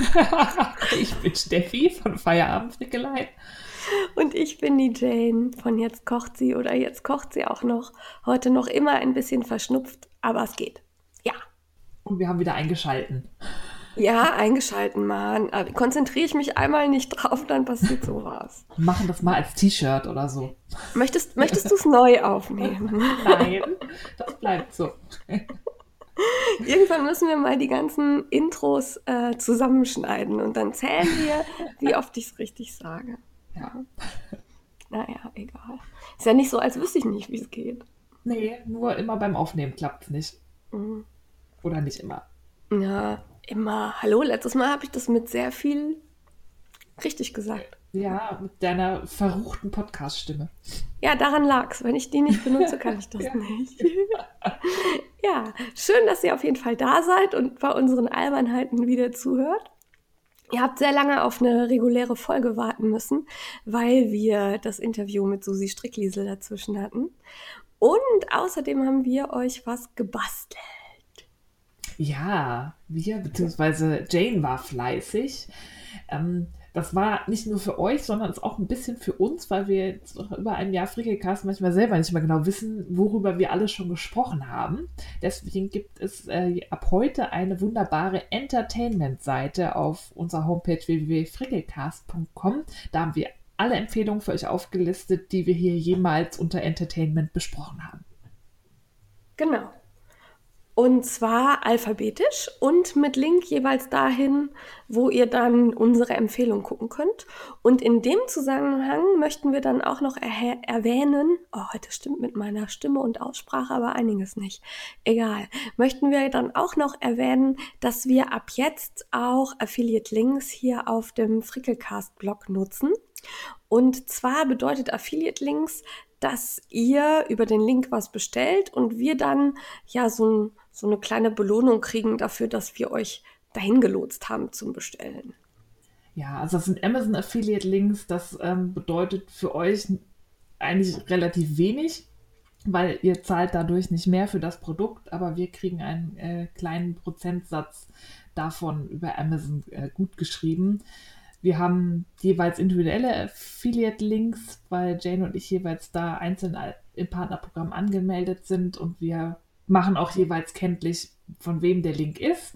ich bin Steffi von Feierabend Frickelein. Und ich bin die Jane von Jetzt kocht sie oder Jetzt kocht sie auch noch. Heute noch immer ein bisschen verschnupft, aber es geht. Ja. Und wir haben wieder eingeschalten. Ja, eingeschalten, Mann. Konzentriere ich mich einmal nicht drauf, dann passiert sowas. Machen das mal als T-Shirt oder so. Möchtest, möchtest du es neu aufnehmen? Nein, das bleibt so. Irgendwann müssen wir mal die ganzen Intros äh, zusammenschneiden und dann zählen wir, wie oft ich es richtig sage. Ja. Naja, egal. Ist ja nicht so, als wüsste ich nicht, wie es geht. Nee, nur immer beim Aufnehmen klappt es nicht. Mhm. Oder nicht immer. Ja, immer. Hallo, letztes Mal habe ich das mit sehr viel richtig gesagt. Ja, mit deiner verruchten Podcast-Stimme. Ja, daran lag es. Wenn ich die nicht benutze, kann ich das ja. nicht. ja, schön, dass ihr auf jeden Fall da seid und bei unseren Albernheiten wieder zuhört. Ihr habt sehr lange auf eine reguläre Folge warten müssen, weil wir das Interview mit Susi Strickliesel dazwischen hatten. Und außerdem haben wir euch was gebastelt. Ja, wir, beziehungsweise Jane war fleißig. Ähm, das war nicht nur für euch, sondern es auch ein bisschen für uns, weil wir jetzt über ein Jahr Frickelcast manchmal selber nicht mehr genau wissen, worüber wir alle schon gesprochen haben. Deswegen gibt es äh, ab heute eine wunderbare Entertainment-Seite auf unserer Homepage www.frickelcast.com. Da haben wir alle Empfehlungen für euch aufgelistet, die wir hier jemals unter Entertainment besprochen haben. Genau. Und zwar alphabetisch und mit Link jeweils dahin, wo ihr dann unsere Empfehlung gucken könnt. Und in dem Zusammenhang möchten wir dann auch noch er erwähnen, oh, heute stimmt mit meiner Stimme und Aussprache aber einiges nicht. Egal. Möchten wir dann auch noch erwähnen, dass wir ab jetzt auch Affiliate Links hier auf dem Frickelcast Blog nutzen. Und zwar bedeutet Affiliate Links, dass ihr über den Link was bestellt und wir dann ja so ein so eine kleine Belohnung kriegen dafür, dass wir euch dahin gelotst haben zum Bestellen. Ja, also das sind Amazon Affiliate Links. Das ähm, bedeutet für euch eigentlich relativ wenig, weil ihr zahlt dadurch nicht mehr für das Produkt, aber wir kriegen einen äh, kleinen Prozentsatz davon über Amazon äh, gut geschrieben. Wir haben jeweils individuelle Affiliate-Links, weil Jane und ich jeweils da einzeln im Partnerprogramm angemeldet sind und wir machen auch jeweils kenntlich, von wem der Link ist.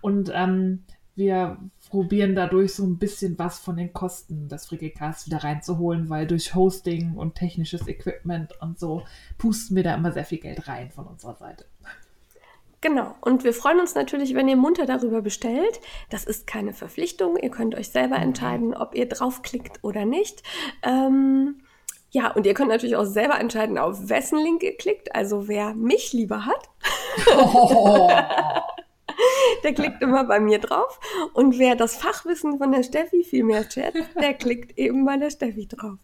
Und ähm, wir probieren dadurch so ein bisschen was von den Kosten des Frickelcasts wieder reinzuholen, weil durch Hosting und technisches Equipment und so pusten wir da immer sehr viel Geld rein von unserer Seite. Genau. Und wir freuen uns natürlich, wenn ihr munter darüber bestellt. Das ist keine Verpflichtung. Ihr könnt euch selber entscheiden, ob ihr draufklickt oder nicht. Ähm, ja, und ihr könnt natürlich auch selber entscheiden, auf wessen Link ihr klickt. Also wer mich lieber hat, oh. der klickt immer bei mir drauf. Und wer das Fachwissen von der Steffi viel mehr schätzt, der klickt eben bei der Steffi drauf.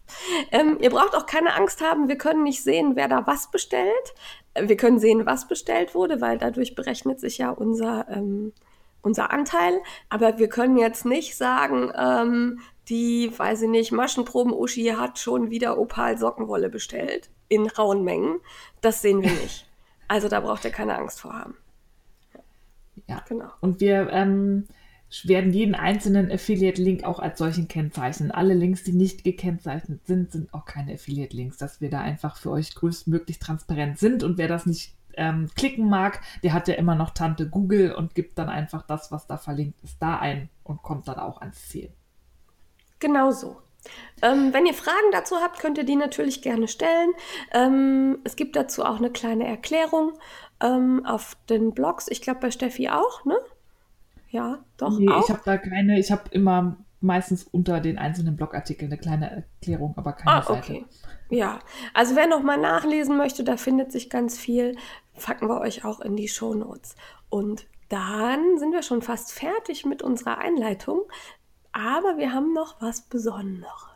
Ähm, ihr braucht auch keine Angst haben, wir können nicht sehen, wer da was bestellt. Wir können sehen, was bestellt wurde, weil dadurch berechnet sich ja unser, ähm, unser Anteil. Aber wir können jetzt nicht sagen, ähm, die, weiß ich nicht, Maschenproben-Uschi hat schon wieder Opal-Sockenwolle bestellt in rauen Mengen. Das sehen wir nicht. Also da braucht ihr keine Angst vor haben. Ja, genau. Und wir ähm, werden jeden einzelnen Affiliate-Link auch als solchen kennzeichnen. Alle Links, die nicht gekennzeichnet sind, sind auch keine Affiliate-Links, dass wir da einfach für euch größtmöglich transparent sind. Und wer das nicht ähm, klicken mag, der hat ja immer noch Tante Google und gibt dann einfach das, was da verlinkt ist, da ein und kommt dann auch ans Ziel. Genau so. Ähm, wenn ihr Fragen dazu habt, könnt ihr die natürlich gerne stellen. Ähm, es gibt dazu auch eine kleine Erklärung ähm, auf den Blogs. Ich glaube bei Steffi auch, ne? Ja, doch. Nee, auch. ich habe da keine, ich habe immer meistens unter den einzelnen Blogartikeln eine kleine Erklärung, aber keine ah, okay. Seite. Ja, also wer noch mal nachlesen möchte, da findet sich ganz viel. Packen wir euch auch in die Show Notes. Und dann sind wir schon fast fertig mit unserer Einleitung. Aber wir haben noch was Besonderes.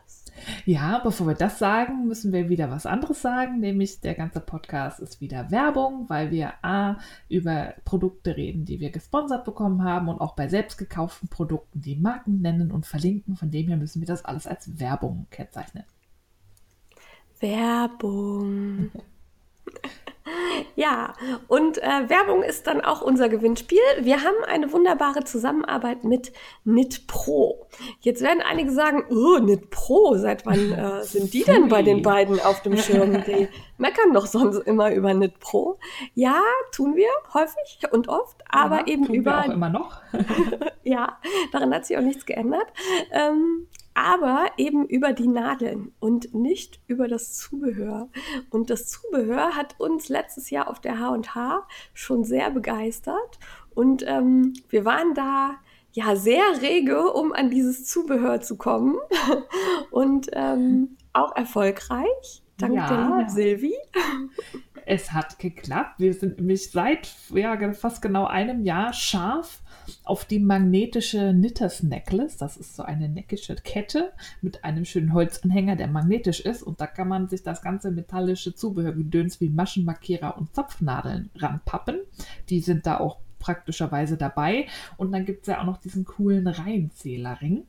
Ja, bevor wir das sagen, müssen wir wieder was anderes sagen, nämlich der ganze Podcast ist wieder Werbung, weil wir A, über Produkte reden, die wir gesponsert bekommen haben und auch bei selbst gekauften Produkten die Marken nennen und verlinken. Von dem her müssen wir das alles als Werbung kennzeichnen. Werbung. Ja, und äh, Werbung ist dann auch unser Gewinnspiel. Wir haben eine wunderbare Zusammenarbeit mit NitPro. Jetzt werden einige sagen, oh, NitPro, seit wann äh, sind die denn bei den beiden auf dem Schirm? Die meckern doch sonst immer über NitPro. Ja, tun wir häufig und oft, aber ja, eben über... auch immer noch. ja, daran hat sich auch nichts geändert. Ähm, aber eben über die Nadeln und nicht über das Zubehör. Und das Zubehör hat uns letztes Jahr auf der H&H schon sehr begeistert und ähm, wir waren da ja sehr rege, um an dieses Zubehör zu kommen und ähm, auch erfolgreich. Dank ja. der lieben Silvi. Es hat geklappt. Wir sind nämlich seit ja, fast genau einem Jahr scharf auf die magnetische Knitters Necklace. Das ist so eine neckische Kette mit einem schönen Holzanhänger, der magnetisch ist. Und da kann man sich das ganze metallische Zubehörgedöns wie Maschenmarkierer und Zapfnadeln ranpappen. Die sind da auch praktischerweise dabei. Und dann gibt es ja auch noch diesen coolen Reihenzählerring.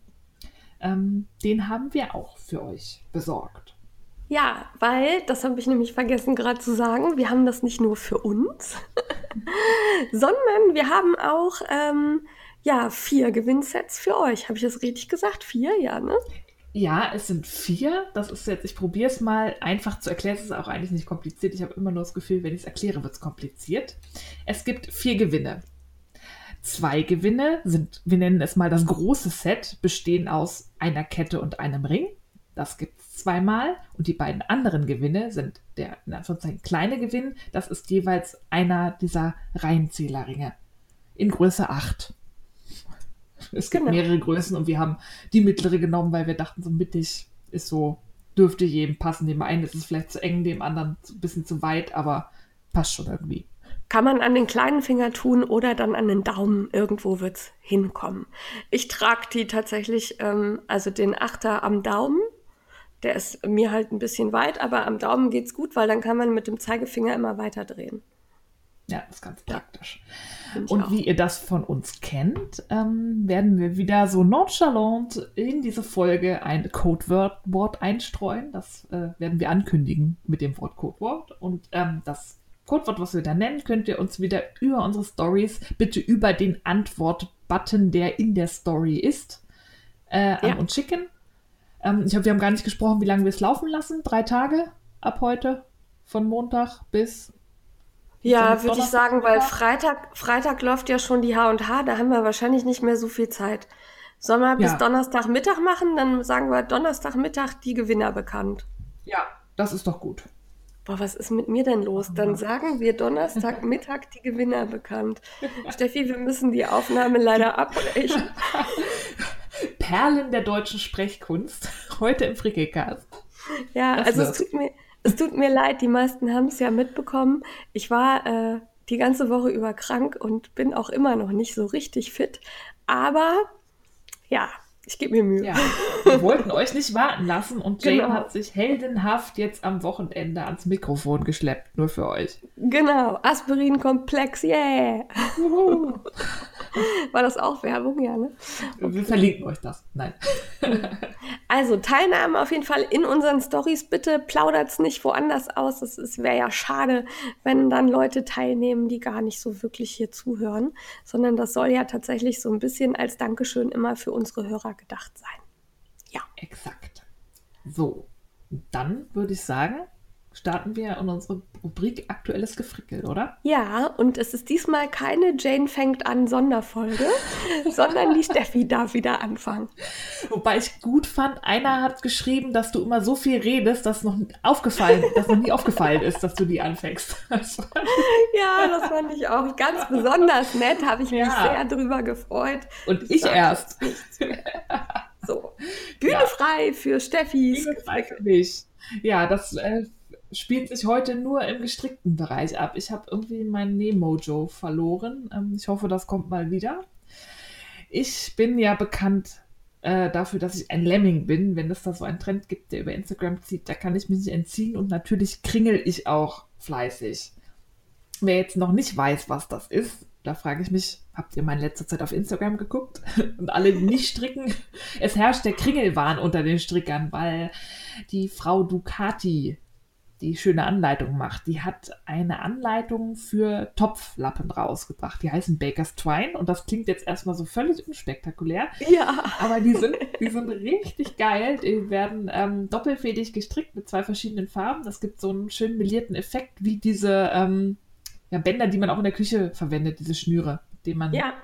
Ähm, den haben wir auch für euch besorgt. Ja, weil, das habe ich nämlich vergessen gerade zu sagen, wir haben das nicht nur für uns, sondern wir haben auch ähm, ja, vier Gewinnsets für euch. Habe ich das richtig gesagt? Vier, ja, ne? Ja, es sind vier. Das ist jetzt, ich probiere es mal einfach zu erklären. Es ist auch eigentlich nicht kompliziert. Ich habe immer nur das Gefühl, wenn ich es erkläre, wird es kompliziert. Es gibt vier Gewinne. Zwei Gewinne sind, wir nennen es mal das große Set, bestehen aus einer Kette und einem Ring. Das gibt es zweimal. Und die beiden anderen Gewinne sind der in Anführungszeichen kleine Gewinn. Das ist jeweils einer dieser Reihenzählerringe in Größe 8. Es gibt genau. mehrere Größen und wir haben die mittlere genommen, weil wir dachten, so mittig ist so, dürfte jedem passen. Dem einen ist es vielleicht zu eng, dem anderen ein bisschen zu weit, aber passt schon irgendwie. Kann man an den kleinen Finger tun oder dann an den Daumen. Irgendwo wird es hinkommen. Ich trage die tatsächlich, ähm, also den Achter am Daumen der ist mir halt ein bisschen weit, aber am Daumen geht es gut, weil dann kann man mit dem Zeigefinger immer weiter drehen. Ja, das ist ganz praktisch. Und auch. wie ihr das von uns kennt, ähm, werden wir wieder so nonchalant in diese Folge ein Codewort einstreuen. Das äh, werden wir ankündigen mit dem Wort Codewort. Und ähm, das Codewort, was wir da nennen, könnt ihr uns wieder über unsere Stories, bitte über den Antwort-Button, der in der Story ist, äh, an ja. uns schicken. Ähm, ich glaube, wir haben gar nicht gesprochen, wie lange wir es laufen lassen. Drei Tage ab heute, von Montag bis. Ja, würde ich sagen, weil Freitag, Freitag läuft ja schon die H&H, da haben wir wahrscheinlich nicht mehr so viel Zeit. Sollen wir bis ja. Donnerstagmittag machen? Dann sagen wir Donnerstagmittag die Gewinner bekannt. Ja, das ist doch gut. Boah, was ist mit mir denn los? Dann sagen wir Donnerstagmittag die Gewinner bekannt. Steffi, wir müssen die Aufnahme leider abbrechen. Perlen der deutschen Sprechkunst. Heute im Frickelcast. Ja, das also es tut, mir, es tut mir leid, die meisten haben es ja mitbekommen. Ich war äh, die ganze Woche über krank und bin auch immer noch nicht so richtig fit. Aber ja, ich gebe mir Mühe. Ja, wir wollten euch nicht warten lassen und Jane genau. hat sich heldenhaft jetzt am Wochenende ans Mikrofon geschleppt, nur für euch. Genau, Aspirin-Komplex, yeah! War das auch Werbung, ja, ne? Okay. Wir verlinken euch das. Nein. Also Teilnahme auf jeden Fall in unseren Stories. Bitte plaudert es nicht woanders aus. Es wäre ja schade, wenn dann Leute teilnehmen, die gar nicht so wirklich hier zuhören, sondern das soll ja tatsächlich so ein bisschen als Dankeschön immer für unsere Hörer gedacht sein. Ja. Exakt. So, dann würde ich sagen, starten wir in unsere Rubrik Aktuelles Gefrickel, oder? Ja, und es ist diesmal keine Jane fängt an Sonderfolge, sondern die Steffi darf wieder anfangen. Wobei ich gut fand, einer hat geschrieben, dass du immer so viel redest, dass noch aufgefallen, dass noch nie aufgefallen ist, dass du die anfängst. ja, das fand ich auch ganz besonders nett, habe ich mich ja. sehr drüber gefreut. Und ich erst. So, Bühne ja. frei für Steffi. Bühne frei für mich. Ja, das äh, spielt sich heute nur im gestrickten Bereich ab. Ich habe irgendwie mein Nemojo verloren. Ähm, ich hoffe, das kommt mal wieder. Ich bin ja bekannt äh, dafür, dass ich ein Lemming bin. Wenn es da so einen Trend gibt, der über Instagram zieht, da kann ich mich nicht entziehen und natürlich kringel ich auch fleißig. Wer jetzt noch nicht weiß, was das ist, da frage ich mich, habt ihr mal in letzter Zeit auf Instagram geguckt? Und alle, die nicht stricken, es herrscht der Kringelwahn unter den Strickern, weil die Frau Ducati die schöne Anleitung macht. Die hat eine Anleitung für Topflappen rausgebracht. Die heißen Baker's Twine und das klingt jetzt erstmal so völlig unspektakulär. Ja. Aber die sind, die sind richtig geil. Die werden ähm, doppelfädig gestrickt mit zwei verschiedenen Farben. Es gibt so einen schönen melierten Effekt, wie diese ähm, ja, Bänder, die man auch in der Küche verwendet, diese Schnüre, mit denen man Ja.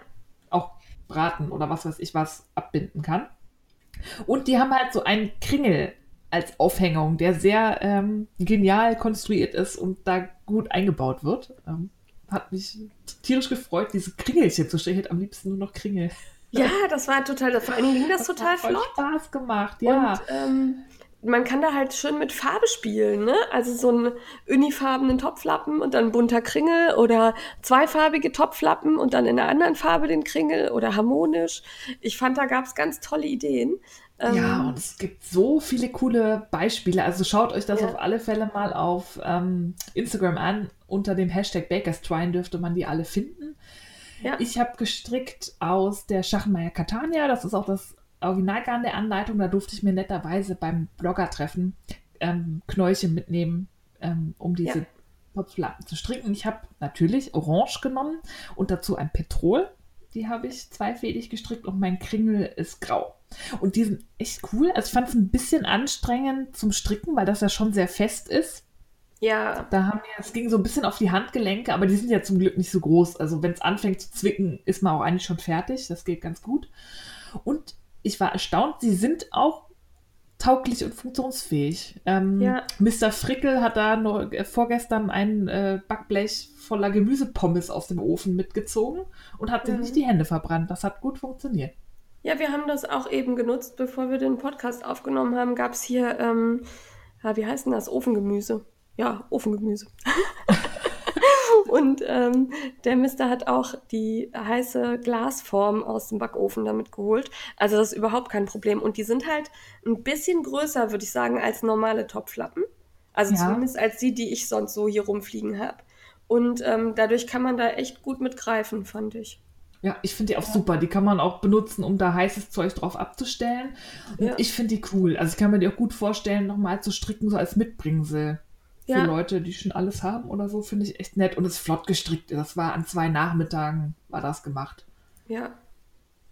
auch braten oder was weiß ich was abbinden kann. Und die haben halt so einen Kringel als Aufhängung, der sehr ähm, genial konstruiert ist und da gut eingebaut wird. Ähm, hat mich tierisch gefreut, diese Kringelchen zu stellen. Ich hätte am liebsten nur noch Kringel. Ja, das war total, vor allen Dingen ging das, total hat flott. Spaß gemacht, ja. Und ähm, man kann da halt schön mit Farbe spielen, ne? Also so einen unifarbenen Topflappen und dann bunter Kringel oder zweifarbige Topflappen und dann in einer anderen Farbe den Kringel oder harmonisch. Ich fand, da gab es ganz tolle Ideen. Ähm, Ja, und es gibt so viele coole Beispiele. Also schaut euch das Ja. auf alle Fälle mal auf ähm, Instagram an. Unter dem Hashtag Bakerstrine dürfte man die alle finden. Ja. Ich habe gestrickt aus der Schachenmeier Catania. Das ist auch das Originalgarn der Anleitung. Da durfte ich mir netterweise beim Blogger-Treffen ähm, Knäulchen mitnehmen, ähm, um diese Ja. Topflappen zu stricken. Ich habe natürlich Orange genommen und dazu ein Petrol. Die habe ich zweifädig gestrickt und mein Kringel ist grau. Und die sind echt cool. Also ich fand es ein bisschen anstrengend zum Stricken, weil das ja schon sehr fest ist. ja, Da haben wir, es ging so ein bisschen auf die Handgelenke, aber die sind ja zum Glück nicht so groß. Also wenn es anfängt zu zwicken, ist man auch eigentlich schon fertig. Das geht ganz gut. Und ich war erstaunt, sie sind auch tauglich und funktionsfähig. Ähm, Ja. Mr. Frickel hat da nur, äh, vorgestern ein äh, Backblech voller Gemüsepommes aus dem Ofen mitgezogen und hat sich Mhm. nicht die Hände verbrannt. Das hat gut funktioniert. Ja, wir haben das auch eben genutzt, bevor wir den Podcast aufgenommen haben, gab es hier, ähm, ja, wie heißt denn das? Ofengemüse. Ja, Ofengemüse. Und ähm, der Mister hat auch die heiße Glasform aus dem Backofen damit geholt. Also das ist überhaupt kein Problem. Und die sind halt ein bisschen größer, würde ich sagen, als normale Topflappen. Also Ja. zumindest als die, die ich sonst so hier rumfliegen habe. Und ähm, dadurch kann man da echt gut mit greifen, fand ich. Ja, ich finde die auch super. Die kann man auch benutzen, um da heißes Zeug drauf abzustellen. Und Ja. ich finde die cool. Also ich kann mir die auch gut vorstellen, nochmal zu stricken, so als Mitbringsel. Für Ja. Leute, die schon alles haben oder so, finde ich echt nett. Und es ist flott gestrickt. Das war an zwei Nachmittagen, war das gemacht. Ja,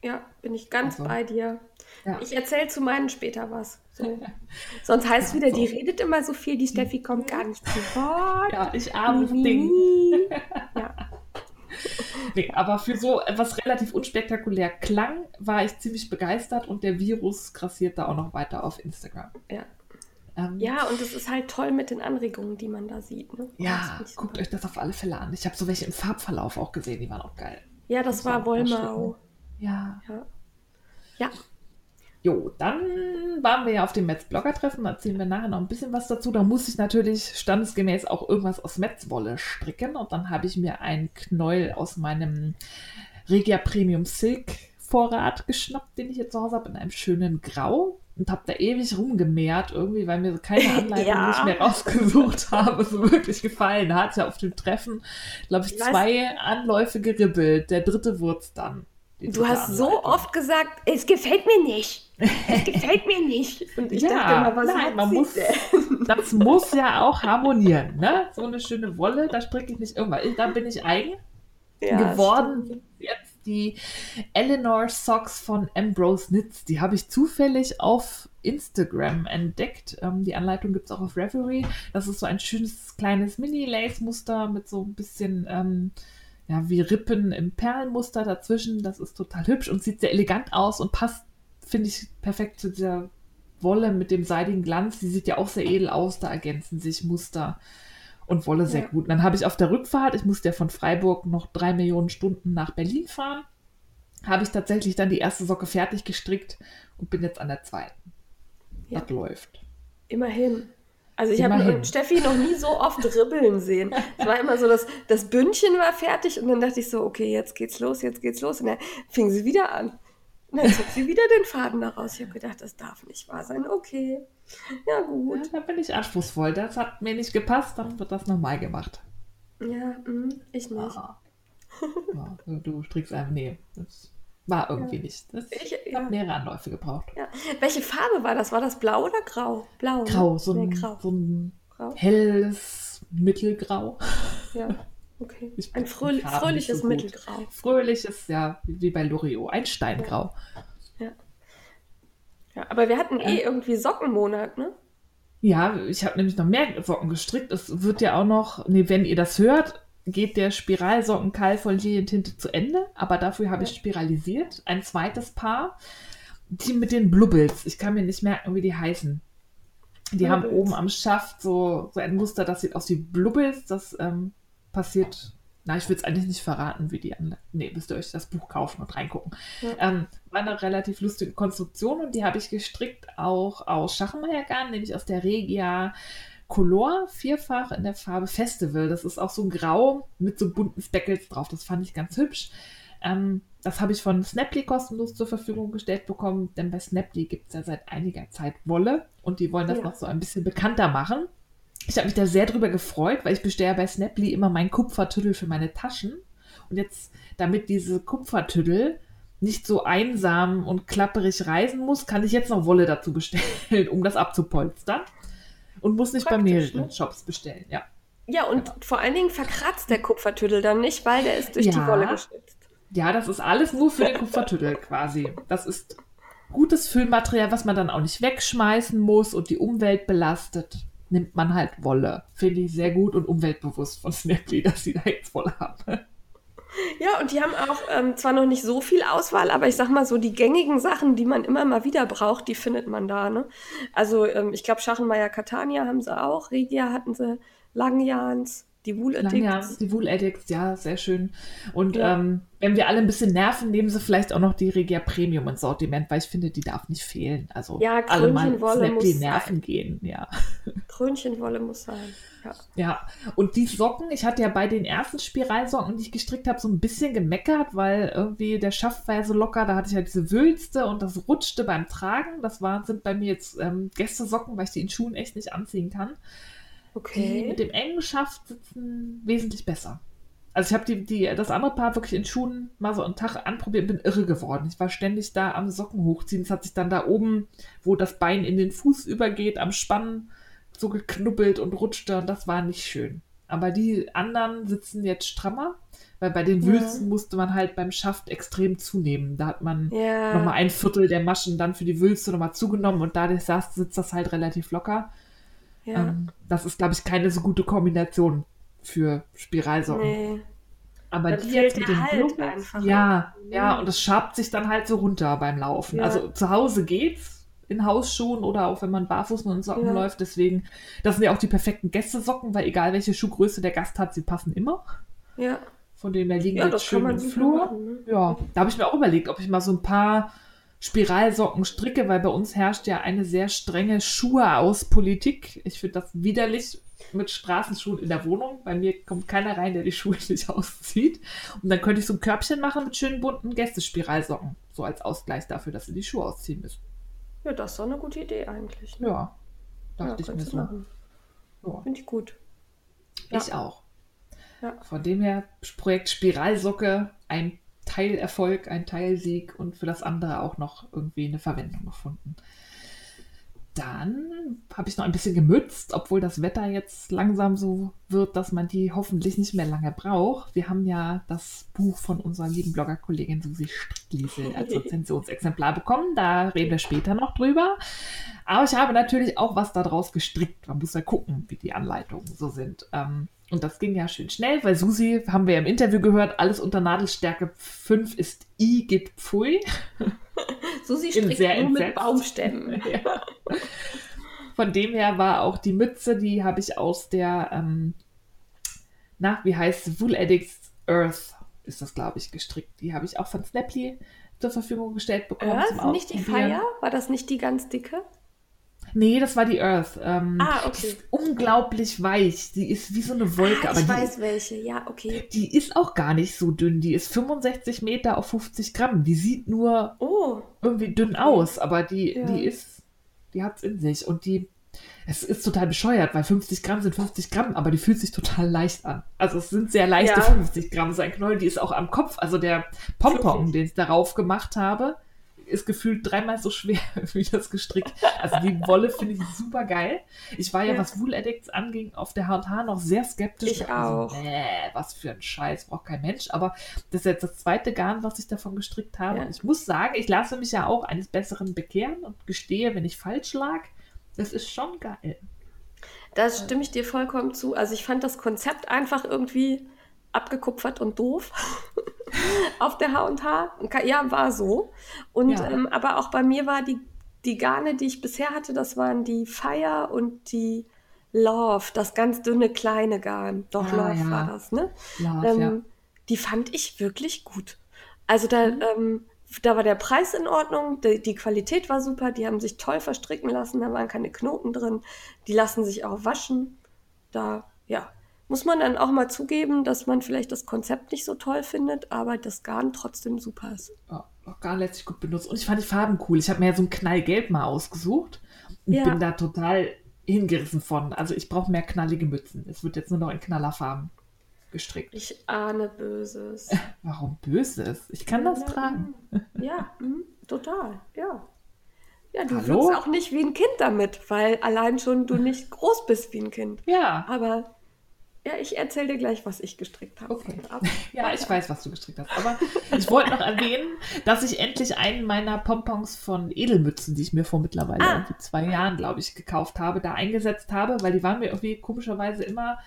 ja, bin ich ganz Also, bei dir. ja. Ich erzähle zu meinen später was. So. Sonst heißt es wieder, die redet immer so viel, die Steffi kommt gar nicht zu Wort. Ja, ich armes Ding. Ja, Nee, aber für so etwas relativ unspektakulär klang, war ich ziemlich begeistert und der Virus grassiert da auch noch weiter auf Instagram. ja. Ähm, ja, und es ist halt toll mit den Anregungen, die man da sieht. Ne? Ja guckt euch das auf alle Fälle an. Ich habe so welche im Farbverlauf auch gesehen, die waren auch geil. Ja, das Das war Wollmau. Ja. Ja. ja, Jo, dann waren wir ja auf dem Metz-Blogger-Treffen, da erzählen wir nachher noch ein bisschen was dazu. Da muss ich natürlich standesgemäß auch irgendwas aus Metzwolle stricken und dann habe ich mir einen Knäuel aus meinem Regia Premium Silk Vorrat geschnappt, den ich jetzt zu Hause habe, in einem schönen Grau und habe da ewig rumgemehrt irgendwie, weil mir keine Anleitung Ja. nicht mehr rausgesucht habe, so wirklich gefallen hat. Ja, auf dem Treffen, glaube ich, zwei Anläufe geribbelt. Der dritte Wurz dann. du hast so Anleitung. oft gesagt, es gefällt mir nicht. Es gefällt mir nicht. Und ich Ja, dachte immer, was nein, man muss- denn? Das muss ja auch harmonieren, ne? So eine schöne Wolle, da stricke ich nicht irgendwas. Da bin ich eigen Ja, geworden. Jetzt die Eleanor Socks von Ambrose Knits. Die habe ich zufällig auf Instagram entdeckt. Ähm, die Anleitung gibt es auch auf Reverie. Das ist so ein schönes kleines Mini-Lace-Muster mit so ein bisschen ähm, ja, wie Rippen im Perlenmuster dazwischen. Das ist total hübsch und sieht sehr elegant aus und passt, finde ich, perfekt zu dieser Wolle mit dem seidigen Glanz. Die sieht ja auch sehr edel aus. Da ergänzen sich Muster und Wolle sehr Ja. gut. Und dann habe ich auf der Rückfahrt, ich musste ja von Freiburg noch drei Millionen Stunden nach Berlin fahren, habe ich tatsächlich dann die erste Socke fertig gestrickt und bin jetzt an der zweiten. Ja. Das läuft. Immerhin. Also ich habe. Steffi noch nie so oft ribbeln sehen. Es war immer so, dass das Bündchen war fertig und dann dachte ich so, okay, jetzt geht's los, jetzt geht's los. Und dann fing sie wieder an. Und dann zog sie wieder den Faden daraus. Ich habe gedacht, das darf nicht wahr sein. Okay, ja gut. Ja, da bin ich anspruchsvoll. Das hat mir nicht gepasst, dann wird das nochmal gemacht. Ja, mh, ich nicht. Ah. Ja, du strickst einfach, nee, das war irgendwie Ja. nicht. Das Ich- ja. mehrere Anläufe gebraucht. Ja. Welche Farbe war das? War das blau oder grau? Blau. ne? Grau, so Nee, ein, grau. so ein grau. helles Mittelgrau. Ja, okay. Ich Ein fröhlich, fröhliches so. Mittelgrau. Fröhliches, ja, wie bei Loriot, ein Steingrau. Ja, aber wir hatten eh Ja. irgendwie Sockenmonat, ne? Ja, ich habe nämlich noch mehr Socken gestrickt. Es wird ja auch noch, nee, wenn ihr das hört, geht der Spiralsockenkeil von Lilientinte zu Ende, aber dafür habe ich Ja. spiralisiert. Ein zweites Paar. Die mit den Blubbels. Ich kann mir nicht merken, wie die heißen. Die haben Blubbels. oben am Schaft so, so ein Muster, das sieht aus wie Blubbels. Das ähm, passiert. Na, ich will es eigentlich nicht verraten, wie die an. Nee, müsst ihr euch das Buch kaufen und reingucken. Ja. Ähm, war eine relativ lustige Konstruktion und die habe ich gestrickt auch aus Schachenmeiergarn, nämlich aus der Regia Color, vierfach in der Farbe Festival. Das ist auch so Grau mit so bunten Speckles drauf. Das fand ich ganz hübsch. Ähm, das habe ich von Snaply kostenlos zur Verfügung gestellt bekommen, denn bei Snaply gibt es ja seit einiger Zeit Wolle und die wollen das Ja. noch so ein bisschen bekannter machen. Ich habe mich da sehr drüber gefreut, weil ich bestelle ja bei Snaply immer meinen Kupfertüdel für meine Taschen. Und jetzt, damit diese Kupfertüdel nicht so einsam und klapperig reisen muss, kann ich jetzt noch Wolle dazu bestellen, um das abzupolstern. Und muss nicht bei Praktisch, mehreren ne? Shops bestellen. Ja. Ja, und vor allen Dingen verkratzt der Kupfertüdel dann nicht, weil der ist durch die Ja. Wolle geschnitzt. ja, das ist alles nur für den Kupfertüdel quasi. Das ist gutes Füllmaterial, was man dann auch nicht wegschmeißen muss und die Umwelt belastet. Nimmt man halt Wolle. Finde ich sehr gut und umweltbewusst von Snaply, dass sie da jetzt Wolle haben. Ja, und die haben auch ähm, zwar noch nicht so viel Auswahl, aber ich sag mal so, die gängigen Sachen, die man immer mal wieder braucht, die findet man da. Ne? Also ähm, ich glaube, Schachenmeier Catania haben sie auch, Regia hatten sie, Langjahns, die Wool Ja, Addicts. die Wool Addicts, ja, sehr schön. Und Ja. ähm, wenn wir alle ein bisschen nerven, nehmen sie vielleicht auch noch die Regia Premium ins Sortiment, weil ich finde, die darf nicht fehlen. Also Ja, alle mal muss nerven sein. gehen, ja. Krönchenwolle muss sein. Ja. Ja, und die Socken, ich hatte ja bei den ersten Spiralsocken, die ich gestrickt habe, so ein bisschen gemeckert, weil irgendwie der Schaft war ja so locker, da hatte ich ja diese Wülste und das rutschte beim Tragen. Das war, sind bei mir jetzt ähm, Gästesocken, weil ich die in Schuhen echt nicht anziehen kann. Die Okay. mit dem engen Schaft sitzen wesentlich besser. Also ich habe die, die, das andere Paar wirklich in Schuhen mal so einen Tag anprobiert und bin irre geworden. Ich war ständig da am Socken hochziehen. Es hat sich dann da oben, wo das Bein in den Fuß übergeht, am Spann so geknubbelt und rutschte und das war nicht schön. Aber die anderen sitzen jetzt strammer, weil bei den Ja. Wülsten musste man halt beim Schaft extrem zunehmen. Da hat man Ja. nochmal ein Viertel der Maschen dann für die Wülste nochmal zugenommen und dadurch saß, sitzt das halt relativ locker. Ja. Ähm, das ist, glaube ich, keine so gute Kombination für Spiralsocken. nee. Aber Dann die jetzt mit dem Halt einfach. ja, ja, und es schabt sich dann halt so runter beim Laufen. Ja. Also zu Hause geht's in Hausschuhen oder auch wenn man barfuß mit den Socken Ja. läuft. Deswegen, das sind ja auch die perfekten Gästesocken, weil egal welche Schuhgröße der Gast hat, sie passen immer. Ja. Von dem her liegen Ja, jetzt das schön im Flur. machen, ne? Ja, da habe ich mir auch überlegt, ob ich mal so ein paar Spiralsocken stricke, weil bei uns herrscht ja eine sehr strenge Schuhe aus Politik. Ich finde das widerlich mit Straßenschuhen in der Wohnung. Bei mir kommt keiner rein, der die Schuhe nicht auszieht. Und dann könnte ich so ein Körbchen machen mit schönen bunten Gästespiralsocken. So als Ausgleich dafür, dass sie die Schuhe ausziehen müssen. Ja, das ist doch eine gute Idee eigentlich. Ne? Ja, dachte ich mir so. Ja. Finde ich gut. Ich auch. Ja. Von dem her, Projekt Spiralsocke, ein Teilerfolg, ein Teilsieg und für das andere auch noch irgendwie eine Verwendung gefunden. Dann habe ich noch ein bisschen gemützt, obwohl das Wetter jetzt langsam so wird, dass man die hoffentlich nicht mehr lange braucht. Wir haben ja das Buch von unserer lieben Bloggerkollegin Susi Strickliesel als Rezensionsexemplar bekommen. Da reden wir später noch drüber. Aber ich habe natürlich auch was daraus gestrickt. Man muss ja gucken, wie die Anleitungen so sind. Ähm, und das ging ja schön schnell, weil Susi, haben wir ja im Interview gehört, alles unter Nadelstärke 5 ist I geht Pfui. Susi strickt sehr nur mit entsetzt. Baumstämmen. Ja. Von dem her war auch die Mütze, die habe ich aus der, ähm, na, wie heißt es? Wool Addicts Earth ist das, glaube ich, gestrickt. Die habe ich auch von Snaply zur Verfügung gestellt bekommen. Zum nicht die. Feier? War das nicht die ganz dicke? Nee, das war die Earth. Ähm, Ah, die okay. ist unglaublich weich. Die ist wie so eine Wolke. Ah, aber ich die, weiß welche, ja, okay. die ist auch gar nicht so dünn. Die ist 65 Meter auf 50 Gramm. Die sieht nur Oh, irgendwie dünn aus, aber die, Ja. die ist, die hat's in sich. Und die, es ist total bescheuert, weil 50 Gramm sind 50 Gramm, aber die fühlt sich total leicht an. Also es sind sehr leichte Ja. 50 Gramm. Sein Knoll, die ist auch am Kopf. Also der Pompon, den ich darauf gemacht habe, ist gefühlt dreimal so schwer wie das gestrickt. Also die Wolle finde ich super geil. Ich war ja, Ja. was Wool Addicts anging, auf der H&H noch sehr skeptisch. Ich auch. Nee, was für ein Scheiß, braucht kein Mensch. Aber das ist jetzt das zweite Garn, was ich davon gestrickt habe. Ja. Und ich muss sagen, ich lasse mich ja auch eines Besseren bekehren und gestehe, wenn ich falsch lag. Das ist schon geil. da stimme ich dir vollkommen zu. Also ich fand das Konzept einfach irgendwie abgekupfert und doof auf der H&H. Ja, war so. Und Ja. ähm, aber auch bei mir war die, die Garne, die ich bisher hatte, das waren die Fire und die Love, das ganz dünne kleine Garn. Doch, Ah, Love ja. war das, ne? Love, ähm, ja. Die fand ich wirklich gut. Also da, Mhm. ähm, da war der Preis in Ordnung, die, die Qualität war super, die haben sich toll verstricken lassen, da waren keine Knoten drin, die lassen sich auch waschen. Da, ja, muss man dann auch mal zugeben, dass man vielleicht das Konzept nicht so toll findet, aber das Garn trotzdem super ist. Ja, auch gar lässt sich gut benutzen. Und ich fand die Farben cool. Ich habe mir ja so ein Knallgelb mal ausgesucht und Ja. bin da total hingerissen von. Also ich brauche mehr knallige Mützen. Es wird jetzt nur noch in Knallerfarben gestrickt. Ich ahne Böses. Warum Böses? Ich kann das tragen. Ja, total, ja. Ja, du wirkst auch nicht wie ein Kind damit, weil allein schon du nicht groß bist wie ein Kind. Ja. Aber ja, ich erzähle dir gleich, was ich gestrickt habe. Okay. Ab- Ja, ich weiß, was du gestrickt hast. Aber ich wollte noch erwähnen, dass ich endlich einen meiner Pompons von Edelmützen, die ich mir vor mittlerweile Ah. zwei Jahren, glaube ich, gekauft habe, da eingesetzt habe, weil die waren mir irgendwie komischerweise immer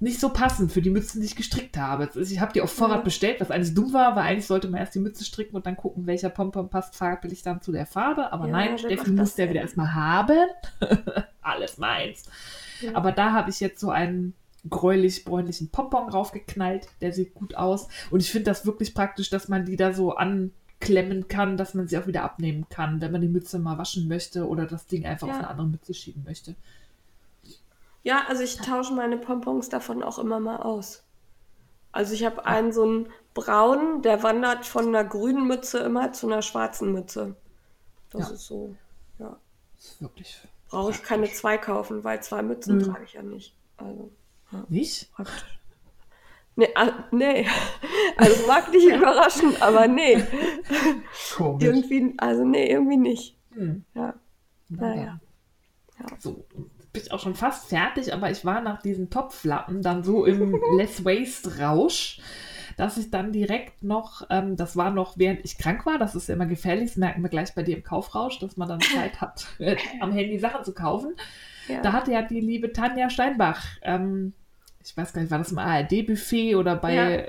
nicht so passend für die Mützen, die ich gestrickt habe. Ich habe die auf Vorrat Mhm. bestellt, was eigentlich dumm war, weil eigentlich sollte man erst die Mütze stricken und dann gucken, welcher Pompon passt farblich dann zu der Farbe. Aber Ja, nein, Steffi muss der wieder erstmal haben. Alles meins. Ja. Aber da habe ich jetzt so einen gräulich-bräunlichen Pompon raufgeknallt. Der sieht gut aus. Und ich finde das wirklich praktisch, dass man die da so anklemmen kann, dass man sie auch wieder abnehmen kann, wenn man die Mütze mal waschen möchte oder das Ding einfach Ja. auf eine andere Mütze schieben möchte. Ja, also ich tausche meine Pompons davon auch immer mal aus. Also ich habe einen so einen braunen, der wandert von einer grünen Mütze immer zu einer schwarzen Mütze. Das Ja. ist so, ja. Das ist wirklich Brauche ich keine zwei kaufen, weil zwei Mützen Nö. trage ich ja nicht. Also nicht. praktisch. Nee, ah, nee. Also mag dich überraschen, aber nee. Komisch. Irgendwie, also nee, irgendwie nicht. Hm. Ja. Na Naja. dann. So, bin ich auch schon fast fertig, aber ich war nach diesen Topflappen dann so im Less Waste Rausch, dass ich dann direkt noch, ähm, das war noch während ich krank war, das ist ja immer gefährlich, das merken wir gleich bei dir im Kaufrausch, dass man dann Zeit hat, äh, am Handy Sachen zu kaufen. Ja. Da hatte ja die liebe Tanja Steinbach, ähm, ich weiß gar nicht, war das im ARD-Buffet oder bei Ja.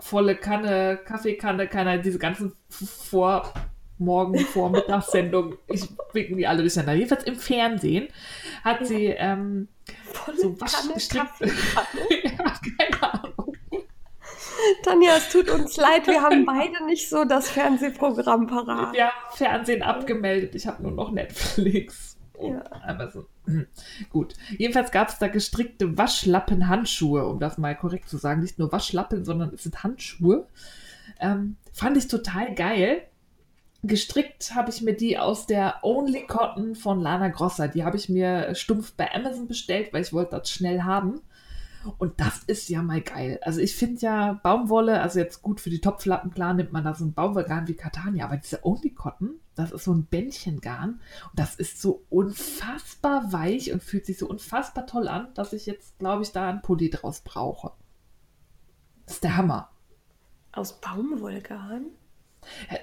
volle Kanne, Kaffeekanne, keine, diese ganzen vor Morgen, Vormittagssendungen, ich winken die alle durcheinander. Jedenfalls im Fernsehen hat sie ähm, Volle so was Kanne gestrickt. Ja, keine Ahnung. Tanja, es tut uns leid, wir haben beide nicht so das Fernsehprogramm parat. Wir haben Fernsehen abgemeldet. Ich habe nur noch Netflix und Ja. Amazon. Gut. Jedenfalls gab es da gestrickte Waschlappen-Handschuhe, um das mal korrekt zu sagen. Nicht nur Waschlappen, sondern es sind Handschuhe. Ähm, fand ich total geil. Gestrickt habe ich mir die aus der Only Cotton von Lana Grosser. Die habe ich mir stumpf bei Amazon bestellt, weil ich wollte das schnell haben. Und das ist ja mal geil. Also ich finde ja Baumwolle, also jetzt gut für die Topflappen, klar nimmt man da so ein Baumwollgarn wie Catania, aber diese Only Cotton, das ist so ein Bändchengarn und das ist so unfassbar weich und fühlt sich so unfassbar toll an, dass ich jetzt, glaube ich, da einen Pulli draus brauche. Das ist der Hammer. Aus Baumwollgarn?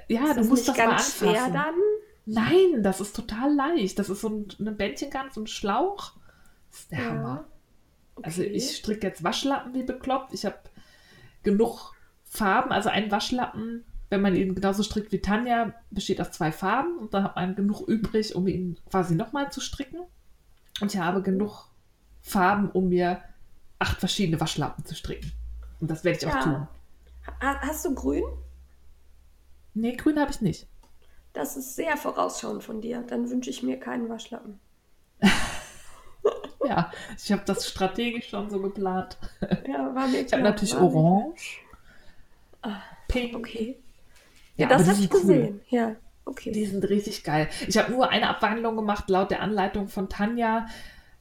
Ja, ist du musst das mal ganz schwer anfassen. dann? Nein, das ist total leicht. Das ist so ein, ein Bändchengarn, so ein Schlauch. Das ist der Ja. Hammer. Also Okay. ich stricke jetzt Waschlappen wie bekloppt. Ich habe genug Farben. Also ein Waschlappen, wenn man ihn genauso strickt wie Tanja, besteht aus zwei Farben und dann hat man genug übrig, um ihn quasi nochmal zu stricken. Und ich habe genug Farben, um mir acht verschiedene Waschlappen zu stricken. Und das werde ich auch Ja. tun. Ha- Hast du grün? Nee, grün habe ich nicht. Das ist sehr vorausschauend von dir. Dann wünsche ich mir keinen Waschlappen. ja, ich habe das strategisch schon so geplant. Ja, war mir Ich habe natürlich orange, Ah, pink. Okay. Ja, Ja, das habe ich cool. gesehen. Ja, okay. Die sind richtig geil. Ich habe nur eine Abwandlung gemacht. Laut der Anleitung von Tanja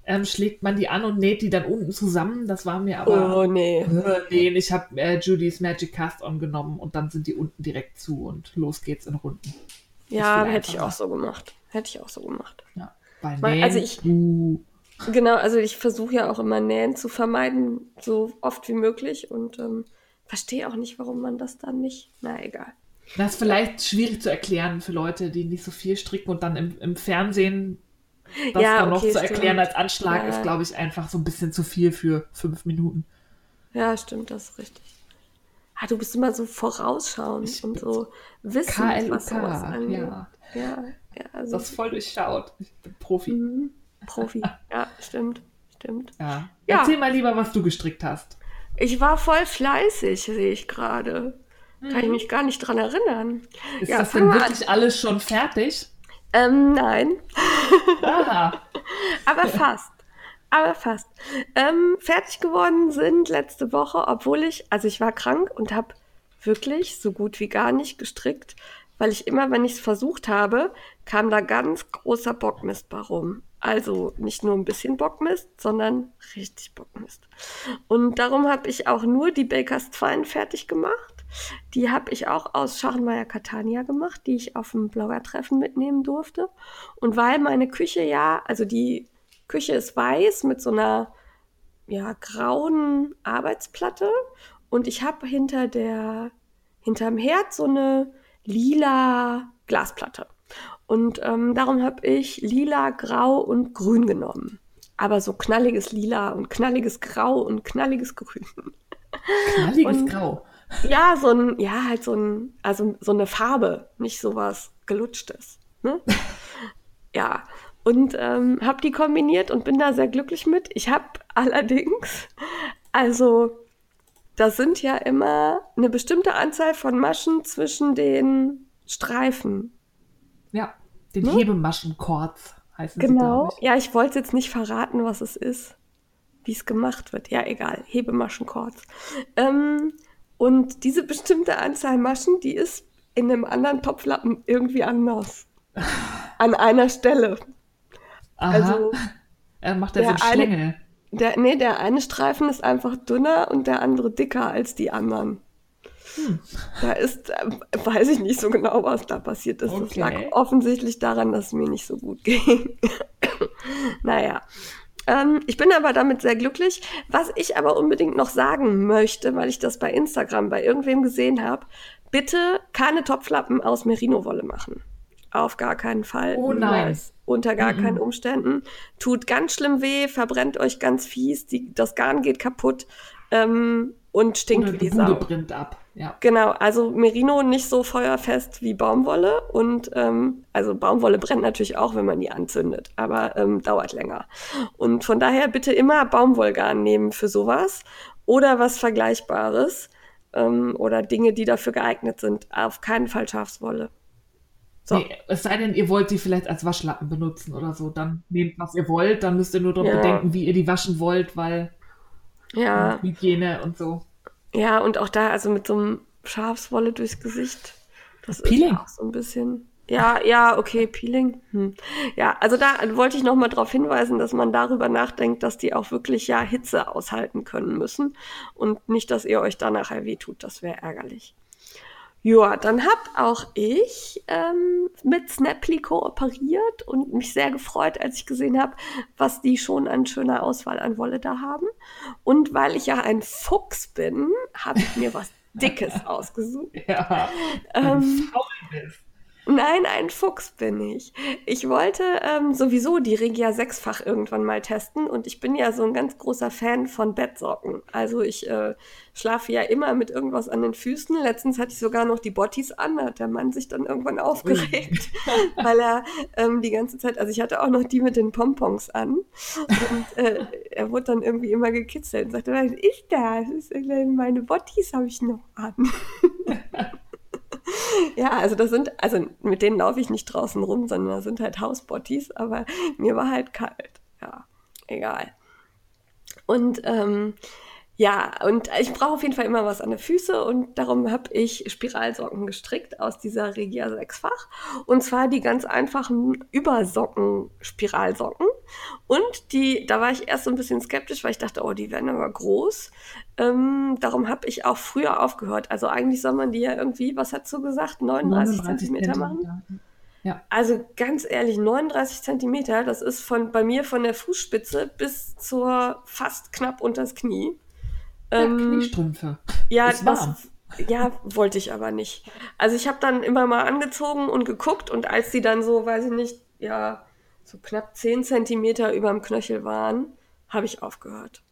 ähm, schlägt man die an und näht die dann unten zusammen. Das war mir aber. oh, nee. Äh, Nee, ich habe äh, Judy's Magic Cast On genommen und dann sind die unten direkt zu und los geht's in Runden. Ja, hätte ich auch so gemacht. Hätte ich auch so gemacht. Ja. Weil Weil- nähen, also ich- uh, Genau, also ich versuche ja auch immer Nähen zu vermeiden, so oft wie möglich und ähm, verstehe auch nicht, warum man das dann nicht. Na egal. das ist vielleicht schwierig zu erklären für Leute, die nicht so viel stricken und dann im, im Fernsehen das Ja, dann noch okay, zu erklären stimmt. als Anschlag Ja. ist, glaube ich, einfach so ein bisschen zu viel für fünf Minuten. Ja, stimmt, das ist richtig. Ah, du bist immer so vorausschauend Ich und so wissend, KLUK, was sowas angeht. ja. Ja, ja, also Das ist voll durchschaut. Ich bin Profi. mhm, Profi. Ja, stimmt, stimmt. Ja. Ja. Erzähl mal lieber, was du gestrickt hast. Ich war voll fleißig, sehe ich gerade. Kann ich mich gar nicht dran erinnern. Ist Ja, das denn mal an. wirklich alles schon fertig? Ähm, nein, aber fast. Aber fast. Ähm, fertig geworden sind letzte Woche, obwohl ich, also ich war krank und habe wirklich so gut wie gar nicht gestrickt, weil ich immer, wenn ich es versucht habe, kam da ganz großer Bockmist bei rum. Also nicht nur ein bisschen Bockmist, sondern richtig Bockmist. Und darum habe ich auch nur die Bakers Twine fertig gemacht. Die habe ich auch aus Schachenmeier Catania gemacht, die ich auf dem Bloggertreffen mitnehmen durfte. Und weil meine Küche ja, also die Küche ist weiß mit so einer ja, grauen Arbeitsplatte und ich habe hinter der hinterm Herd so eine lila Glasplatte. Und ähm, darum habe ich lila, grau und grün genommen. Aber so knalliges Lila und knalliges Grau und knalliges Grün. knalliges Und- Grau. Ja, so ein, ja, halt so ein, also so eine Farbe, nicht sowas gelutschtes. Ne? ja. Und ähm, habe die kombiniert und bin da sehr glücklich mit. Ich habe allerdings, also das sind ja immer eine bestimmte Anzahl von Maschen zwischen den Streifen. Ja, den Ne? Hebemaschenkords heißen sie, Genau. glaube ich. Ja, ich wollte jetzt nicht verraten, was es ist, wie es gemacht wird. Ja, egal. Hebemaschenkords. Ähm, und diese bestimmte Anzahl Maschen, die ist in einem anderen Topflappen irgendwie anders. An einer Stelle. Aha. Also er macht ja so der einen eine- Schlängel. der, nee, der eine Streifen ist einfach dünner und der andere dicker als die anderen. Hm. Da ist, äh, weiß ich nicht so genau, was da passiert ist. Das Okay. lag offensichtlich daran, dass es mir nicht so gut ging. naja. Ähm, ich bin aber damit sehr glücklich. Was ich aber unbedingt noch sagen möchte, weil ich das bei Instagram bei irgendwem gesehen habe, bitte keine Topflappen aus Merino-Wolle machen. Auf gar keinen Fall. Oh nein. Niemals. Unter gar Mhm. keinen Umständen. Tut ganz schlimm weh, verbrennt euch ganz fies, die, das Garn geht kaputt ähm, und stinkt Oder wie die die Sau. brennt ab. Ja. Genau, also Merino nicht so feuerfest wie Baumwolle und ähm, also Baumwolle brennt natürlich auch, wenn man die anzündet, aber ähm, dauert länger. Und von daher bitte immer Baumwollgarn nehmen für sowas oder was Vergleichbares ähm, oder Dinge, die dafür geeignet sind. Auf keinen Fall Schafswolle. So. Nee, es sei denn, ihr wollt die vielleicht als Waschlappen benutzen oder so. Dann nehmt, was ihr wollt. Dann müsst ihr nur darauf Ja. bedenken, wie ihr die waschen wollt, weil Ja, Hygiene und so. Ja, und auch da, also mit so einem Schafswolle durchs Gesicht. Das Peeling. ist ja auch so ein bisschen. Ja, ja, okay, Peeling. Hm. Ja, also da wollte ich noch mal darauf hinweisen, dass man darüber nachdenkt, dass die auch wirklich ja Hitze aushalten können müssen und nicht, dass ihr euch da nachher wehtut. Das wäre ärgerlich. Ja, dann hab auch ich ähm, mit Snaply kooperiert und mich sehr gefreut, als ich gesehen habe, was die schon an schöner Auswahl an Wolle da haben. Und weil ich ja ein Fuchs bin, habe ich mir was Dickes ausgesucht. Ja. Ähm. Nein, ein Fuchs bin ich. Ich wollte ähm, sowieso die Regia sechsfach irgendwann mal testen und ich bin ja so ein ganz großer Fan von Bettsocken. Also ich äh, schlafe ja immer mit irgendwas an den Füßen. Letztens hatte ich sogar noch die Bottis an, da hat der Mann sich dann irgendwann aufgeregt, weil er ähm, die ganze Zeit, also ich hatte auch noch die mit den Pompons an und äh, er wurde dann irgendwie immer gekitzelt und sagte, was ist das? das ist, meine Bottis habe ich noch an. ja, also das sind, also mit denen laufe ich nicht draußen rum, sondern das sind halt Hausbottis, aber mir war halt kalt. Ja, egal. Und ähm, ja, und ich brauche auf jeden Fall immer was an den Füßen und darum habe ich Spiralsocken gestrickt aus dieser Regia sechsfach. Und zwar die ganz einfachen Übersocken-Spiralsocken. Und die, da war ich erst so ein bisschen skeptisch, weil ich dachte, oh, die werden aber groß. Ähm, darum habe ich auch früher aufgehört. Also eigentlich soll man die ja irgendwie, was hat so gesagt, 39, 39 Zentimeter machen. Ja. Also ganz ehrlich, 39 Zentimeter, das ist von bei mir von der Fußspitze bis zur fast knapp unters Knie. Ja, ähm, Kniestrümpfe. Ja, ist das, ja, wollte ich aber nicht. Also ich habe dann immer mal angezogen und geguckt und als die dann so, weiß ich nicht, ja, so knapp 10 Zentimeter über dem Knöchel waren, habe ich aufgehört.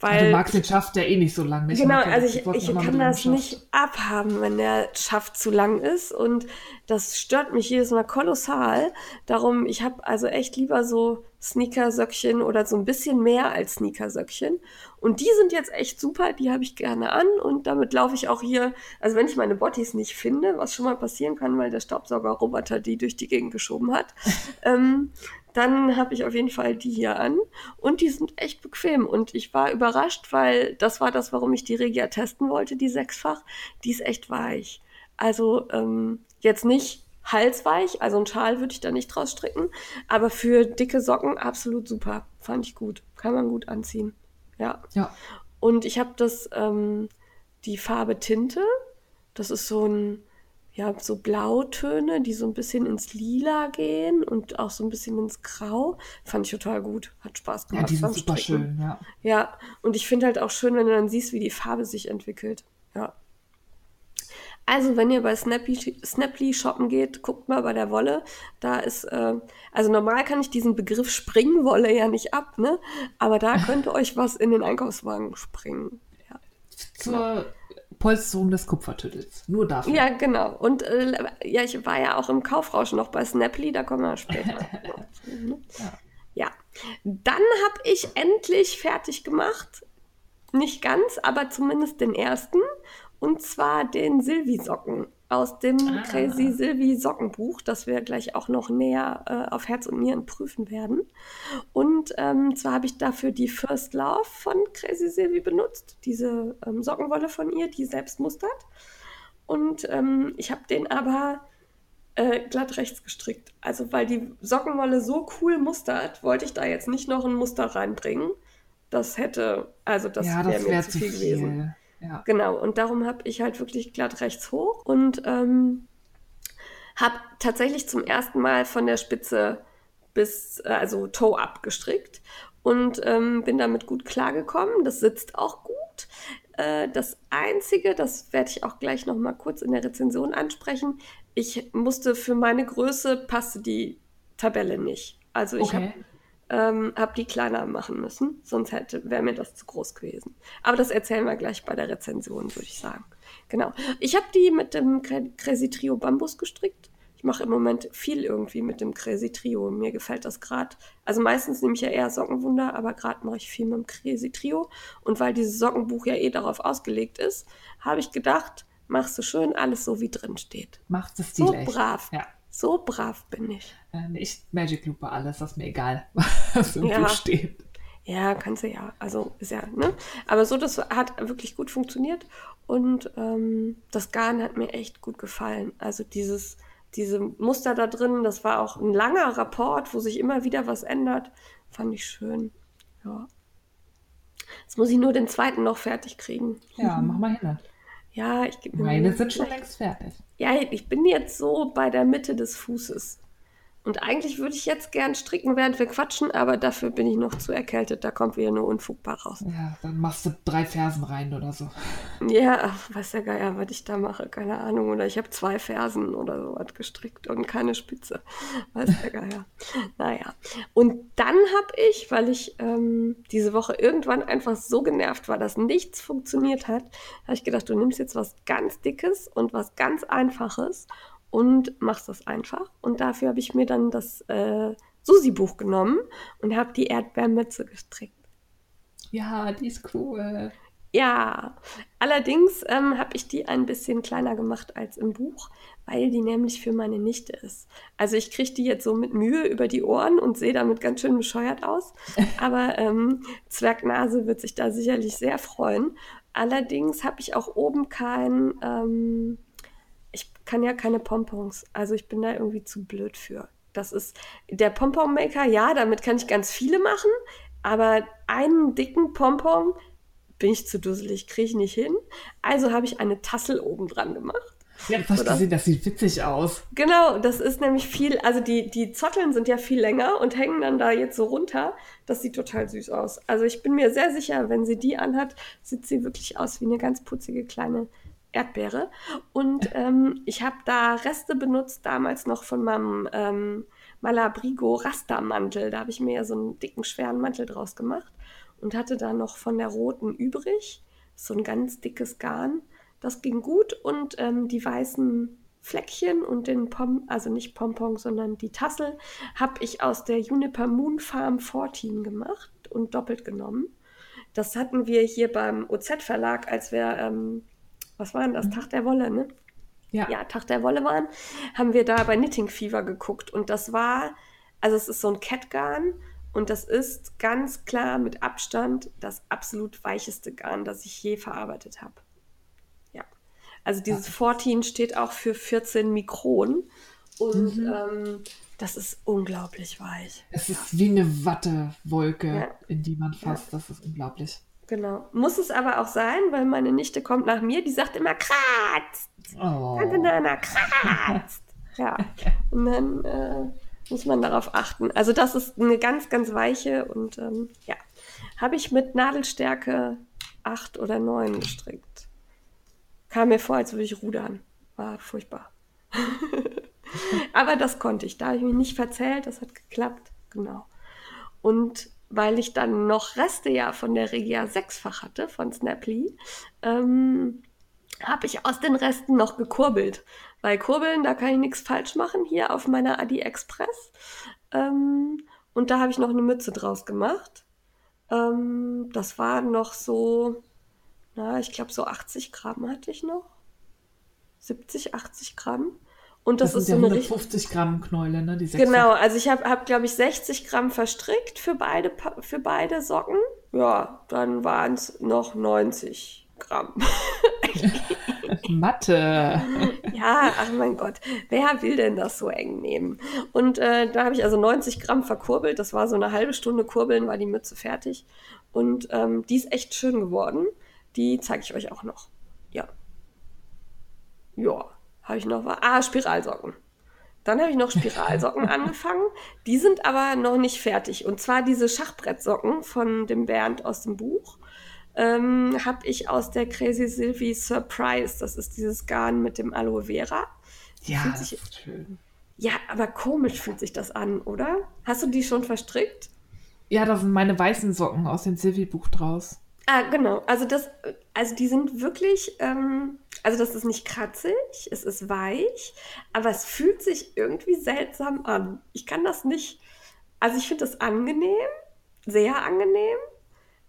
Weil, du magst den Schaft ja eh nicht so lang. Nicht? Genau, also ich, ich kann das nicht abhaben, wenn der Schaft zu lang ist und das stört mich jedes Mal kolossal. Darum, ich habe also echt lieber so Sneakersöckchen oder so ein bisschen mehr als Sneakersöckchen. Und die sind jetzt echt super, die habe ich gerne an und damit laufe ich auch hier, also wenn ich meine Botties nicht finde, was schon mal passieren kann, weil der Staubsaugerroboter die durch die Gegend geschoben hat, ähm, dann habe ich auf jeden Fall die hier an und die sind echt bequem und ich war überrascht, weil das war das, warum ich die Regia testen wollte, die sechsfach. Die ist echt weich. Also ähm, jetzt nicht halsweich, also ein Schal würde ich da nicht draus stricken, aber für dicke Socken absolut super. Fand ich gut. Kann man gut anziehen. Ja. ja. Und ich habe das, ähm, die Farbe Tinte. Das ist so ein ja, so Blautöne, die so ein bisschen ins Lila gehen und auch so ein bisschen ins Grau. Fand ich total gut. Hat Spaß gemacht. Ja, die sind super schön, ja. Ja, und ich finde halt auch schön, wenn du dann siehst, wie die Farbe sich entwickelt. Ja. Also, wenn ihr bei Snappy, Snapply shoppen geht, guckt mal bei der Wolle. Da ist, äh, also normal kann ich diesen Begriff Springwolle ja nicht ab, ne? Aber da könnte euch was in den Einkaufswagen springen. Ja. Zur Polsterung des Kupfertüttels. Nur dafür. Ja, genau. Und äh, ja, ich war ja auch im Kaufrausch noch bei Snapply, da kommen wir später. ja. ja. Dann habe ich endlich fertig gemacht. Nicht ganz, aber zumindest den ersten. Und zwar den Silvi-Socken aus dem ah. Crazy Sylvie Sockenbuch, das wir gleich auch noch näher äh, auf Herz und Nieren prüfen werden. Und ähm, zwar habe ich dafür die First Love von Crazy Sylvie benutzt, diese ähm, Sockenwolle von ihr, die selbst mustert. Und ähm, ich habe den aber äh, glatt rechts gestrickt. Also weil die Sockenwolle so cool mustert, wollte ich da jetzt nicht noch ein Muster reinbringen. Das hätte, also das ja, wäre mir zu viel, viel gewesen. Ja. Genau, und darum habe ich halt wirklich glatt rechts hoch und ähm, habe tatsächlich zum ersten Mal von der Spitze bis, äh, also Toe-up gestrickt und ähm, bin damit gut klargekommen. Das sitzt auch gut. Äh, das Einzige, das werde ich auch gleich noch mal kurz in der Rezension ansprechen, ich musste für meine Größe, passte die Tabelle nicht. Also ich okay. habe ähm, habe die kleiner machen müssen, sonst hätte wäre mir das zu groß gewesen. Aber das erzählen wir gleich bei der Rezension, würde ich sagen. Genau. Ich habe die mit dem Crazy Trio Bambus gestrickt. Ich mache im Moment viel irgendwie mit dem Crazy Trio. Mir gefällt das gerade. Also meistens nehme ich ja eher Sockenwunder, aber gerade mache ich viel mit dem Crazy Trio. Und weil dieses Sockenbuch ja eh darauf ausgelegt ist, habe ich gedacht, machst du schön alles so wie drin steht. Machst es so brav. Ja. So brav bin ich. Äh, ich Magic Loop alles, das ist mir egal, was im ja. Buch steht. Ja, kannst du ja. Also ist ja, ne? Aber so, das hat wirklich gut funktioniert und ähm, das Garn hat mir echt gut gefallen. Also dieses, diese Muster da drin, das war auch ein langer Rapport, wo sich immer wieder was ändert. Fand ich schön. Ja. Jetzt muss ich nur den zweiten noch fertig kriegen. Ja, mach mal hin. Ja, ich gebe Meine sind schon längst fertig. Ja, ich bin jetzt so bei der Mitte des Fußes. Und eigentlich würde ich jetzt gern stricken, während wir quatschen, aber dafür bin ich noch zu erkältet. Da kommt wieder nur unfugbar raus. Ja, dann machst du drei Fersen rein oder so. Ja, weiß der Geier, was ich da mache. Keine Ahnung. Oder ich habe zwei Fersen oder so was gestrickt und keine Spitze. Weiß der Geier. naja. Und dann habe ich, weil ich ähm, diese Woche irgendwann einfach so genervt war, dass nichts funktioniert hat, habe ich gedacht, du nimmst jetzt was ganz Dickes und was ganz Einfaches und machst das einfach. Und dafür habe ich mir dann das äh, Susi-Buch genommen und habe die Erdbeermütze gestrickt. Ja, die ist cool. Ja, allerdings ähm, habe ich die ein bisschen kleiner gemacht als im Buch, weil die nämlich für meine Nichte ist. Also ich kriege die jetzt so mit Mühe über die Ohren und sehe damit ganz schön bescheuert aus. Aber ähm, Zwergnase wird sich da sicherlich sehr freuen. Allerdings habe ich auch oben kein, ähm, ich kann ja keine Pompons. Also ich bin da irgendwie zu blöd für. Das ist der Pompon-Maker, ja, damit kann ich ganz viele machen. Aber einen dicken Pompon bin ich zu dusselig, kriege ich nicht hin. Also habe ich eine Tassel oben dran gemacht. Ja, das gesehen, das sieht witzig aus. Genau, das ist nämlich viel, also die, die Zotteln sind ja viel länger und hängen dann da jetzt so runter. Das sieht total süß aus. Also ich bin mir sehr sicher, wenn sie die anhat, sieht sie wirklich aus wie eine ganz putzige kleine Erdbeere. Und ähm, ich habe da Reste benutzt, damals noch von meinem ähm, Malabrigo Rastermantel. Da habe ich mir ja so einen dicken, schweren Mantel draus gemacht und hatte da noch von der roten übrig. So ein ganz dickes Garn. Das ging gut und ähm, die weißen Fleckchen und den Pom, also nicht Pompon, sondern die Tassel, habe ich aus der Juniper Moon Farm 14 gemacht und doppelt genommen. Das hatten wir hier beim OZ-Verlag, als wir, ähm, was war denn das, mhm. Tag der Wolle, ne? Ja. ja, Tag der Wolle waren, haben wir da bei Knitting Fever geguckt und das war, also es ist so ein Catgarn und das ist ganz klar mit Abstand das absolut weicheste Garn, das ich je verarbeitet habe. Ja. Also dieses ja. 14 steht auch für 14 Mikron. Und mhm. ähm, das ist unglaublich weich. Es ist wie eine Wattewolke, ja. in die man fasst. Ja. Das ist unglaublich. Genau. Muss es aber auch sein, weil meine Nichte kommt nach mir, die sagt immer kratzt. Oh. Tante Nana kratzt. ja. Und dann äh, muss man darauf achten. Also das ist eine ganz, ganz weiche und ähm, ja, habe ich mit Nadelstärke 8 oder 9 gestrickt. Kam mir vor, als würde ich rudern. War furchtbar. Aber das konnte ich. Da habe ich mich nicht verzählt, das hat geklappt. Genau. Und weil ich dann noch Reste ja von der Regia sechsfach hatte, von Snaply, ähm, habe ich aus den Resten noch gekurbelt. Weil Kurbeln, da kann ich nichts falsch machen hier auf meiner Adi Express. Ähm, und da habe ich noch eine Mütze draus gemacht. Ähm, das war noch so, na, ich glaube so 80 Gramm hatte ich noch. 70, 80 Gramm. Und das, das ist so eine 150 Gramm Knäule, ne? Genau, also ich habe, hab, glaube ich, 60 Gramm verstrickt für beide, für beide Socken. Ja, dann waren es noch 90 Gramm. Mathe. Ja, ach mein Gott, wer will denn das so eng nehmen? Und äh, da habe ich also 90 Gramm verkurbelt. Das war so eine halbe Stunde Kurbeln, war die Mütze fertig. Und ähm, die ist echt schön geworden. Die zeige ich euch auch noch. Ja. Ja, habe ich noch was? Ah, Spiralsocken. Dann habe ich noch Spiralsocken angefangen. Die sind aber noch nicht fertig. Und zwar diese Schachbrettsocken von dem Bernd aus dem Buch ähm, habe ich aus der Crazy Sylvie Surprise. Das ist dieses Garn mit dem Aloe Vera. Ja, das sich, ist schön. Ja, aber komisch fühlt sich das an, oder? Hast du die schon verstrickt? Ja, da sind meine weißen Socken aus dem Sylvie-Buch draus. Ah, genau. Also das, also die sind wirklich, ähm, also das ist nicht kratzig, es ist weich, aber es fühlt sich irgendwie seltsam an. Ich kann das nicht, also ich finde das angenehm, sehr angenehm,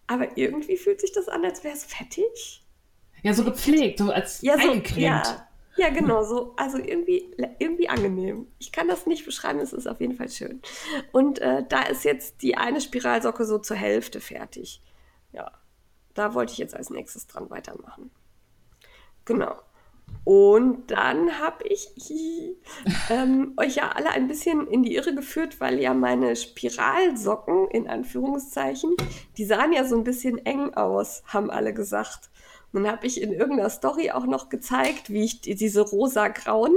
aber irgendwie fühlt sich das an, als wäre es fettig. Ja, so gepflegt, so als ja, so, eingecremt. Ja, ja, genau, so, also irgendwie, irgendwie angenehm. Ich kann das nicht beschreiben, es ist auf jeden Fall schön. Und äh, da ist jetzt die eine Spiralsocke so zur Hälfte fertig. Ja, da wollte ich jetzt als nächstes dran weitermachen. Genau. Und dann habe ich ähm, euch ja alle ein bisschen in die Irre geführt, weil ja meine Spiralsocken, in Anführungszeichen, die sahen ja so ein bisschen eng aus, haben alle gesagt. Und dann habe ich in irgendeiner Story auch noch gezeigt, wie ich die, diese rosa-grauen,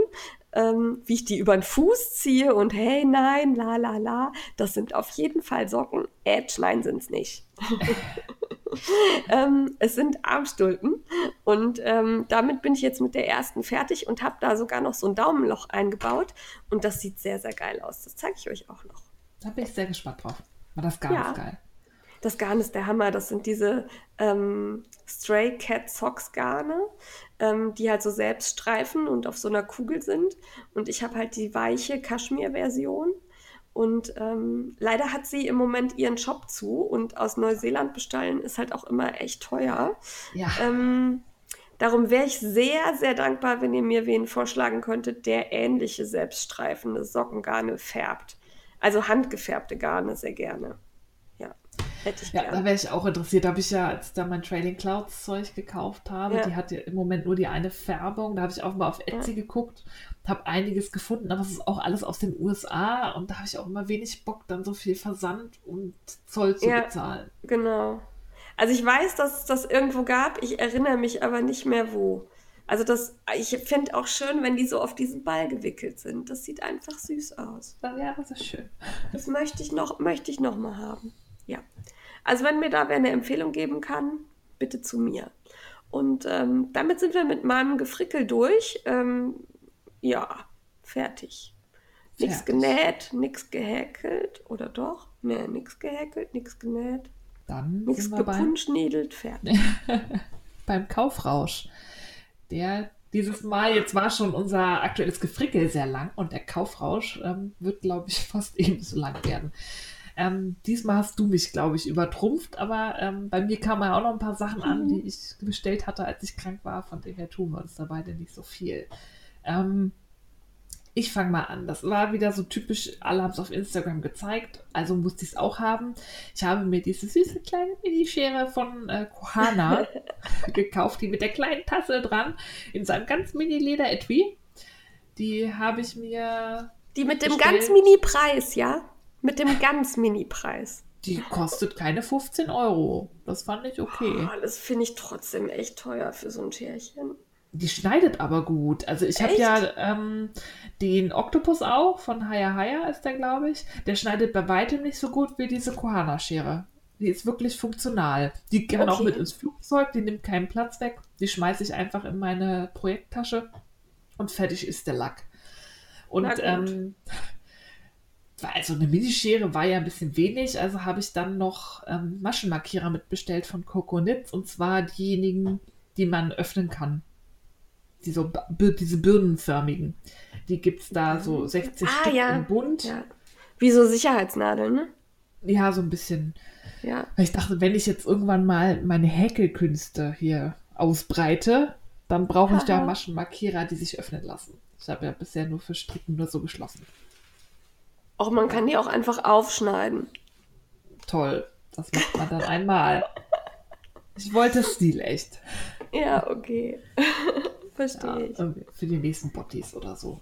ähm, wie ich die über den Fuß ziehe und hey, nein, la la la, das sind auf jeden Fall Socken. Edge, nein, sind's nicht. ähm, es sind Armstulpen und ähm, damit bin ich jetzt mit der ersten fertig und habe da sogar noch so ein Daumenloch eingebaut und das sieht sehr, sehr geil aus. Das zeige ich euch auch noch. Da bin ich sehr gespannt drauf. Aber das Garn ja. ist geil. Das Garn ist der Hammer. Das sind diese ähm, Stray Cat Socks Garne, ähm, die halt so Selbststreifen und auf so einer Kugel sind. Und ich habe halt die weiche Kaschmir-Version. Und ähm, leider hat sie im Moment ihren Shop zu und aus Neuseeland bestellen ist halt auch immer echt teuer. Ja. Ähm, darum wäre ich sehr, sehr dankbar, wenn ihr mir wen vorschlagen könntet, der ähnliche selbststreifende Sockengarne färbt. Also handgefärbte Garne sehr gerne. Ja, hätte ich Ja, gerne. da wäre ich auch interessiert. Da habe ich ja, als ich da mein Trading Clouds Zeug gekauft habe, Ja. die hat ja im Moment nur die eine Färbung. Da habe ich auch mal auf Etsy geguckt, habe einiges gefunden, aber es ist auch alles aus den USA und da habe ich auch immer wenig Bock, dann so viel Versand und Zoll zu Ja. bezahlen. Genau. Also ich weiß, dass es das irgendwo gab, ich erinnere mich aber nicht mehr wo. Also das, ich finde auch schön, wenn die so auf diesen Ball gewickelt sind. Das sieht einfach süß aus. Wäre das ist schön. Das möchte ich noch, möchte ich noch mal haben. Ja. Also wenn mir da wer eine Empfehlung geben kann, bitte zu mir. Und ähm, damit sind wir mit meinem Gefrickel durch. Ähm, ja, fertig. Nichts Fertig. genäht, nichts gehäkelt, oder doch? Nee, nichts gehäkelt, nichts genäht, Dann nichts gepunschniedelt, fertig. beim Kaufrausch. Der dieses Mal, jetzt war schon unser aktuelles Gefrickel sehr lang und der Kaufrausch ähm, wird, glaube ich, fast ebenso lang werden. Ähm, diesmal hast du mich, glaube ich, übertrumpft, aber ähm, bei mir kamen ja auch noch ein paar Sachen an, die ich bestellt hatte, als ich krank war. Von dem her tun wir uns dabei denn nicht so viel. Ähm, ich fange mal an. Das war wieder so typisch, alle haben es auf Instagram gezeigt, also musste ich es auch haben. Ich habe mir diese süße kleine Minischere von äh, Kohana gekauft, die mit der kleinen Tasse dran, in seinem ganz Mini-Leder-Etui. Die habe ich mir, Die mit dem Bestellt. ganz Mini-Preis, ja? Mit dem ganz Mini-Preis. die kostet keine 15 Euro. Das fand ich okay. Oh, das finde ich trotzdem echt teuer für so ein Scherchen. Die schneidet aber gut. Also ich habe ja ähm, den Oktopus auch, von Haya Haya ist der, glaube ich. Der schneidet bei weitem nicht so gut wie diese Kohana-Schere. Die ist wirklich funktional. Die kann auch Okay. mit ins Flugzeug, die nimmt keinen Platz weg. Die schmeiße ich einfach in meine Projekttasche und fertig ist der Lack. Und ähm, also eine Minischere war ja ein bisschen wenig, also habe ich dann noch ähm, Maschenmarkierer mitbestellt von Coconitz und zwar diejenigen, die man öffnen kann. Die so, diese birnenförmigen. Die gibt es da so 60 Ah, Stück ja. in bunt. Ja. Wie so Sicherheitsnadeln, ne? Ja, so ein bisschen. Ja. Weil ich dachte, wenn ich jetzt irgendwann mal meine Häkelkünste hier ausbreite, dann brauche ich da Haha. Maschenmarkierer, die sich öffnen lassen. Ich habe ja bisher nur für Stricken nur so geschlossen. Auch man kann die auch einfach aufschneiden. Toll. Das macht man dann einmal. Ich wollte Stil echt. Ja, okay. Verstehe ich. irgendwie für die nächsten Bottis oder so.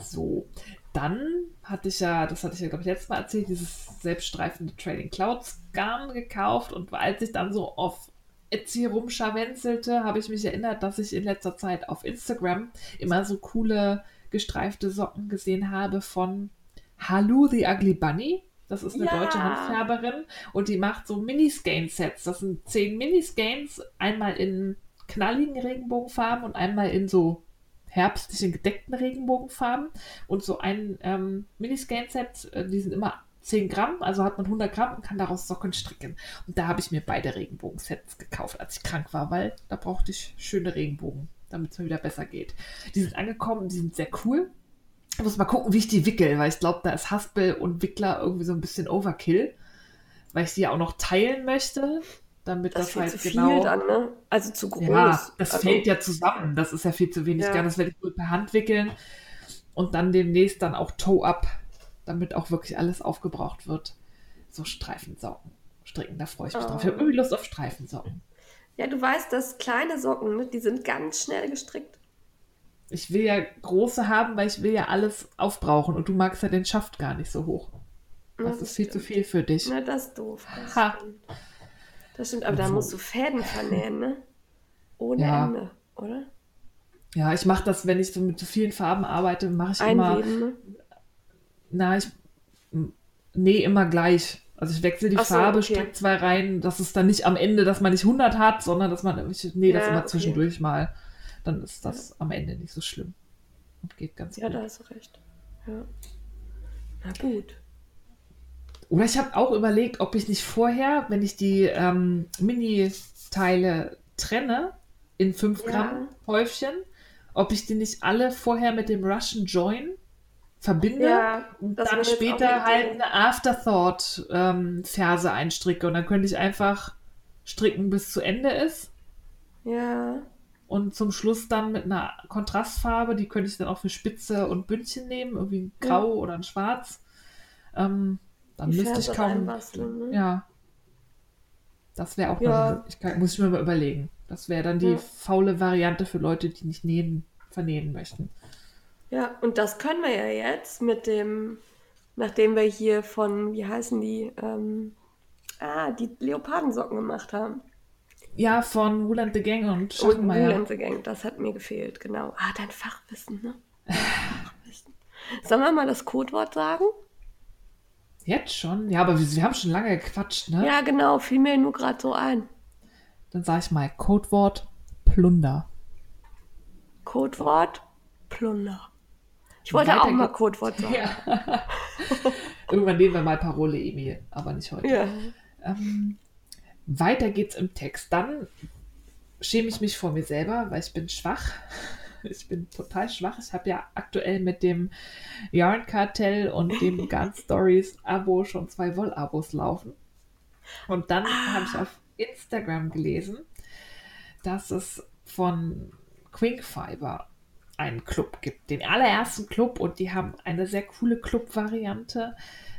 So, dann hatte ich ja, das hatte ich ja, glaube ich, letztes Mal erzählt, dieses selbststreifende Trading Clouds Garn gekauft und als ich dann so auf Etsy rumscharwenzelte, habe ich mich erinnert, dass ich in letzter Zeit auf Instagram immer so coole gestreifte Socken gesehen habe von Halu the Ugly Bunny. Das ist eine Ja. deutsche Handfärberin und die macht so Mini-Skein-Sets. Das sind zehn Mini-Skeins, einmal in knalligen Regenbogenfarben und einmal in so herbstlichen gedeckten Regenbogenfarben und so ein ähm, Mini-Scan-Set, äh, die sind immer 10 Gramm, also hat man 100 Gramm und kann daraus Socken stricken. Und da habe ich mir beide Regenbogen-Sets gekauft, als ich krank war, weil da brauchte ich schöne Regenbogen, damit es mir wieder besser geht. Die sind angekommen, die sind sehr cool. Ich muss mal gucken, wie ich die wickel, weil ich glaube, da ist Haspel und Wickler irgendwie so ein bisschen Overkill, weil ich die ja auch noch teilen möchte, damit Das das, viel halt zu viel genau dann, ne? Also zu groß. ja, das also, fällt ja zusammen. Das ist ja viel zu wenig. Ja. Das werde ich wohl per Hand wickeln und dann demnächst dann auch Toe-Up, damit auch wirklich alles aufgebraucht wird. So Streifensocken stricken, da freue ich mich Oh. drauf. Ich habe irgendwie Lust auf Streifensocken. Ja, du weißt, dass kleine Socken, ne, die sind ganz schnell gestrickt. Ich will ja große haben, weil ich will ja alles aufbrauchen und du magst ja den Schaft gar nicht so hoch. Ja, Das ist viel zu viel für dich. Na, das ist doof. Das Ha. stimmt. Das stimmt, aber da So. musst du Fäden vernähen, ne? Ohne Ja. Ende, oder? Ja, ich mache das, wenn ich so mit so vielen Farben arbeite, mache ich immer Einweben, ne? Na, ich nee, immer gleich. Also ich wechsle die so, Farbe, okay. strick zwei rein. Das ist dann nicht am Ende, dass man nicht 100 hat, sondern dass man, ich nee, das Ja, immer okay. zwischendurch mal. Dann ist das am Ende nicht so schlimm. Und geht ganz Ja, gut. da hast du recht. Ja. Na gut. Oder ich habe auch überlegt, ob ich nicht vorher, wenn ich die ähm, Mini-Teile trenne in 5 Ja. Gramm Häufchen, ob ich die nicht alle vorher mit dem Russian Join verbinde Ja, und dann später halt eine Afterthought-Ferse einstricke. Und dann könnte ich einfach stricken, bis zu Ende ist. Ja, Und zum Schluss dann mit einer Kontrastfarbe, die könnte ich dann auch für Spitze und Bündchen nehmen, irgendwie ein Ja. Grau oder ein Schwarz. Ähm, dann Die müsste ich kaum. ne? Ja. Das wäre auch Ja. noch eine Möglichkeit. Muss ich mir mal überlegen. Das wäre dann die Ja. faule Variante für Leute, die nicht nähen, vernähen möchten. ja, und das können wir ja jetzt mit dem, nachdem wir hier von, wie heißen die, ähm, ah, die Leopardensocken gemacht haben. Ja, von Wuland the Gang und Schachenmeier. Wool and the Gang, das hat mir gefehlt, genau. Ah, dein Fachwissen, ne? Fachwissen. Sollen wir mal das Codewort sagen? Jetzt schon? Ja, aber wir, wir haben schon lange gequatscht, ne? Ja, genau, fiel mir nur gerade so ein. Dann sage ich mal Codewort Plunder. Codewort Plunder. Ich wollte Weiter auch mal. Codewort sagen. Ja. Irgendwann nehmen wir mal Parole, Emil, aber nicht heute. Ja. Ähm, weiter geht's im Text. Dann schäme ich mich vor mir selber, weil ich bin schwach. Ich bin total schwach. Ich habe ja aktuell mit dem Yarn-Kartell und dem Gun Stories Abo schon zwei Woll-Abos laufen. Und dann habe ich auf Instagram gelesen, dass es von Quink Fiber einen Club gibt, den allerersten Club und die haben eine sehr coole Club-Variante,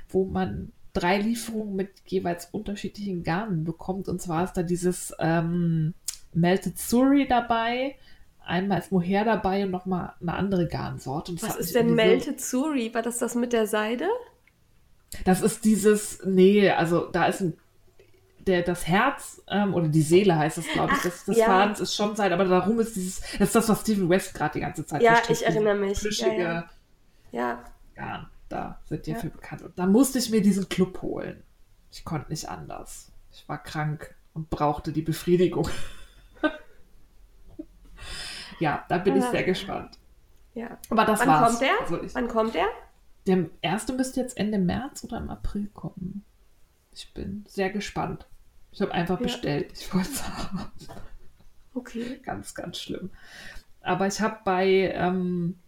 wo man drei Lieferungen mit jeweils unterschiedlichen Garnen bekommt. Und zwar ist da dieses ähm, Melted Suri dabei, einmal ist Mohair dabei und nochmal eine andere Garnsorte. Und das Was ist denn Melted Suri? War das das mit der Seide? Das ist dieses, nee, also da ist ein, der, das Herz ähm, oder die Seele heißt es, glaube ich, des, des ja. Fadens ist schon Seide, aber darum ist dieses, das ist das, was Stephen West gerade die ganze Zeit Ja, ich erinnere mich. Ja, ja. Ja, Garn, da sind die Ja. für bekannt. Und da musste ich mir diesen Club holen. Ich konnte nicht anders. Ich war krank und brauchte die Befriedigung. ja, da bin ich Ah. sehr gespannt. ja. Aber das Wann war's. kommt der? Also ich, Wann kommt der? der erste müsste jetzt Ende März oder im April kommen. Ich bin sehr gespannt. Ich habe einfach Ja. bestellt. Ich wollte es haben. Okay. Ganz, ganz schlimm. Aber ich habe bei ähm,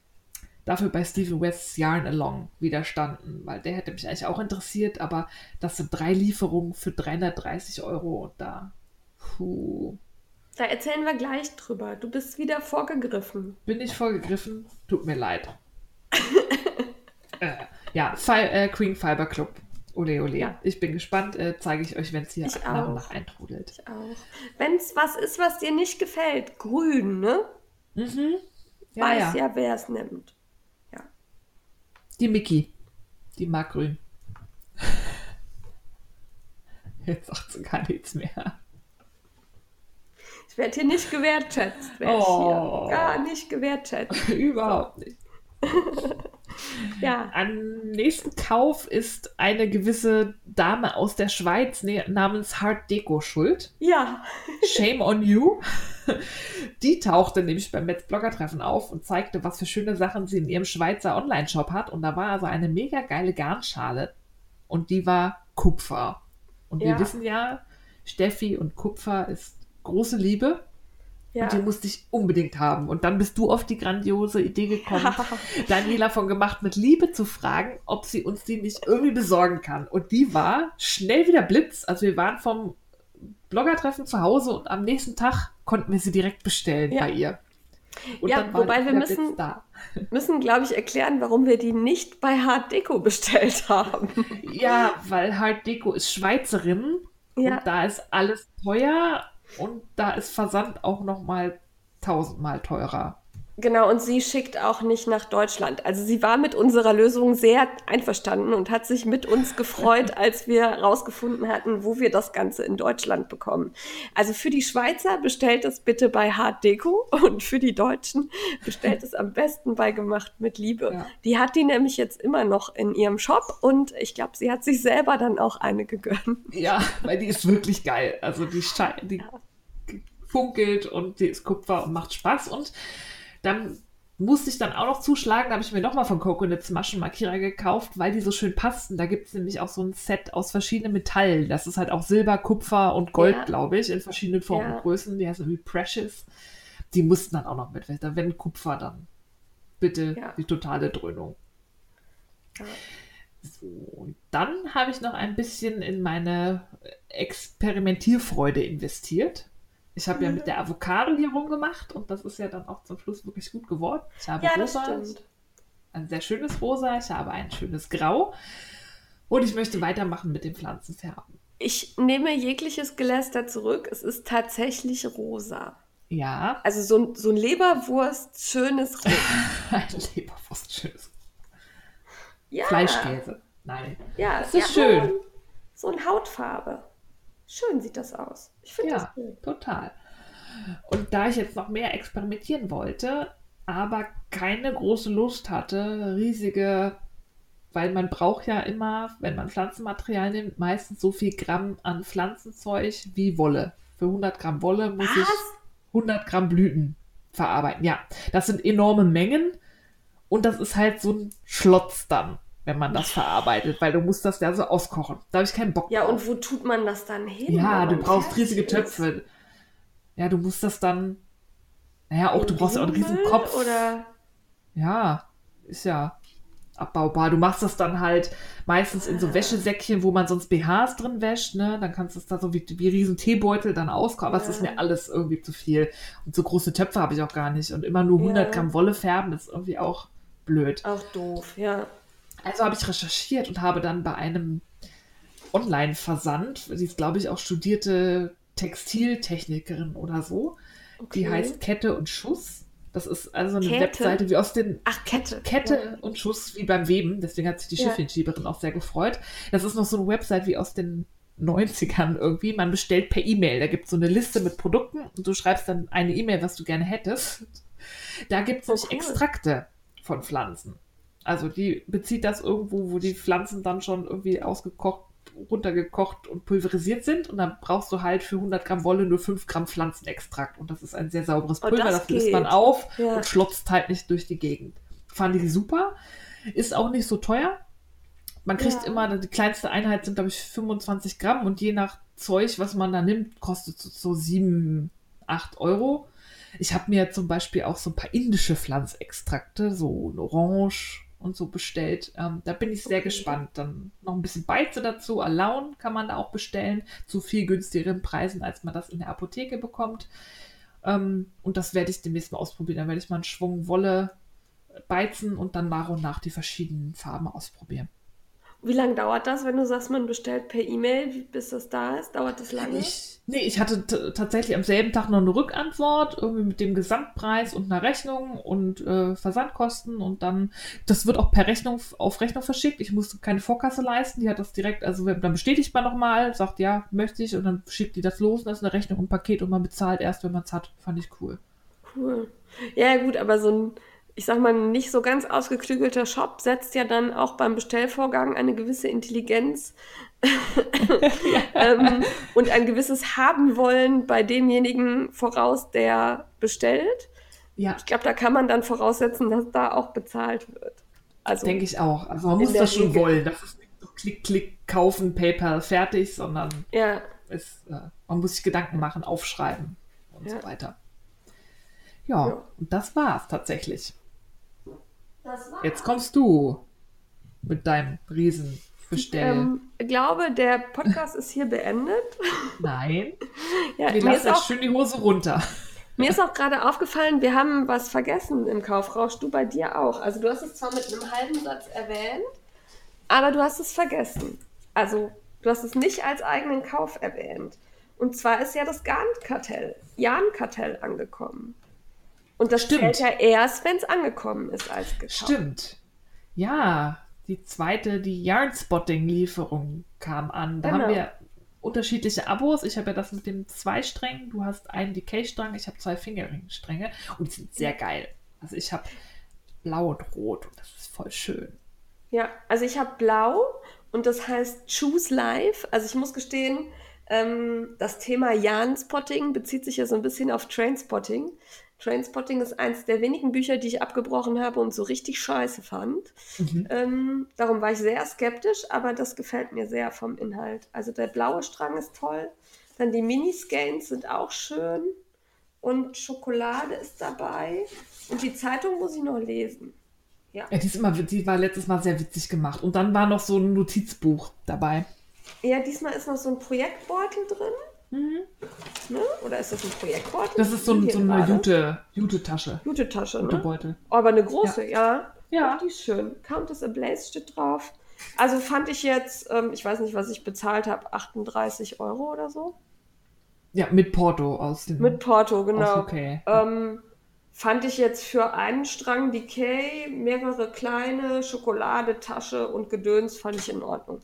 dafür bei Stephen West's Yarn Along widerstanden, weil der hätte mich eigentlich auch interessiert, aber das sind drei Lieferungen für 330 Euro und da puh, Da erzählen wir gleich drüber. Du bist wieder vorgegriffen. bin ich vorgegriffen. Tut mir leid. äh, ja, Fi äh, Queen Fiber Club. Ole, ole. Ja. Ich bin gespannt. Äh, Zeige ich euch, wenn es hier nach und auch. nach eintrudelt. Ich auch. Wenn es was ist, was dir nicht gefällt, grün, ne? Mhm. Ja, Weiß ja. ja, wer es nimmt. Die Mickey. Die mag grün. Jetzt sagt sie gar nichts mehr. Ich werde hier nicht gewertschätzt. Werd Oh. ich hier. Gar nicht gewertschätzt. Überhaupt nicht. Ja. Am nächsten Kauf ist eine gewisse Dame aus der Schweiz namens Hard Deco schuld. Ja. Shame on you. Die tauchte nämlich beim Metz Blogger Treffen auf und zeigte, was für schöne Sachen sie in ihrem Schweizer Online-Shop hat. Und da war also eine mega geile Garnschale und die war Kupfer. Und wir Ja. wissen ja, Steffi und Kupfer ist große Liebe. Ja. Und die musste ich unbedingt haben. Und dann bist du auf die grandiose Idee gekommen, Daniela von Gemacht mit Liebe zu fragen, ob sie uns die nicht irgendwie besorgen kann. Und die war schnell wieder Blitz. Also wir waren vom Bloggertreffen zu Hause und am nächsten Tag konnten wir sie direkt bestellen Ja. bei ihr. Und Ja, wobei wir müssen-. Müssen, glaube ich, erklären, warum wir die nicht bei Hard Deco bestellt haben. Ja, weil Hard Deco ist Schweizerin Ja. und da ist alles teuer und da ist Versand auch noch mal tausendmal teurer. Genau, und sie schickt auch nicht nach Deutschland. Also sie war mit unserer Lösung sehr einverstanden und hat sich mit uns gefreut, als wir rausgefunden hatten, wo wir das Ganze in Deutschland bekommen. Also für die Schweizer bestellt es bitte bei Hard Deco und für die Deutschen bestellt es am besten bei Gemacht mit Liebe. Ja. Die hat die nämlich jetzt immer noch in ihrem Shop und ich glaube, sie hat sich selber dann auch eine gegönnt. Ja, weil die ist wirklich geil. Also die, die funkelt und die ist Kupfer und macht Spaß. Und dann musste ich dann auch noch zuschlagen, da habe ich mir nochmal von Coconuts Maschenmarkierer gekauft, weil die so schön passten. Da gibt es nämlich auch so ein Set aus verschiedenen Metallen. Das ist halt auch Silber, Kupfer und Gold, Ja. glaube ich, in verschiedenen Formen Ja. und Größen. Die heißen irgendwie Precious. Die mussten dann auch noch mit. Wenn Kupfer, dann bitte Ja. die totale Dröhnung. So, und dann habe ich noch ein bisschen in meine Experimentierfreude investiert. Ich habe ja mit der Avocado hier rumgemacht und das ist ja dann auch zum Schluss wirklich gut geworden. Ich habe Ja, rosa, ein sehr schönes Rosa, ich habe ein schönes Grau und ich möchte weitermachen mit den Pflanzenfärben. Ich nehme jegliches Geläster zurück. Es ist tatsächlich rosa. Ja, Also so, ein- so ein Leberwurst, schönes Rot. ein Leberwurst, schönes Ja, Fleischkäse. Nein. Ja, Das ist ja, schön. So eine Hautfarbe. Schön sieht das aus. Ich finde das Ja, schön. total. Und da ich jetzt noch mehr experimentieren wollte, aber keine große Lust hatte, riesige, weil man braucht ja immer, wenn man Pflanzenmaterial nimmt, meistens so viel Gramm an Pflanzenzeug wie Wolle. Für 100 Gramm Wolle muss ich Was? 100 Gramm Blüten verarbeiten. Ja, das sind enorme Mengen und das ist halt so ein Schlotz dann, wenn man das verarbeitet, weil du musst das ja so auskochen. Da habe ich keinen Bock Ja, drauf. und wo tut man das dann hin? Ja, du brauchst riesige ist? Töpfe. Ja, du musst das dann. Naja, auch du brauchst ja auch einen riesen Kopf. Oder Ja, ist ja abbaubar. Du machst das dann halt meistens in so Wäschesäckchen, wo man sonst BHs drin wäscht, ne? Dann kannst du es da so wie, wie riesen Teebeutel dann auskochen. Aber es ist mir alles irgendwie zu viel. Und so große Töpfe habe ich auch gar nicht. Und immer nur 100 Ja. Gramm Wolle färben, das ist irgendwie auch blöd. auch doof, ja. Also habe ich recherchiert und habe dann bei einem Online-Versand, sie ist, glaube ich, auch studierte Textiltechnikerin oder so, die Okay. heißt Kette und Schuss. Das ist also eine Kette? Webseite wie aus den Ach, Kette. Kette und Schuss wie beim Weben. Deswegen hat sich die Ja. Schiffchenschieberin auch sehr gefreut. Das ist noch so eine Website wie aus den 90ern irgendwie. Man bestellt per E-Mail. Da gibt es so eine Liste mit Produkten und du schreibst dann eine E-Mail, was du gerne hättest. Da gibt es Oh, nämlich cool. Extrakte von Pflanzen. Also die bezieht das irgendwo, wo die Pflanzen dann schon irgendwie ausgekocht, runtergekocht und pulverisiert sind. Und dann brauchst du halt für 100 Gramm Wolle nur 5 Gramm Pflanzenextrakt. Und das ist ein sehr sauberes Oh, Pulver. das das löst man auf Ja. und schlotzt halt nicht durch die Gegend. Fand ich super. Ist auch nicht so teuer. Man kriegt Ja. immer, die kleinste Einheit sind, glaube ich, 25 Gramm und je nach Zeug, was man da nimmt, kostet es so 7, 8 Euro. Ich habe mir zum Beispiel auch so ein paar indische Pflanzextrakte, so ein Orange und so bestellt. Ähm, da bin ich sehr Okay. gespannt. Dann noch ein bisschen Beize dazu. Alaun kann man da auch bestellen, zu viel günstigeren Preisen, als man das in der Apotheke bekommt. Ähm, und das werde ich demnächst mal ausprobieren. Dann werde ich mal einen Schwung Wolle beizen und dann nach und nach die verschiedenen Farben ausprobieren. Wie lange dauert das, wenn du sagst, man bestellt per E-Mail, wie- bis das da ist? Dauert das lange? Ich, nee, ich hatte tatsächlich am selben Tag noch eine Rückantwort, irgendwie mit dem Gesamtpreis und einer Rechnung und äh, Versandkosten und dann, das wird auch per Rechnung auf Rechnung verschickt. Ich musste keine Vorkasse leisten, die hat das direkt, also dann bestätigt man nochmal, sagt ja, möchte ich und dann schickt die das los und das ist eine Rechnung und ein Paket und man bezahlt erst, wenn man es hat. Fand ich cool. Cool. Ja, gut, aber so ein, ich sag mal, nicht so ganz ausgeklügelter Shop setzt ja dann auch beim Bestellvorgang eine gewisse Intelligenz ähm, und ein gewisses Haben-Wollen bei demjenigen voraus, der bestellt. Ja, Ich glaube, da kann man dann voraussetzen, dass da auch bezahlt wird. Also, denke ich auch. Also man muss das schon Regel. wollen. Das ist nicht so klick, klick, kaufen, PayPal, fertig, sondern ja, es, äh, man muss sich Gedanken machen, aufschreiben und Ja. so weiter. Ja, Ja. und das war's tatsächlich. Jetzt kommst du mit deinem Riesenbestell. ähm, ich glaube, der Podcast ist hier beendet. Nein, Ja, wir mir lassen ist auch jetzt schön die Hose runter. Mir ist auch gerade aufgefallen, wir haben was vergessen im Kaufrausch, du bei dir auch. Also du hast es zwar mit einem halben Satz erwähnt, aber du hast es vergessen. Also du hast es nicht als eigenen Kauf erwähnt. Und zwar ist ja das Garnkartell, Jahn-Kartell angekommen. Und das Stimmt. zählt ja erst, wenn es angekommen ist als gekauft. Stimmt. Ja, die zweite, die Yarn-Spotting-Lieferung kam an. Da Genau. haben wir unterschiedliche Abos. Ich habe ja das mit dem zwei Strängen. Du hast einen Decay-Strang, ich habe zwei Fingering-Stränge. Und die sind sehr geil. Also ich habe blau und rot und das ist voll schön. Ja, also ich habe blau und das heißt Choose Life. Also ich muss gestehen, ähm, das Thema Jahn-Spotting bezieht sich ja so ein bisschen auf Trainspotting. Trainspotting ist eins der wenigen Bücher, die ich abgebrochen habe und so richtig scheiße fand. Mhm. Ähm, darum war ich sehr skeptisch, aber das gefällt mir sehr vom Inhalt. Also der blaue Strang ist toll, dann die Miniskeins sind auch schön und Schokolade ist dabei und die Zeitung muss ich noch lesen. Ja. ja. die, ist immer, die war letztes Mal sehr witzig gemacht. Und dann war noch so ein Notizbuch dabei. Ja, diesmal ist noch so ein Projektbeutel drin. Mhm. Ne? Oder ist das ein Projektbeutel? Das ist so, ein, so eine Jute, Jute-Tasche. Jute-Tasche, ne? Jute-Beutel. Aber eine große, ja. Ja. ja. Die ist schön. Countess Ablaze steht drauf. Also fand ich jetzt, ähm, ich weiß nicht, was ich bezahlt habe, 38 Euro oder so. Ja, mit Porto aus dem. Mit Porto, genau. Okay. Ähm, fand ich jetzt für einen Strang Decay, mehrere kleine Schokolade, Tasche und Gedöns, fand ich in Ordnung.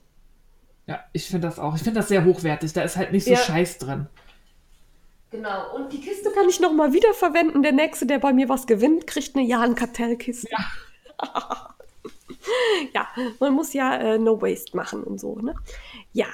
Ja, ich finde das auch. Ich finde das sehr hochwertig. Da ist halt nicht so ja. Scheiß drin. Genau. Und die Kiste kann ich nochmal wiederverwenden. Der Nächste, der bei mir was gewinnt, kriegt eine Jan Kartell-Kiste. Ja. ja, man muss ja äh, No Waste machen und so, ne? Ja.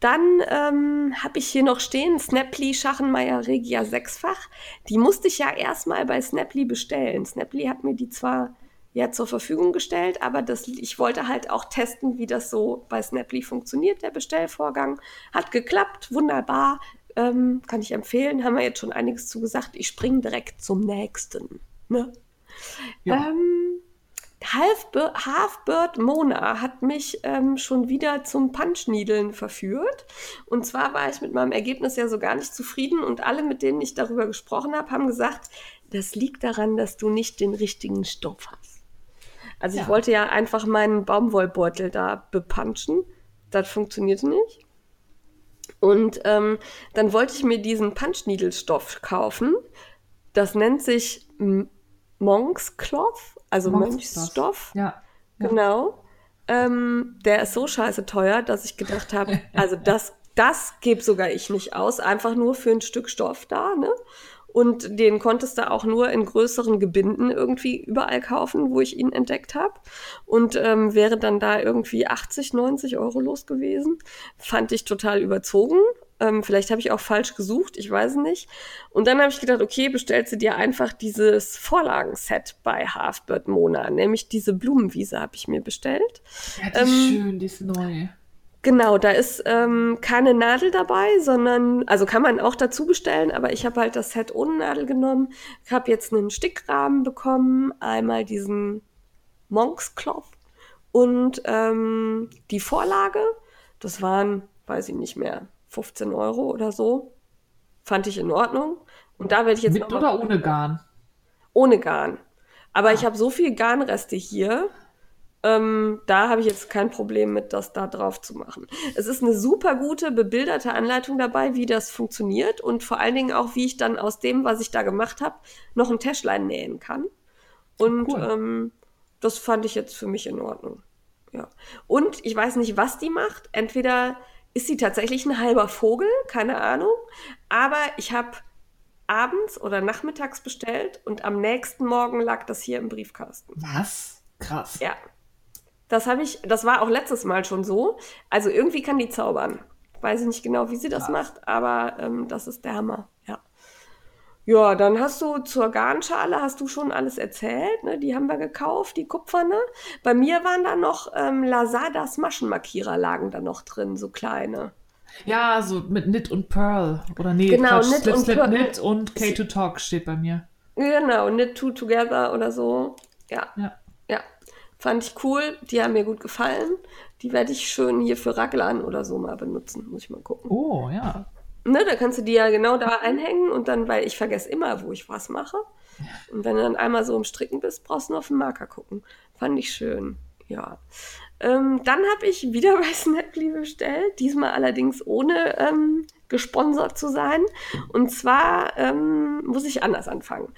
Dann ähm, habe ich hier noch stehen Snaply Schachenmeier Regia sechsfach. Die musste ich ja erstmal bei Snaply bestellen. Snaply hat mir die zwar ja zur Verfügung gestellt, aber das, ich wollte halt auch testen, wie das so bei Snaply funktioniert, der Bestellvorgang. Hat geklappt, wunderbar, ähm, kann ich empfehlen, haben wir jetzt schon einiges zu gesagt. Ich springe direkt zum nächsten. Ne? Ja. Ähm, Half-Bird Mona hat mich ähm, schon wieder zum Punchniedeln verführt. Und zwar war ich mit meinem Ergebnis ja so gar nicht zufrieden und alle, mit denen ich darüber gesprochen habe, haben gesagt, das liegt daran, dass du nicht den richtigen Stoff hast. Also ja. ich wollte ja einfach meinen Baumwollbeutel da bepunchen. Das funktionierte nicht. Und ähm, dann wollte ich mir diesen Punch-Needle-Stoff kaufen. Das nennt sich Monks Cloth, also Mönchsstoff. Ja. ja. Genau. Ähm, der ist so scheiße teuer, dass ich gedacht habe, also das, das gebe sogar ich nicht aus, einfach nur für ein Stück Stoff da, ne? Und den konntest du auch nur in größeren Gebinden irgendwie überall kaufen, wo ich ihn entdeckt habe. Und ähm, wäre dann da irgendwie 80, 90 Euro los gewesen. Fand ich total überzogen. Ähm, vielleicht habe ich auch falsch gesucht, ich weiß nicht. Und dann habe ich gedacht, okay, bestellst du dir einfach dieses Vorlagenset bei Halfbird Mona, nämlich diese Blumenwiese habe ich mir bestellt. Ja, die ist ähm, schön, die ist neu. Genau, da ist ähm, keine Nadel dabei, sondern, also kann man auch dazu bestellen, aber ich habe halt das Set ohne Nadel genommen. Ich habe jetzt einen Stickrahmen bekommen, einmal diesen Monks Cloth und ähm, die Vorlage. Das waren, weiß ich nicht mehr, 15 Euro oder so. Fand ich in Ordnung. Und da werde ich jetzt. Mit oder ohne Garn? Ohne Garn. Aber ah. ich habe so viel Garnreste hier ähm, da habe ich jetzt kein Problem mit, das da drauf zu machen. Es ist eine super gute, bebilderte Anleitung dabei, wie das funktioniert und vor allen Dingen auch, wie ich dann aus dem, was ich da gemacht habe, noch ein Täschlein nähen kann. Und cool. ähm, das fand ich jetzt für mich in Ordnung. Ja. Und ich weiß nicht, was die macht. Entweder ist sie tatsächlich ein halber Vogel, keine Ahnung. Aber ich habe abends oder nachmittags bestellt und am nächsten Morgen lag das hier im Briefkasten. Was? Krass. Ja. Das habe ich, das war auch letztes Mal schon so. Also irgendwie kann die zaubern. Weiß ich nicht genau, wie sie das ja. macht, aber ähm, das ist der Hammer. Ja. Ja, dann hast du zur Garnschale hast du schon alles erzählt. Ne? Die haben wir gekauft, die Kupferne. Bei mir waren da noch ähm, Lasadas Maschenmarkierer lagen da noch drin, so kleine. Ja, so mit Knit und Pearl. Oder nee, genau, Quatsch, Knit Slip, und Slip, Pearl. Knit und K2 Talk steht bei mir. Genau, Knit Two Together oder so. Ja. Ja. Fand ich cool, die haben mir gut gefallen. Die werde ich schön hier für Raglan oder so mal benutzen, muss ich mal gucken. Oh, ja. Ne, da kannst du die ja genau da einhängen und dann, weil ich vergesse immer, wo ich was mache. Und wenn du dann einmal so im Stricken bist, brauchst du nur auf den Marker gucken. Fand ich schön, ja. Ähm, dann habe ich wieder bei Snaply bestellt, diesmal allerdings ohne ähm, gesponsert zu sein. Und zwar ähm, muss ich anders anfangen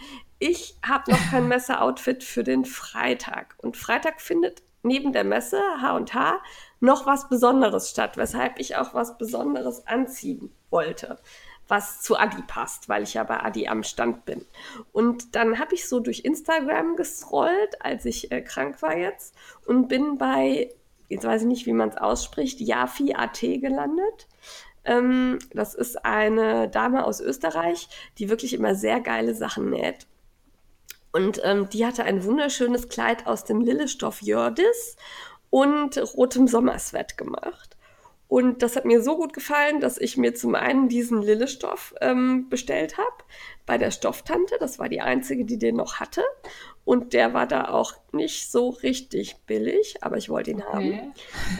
ich habe noch kein Messeoutfit für den Freitag. Und Freitag findet neben der Messe H&H noch was Besonderes statt, weshalb ich auch was Besonderes anziehen wollte, was zu Adi passt, weil ich ja bei Adi am Stand bin. Und dann habe ich so durch Instagram gescrollt, als ich äh, krank war jetzt und bin bei, jetzt weiß ich nicht, wie man es ausspricht, Yafi AT gelandet. Ähm, das ist eine Dame aus Österreich, die wirklich immer sehr geile Sachen näht. Und ähm, die hatte ein wunderschönes Kleid aus dem Lillestoff Jördis und rotem Sommersweat gemacht. Und das hat mir so gut gefallen, dass ich mir zum einen diesen Lillestoff ähm, bestellt habe bei der Stofftante. Das war die einzige, die den noch hatte. Und der war da auch nicht so richtig billig, aber ich wollte ihn okay. haben.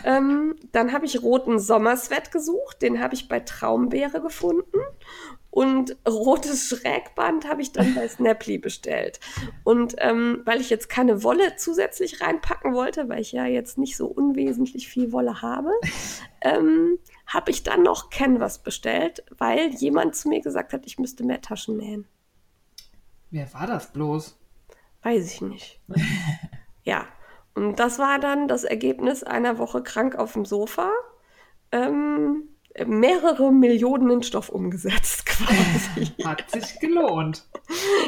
Ähm, dann habe ich roten Sommersweat gesucht. Den habe ich bei Traumbeere gefunden. Und rotes Schrägband habe ich dann bei Snapply bestellt. Und ähm, weil ich jetzt keine Wolle zusätzlich reinpacken wollte, weil ich ja jetzt nicht so unwesentlich viel Wolle habe, ähm, habe ich dann noch Canvas bestellt, weil jemand zu mir gesagt hat, ich müsste mehr Taschen nähen. Wer war das bloß? Weiß ich nicht. ja, und das war dann das Ergebnis einer Woche krank auf dem Sofa. Ähm, mehrere Millionen in Stoff umgesetzt quasi. Hat sich gelohnt.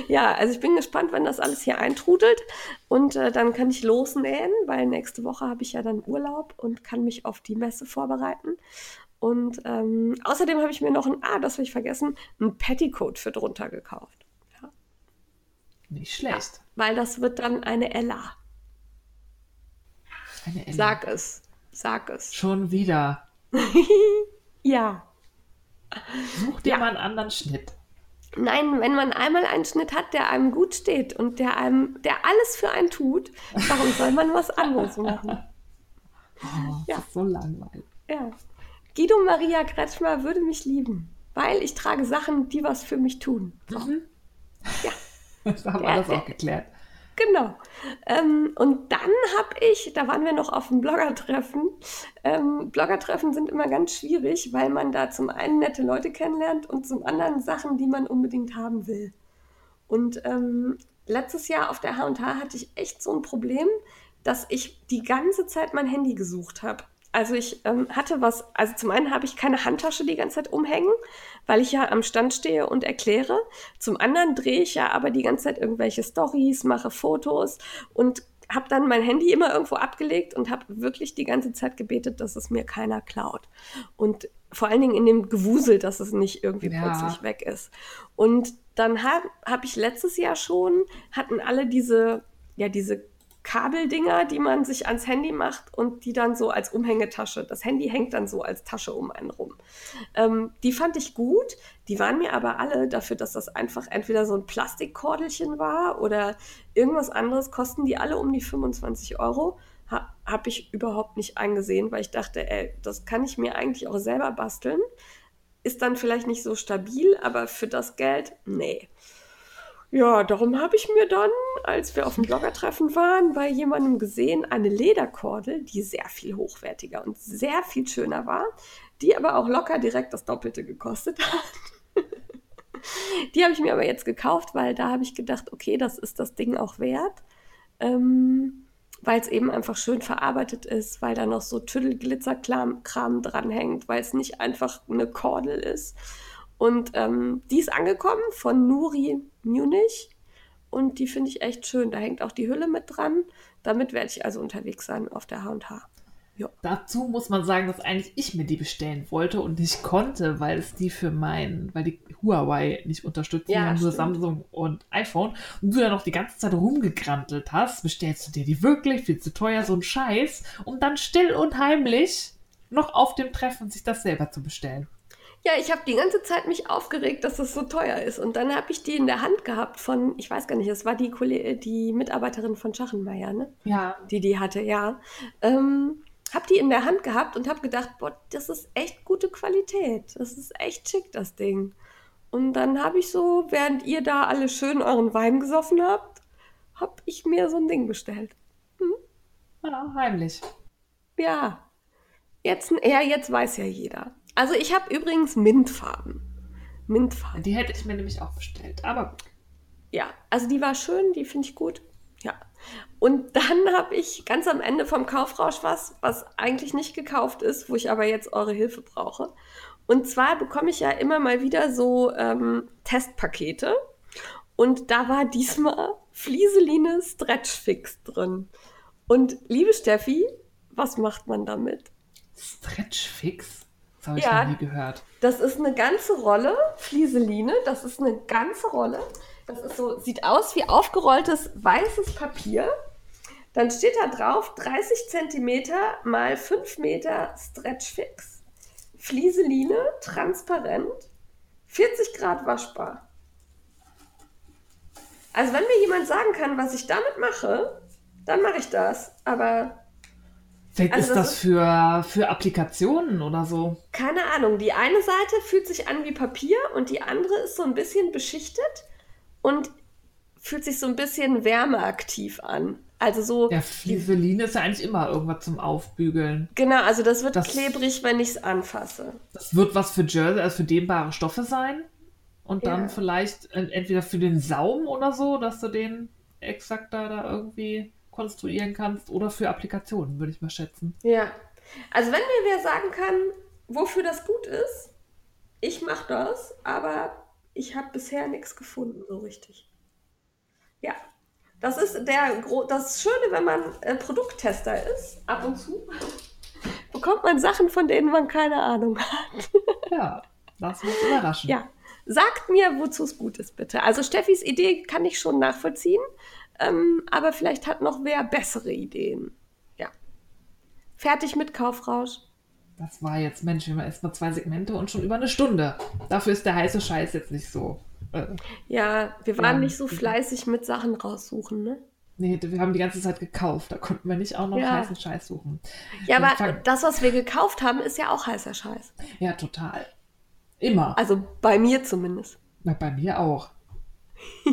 Ja, also ich bin gespannt, wenn das alles hier eintrudelt und äh, dann kann ich losnähen, weil nächste Woche habe ich ja dann Urlaub und kann mich auf die Messe vorbereiten. Und ähm, außerdem habe ich mir noch ein, ah, das habe ich vergessen, ein Petticoat für drunter gekauft. Ja. Nicht schlecht. Ja, weil das wird dann eine Ella. Eine Ella. Sag es. Sag es. Schon wieder. Ja. Such dir ja. mal einen anderen Schnitt. Nein, wenn man einmal einen Schnitt hat, der einem gut steht und der einem, der alles für einen tut, warum soll man was anderes machen? Oh, ja. so langweilig. Ja. Guido Maria Kretschmer würde mich lieben, weil ich trage Sachen, die was für mich tun. So. Mhm. Ja. Das haben wir das auch geklärt. Genau. Ähm, und dann habe ich, da waren wir noch auf dem Bloggertreffen. Ähm, Bloggertreffen sind immer ganz schwierig, weil man da zum einen nette Leute kennenlernt und zum anderen Sachen, die man unbedingt haben will. Und ähm, letztes Jahr auf der H&H hatte ich echt so ein Problem, dass ich die ganze Zeit mein Handy gesucht habe. Also ich ähm, hatte was, also zum einen habe ich keine Handtasche die ganze Zeit umhängen, weil ich ja am Stand stehe und erkläre. Zum anderen drehe ich ja aber die ganze Zeit irgendwelche Stories, mache Fotos und habe dann mein Handy immer irgendwo abgelegt und habe wirklich die ganze Zeit gebetet, dass es mir keiner klaut. Und vor allen Dingen in dem Gewusel, dass es nicht irgendwie ja. plötzlich weg ist. Und dann habe hab ich letztes Jahr schon, hatten alle diese, ja, diese Kabeldinger, die man sich ans Handy macht und die dann so als Umhängetasche. Das Handy hängt dann so als Tasche um einen rum. Ähm, die fand ich gut. Die waren mir aber alle dafür, dass das einfach entweder so ein Plastikkordelchen war oder irgendwas anderes, kosten die alle um die 25 Euro. Ha, Habe ich überhaupt nicht eingesehen, weil ich dachte, ey, das kann ich mir eigentlich auch selber basteln. Ist dann vielleicht nicht so stabil, aber für das Geld, nee. Ja, darum habe ich mir dann, als wir auf dem Bloggertreffen waren, bei jemandem gesehen, eine Lederkordel, die sehr viel hochwertiger und sehr viel schöner war, die aber auch locker direkt das Doppelte gekostet hat. die habe ich mir aber jetzt gekauft, weil da habe ich gedacht, okay, das ist das Ding auch wert. Ähm, weil es eben einfach schön verarbeitet ist, weil da noch so Tüdelglitzerkram dranhängt, weil es nicht einfach eine Kordel ist. Und ähm, die ist angekommen von Nuri Munich. Und die finde ich echt schön. Da hängt auch die Hülle mit dran. Damit werde ich also unterwegs sein auf der H&H. Ja. Dazu muss man sagen, dass eigentlich ich mir die bestellen wollte und nicht konnte, weil es die für mein, weil die Huawei nicht unterstützen, ja, nur Samsung und iPhone. Und du ja noch die ganze Zeit rumgegrantelt hast, bestellst du dir die wirklich viel zu teuer, so ein Scheiß, um dann still und heimlich noch auf dem Treffen sich das selber zu bestellen. Ja, ich habe die ganze Zeit mich aufgeregt, dass es so teuer ist. Und dann habe ich die in der Hand gehabt von, ich weiß gar nicht, es war die, Kolleg die Mitarbeiterin von Schachenmeier, ne? Ja. Die die hatte, ja. Ähm, habe die in der Hand gehabt und habe gedacht, boah, das ist echt gute Qualität. Das ist echt schick, das Ding. Und dann habe ich so, während ihr da alle schön euren Wein gesoffen habt, habe ich mir so ein Ding bestellt. Hm? Ja, heimlich. Ja. Jetzt, ja, jetzt weiß ja jeder. Also ich habe übrigens Mintfarben. Mintfarben. Die hätte ich mir nämlich auch bestellt, aber gut. Ja, also die war schön, die finde ich gut. Ja. Und dann habe ich ganz am Ende vom Kaufrausch was, was eigentlich nicht gekauft ist, wo ich aber jetzt eure Hilfe brauche. Und zwar bekomme ich ja immer mal wieder so ähm, Testpakete. Und da war diesmal Flieseline Stretchfix drin. Und liebe Steffi, was macht man damit? Stretchfix? Das habe ich ja, noch nie gehört. Das ist eine ganze Rolle Flieseline. Das ist eine ganze Rolle. Das ist so, sieht aus wie aufgerolltes weißes Papier. Dann steht da drauf 30 cm mal 5 Meter Stretch Fix. Flieseline, transparent, 40 Grad waschbar. Also wenn mir jemand sagen kann, was ich damit mache, dann mache ich das. Aber Vielleicht Also ist das das für, für Applikationen oder so. keine Ahnung. Die eine Seite fühlt sich an wie Papier und die andere ist so ein bisschen beschichtet und fühlt sich so ein bisschen wärmeaktiv an. Also so, Ja, Flieseline ist ja eigentlich immer irgendwas zum Aufbügeln. genau, also das wird Das- klebrig, wenn ich es anfasse. Das wird was für Jersey, also für dehnbare Stoffe sein. Und dann Ja. vielleicht entweder für den Saum oder so, dass du den exakt da irgendwie konstruieren kannst oder für Applikationen, würde ich mal schätzen. Ja. Also wenn mir wer sagen kann, wofür das gut ist, ich mache das, aber ich habe bisher nichts gefunden so richtig. Ja. Das ist der das Schöne, wenn man äh, Produkttester ist, ab und zu bekommt man Sachen, von denen man keine Ahnung hat. Ja, das muss überraschen. Ja. Sagt mir, wozu es gut ist, bitte. Also Steffis Idee kann ich schon nachvollziehen, ähm, aber vielleicht hat noch wer bessere Ideen. Ja. Fertig mit Kaufrausch. Das war jetzt, Mensch, wir haben erst mal zwei Segmente und schon über eine Stunde. Dafür ist der heiße Scheiß jetzt nicht so. Äh, Ja, wir waren Ja. nicht so fleißig mit Sachen raussuchen, ne? nee, wir haben die ganze Zeit gekauft. Da konnten wir nicht auch noch Ja. heißen Scheiß suchen. Ja, aber das, was wir gekauft haben, ist ja auch heißer Scheiß. Ja, total. Immer. Also bei mir zumindest. Na, bei mir auch.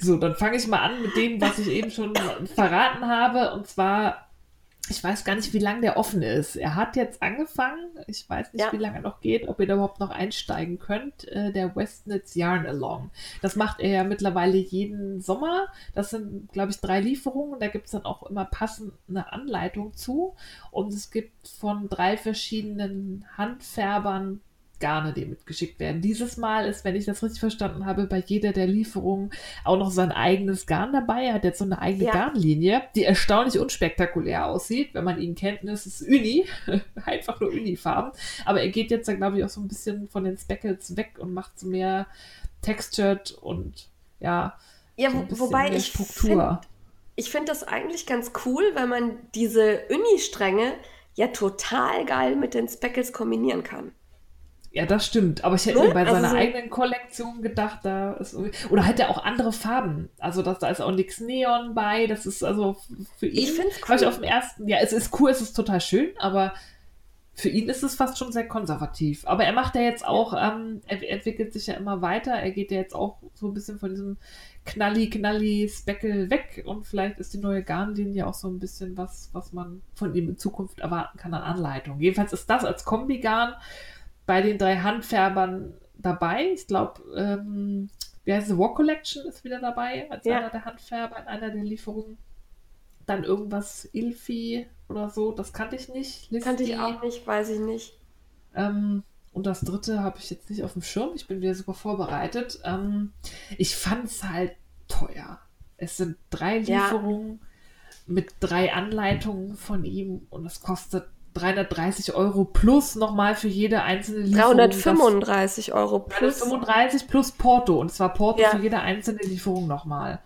so, dann fange ich mal an mit dem, was ich eben schon verraten habe. Und zwar, ich weiß gar nicht, wie lange der offen ist. Er hat jetzt angefangen. Ich weiß nicht, Ja. wie lange er noch geht, ob ihr da überhaupt noch einsteigen könnt. Äh, der Westnitz Yarn Along. Das macht er ja mittlerweile jeden Sommer. Das sind, glaube ich, drei Lieferungen. Da gibt es dann auch immer passend eine Anleitung zu. Und es gibt von drei verschiedenen Handfärbern Garne, die mitgeschickt werden. Dieses Mal ist, wenn ich das richtig verstanden habe, bei jeder der Lieferungen auch noch sein eigenes Garn dabei. Er hat jetzt so eine eigene Ja. Garnlinie, die erstaunlich unspektakulär aussieht. Wenn man ihn kennt, ne, es ist Uni, einfach nur Unifarben. Aber er geht jetzt, glaube ich, auch so ein bisschen von den Speckles weg und macht so mehr Textured und ja, Ja, so ein wobei mehr ich Struktur. finde ich find das eigentlich ganz cool, wenn man diese Uni-Stränge ja total geil mit den Speckles kombinieren kann. Ja, das stimmt. Aber ich hätte Ne? mir bei Also seiner so- eigenen Kollektion gedacht, da ist irgendwie, oder hat er auch andere Farben. Also das, da ist auch nichts Neon bei. Das ist also für ihn. Ich hab ich cool. auf dem ersten. Ja, es ist cool, es ist total schön, aber für ihn ist es fast schon sehr konservativ. Aber er macht ja jetzt auch, ähm, er entwickelt sich ja immer weiter. Er geht ja jetzt auch so ein bisschen von diesem knalli, knalli Speckel weg und vielleicht ist die neue Garnlinie auch so ein bisschen was, was man von ihm in Zukunft erwarten kann an Anleitung. Jedenfalls ist das als Kombigarn bei den drei Handfärbern dabei. Ich glaube, ähm, wie heißt es, War Collection ist wieder dabei als Ja. einer der Handfärber in einer der Lieferungen. Dann irgendwas Ilfi oder so, das kannte ich nicht. Kannte ich Listi. auch nicht, weiß ich nicht. Ähm, und das dritte habe ich jetzt nicht auf dem Schirm. Ich bin wieder super vorbereitet. Ähm, ich fand es halt teuer. Es sind drei Ja. Lieferungen mit drei Anleitungen von ihm und es kostet 330 Euro plus nochmal für jede einzelne Lieferung. das- 335 Euro plus. 335 plus Porto. Und zwar Porto Ja. für jede einzelne Lieferung nochmal.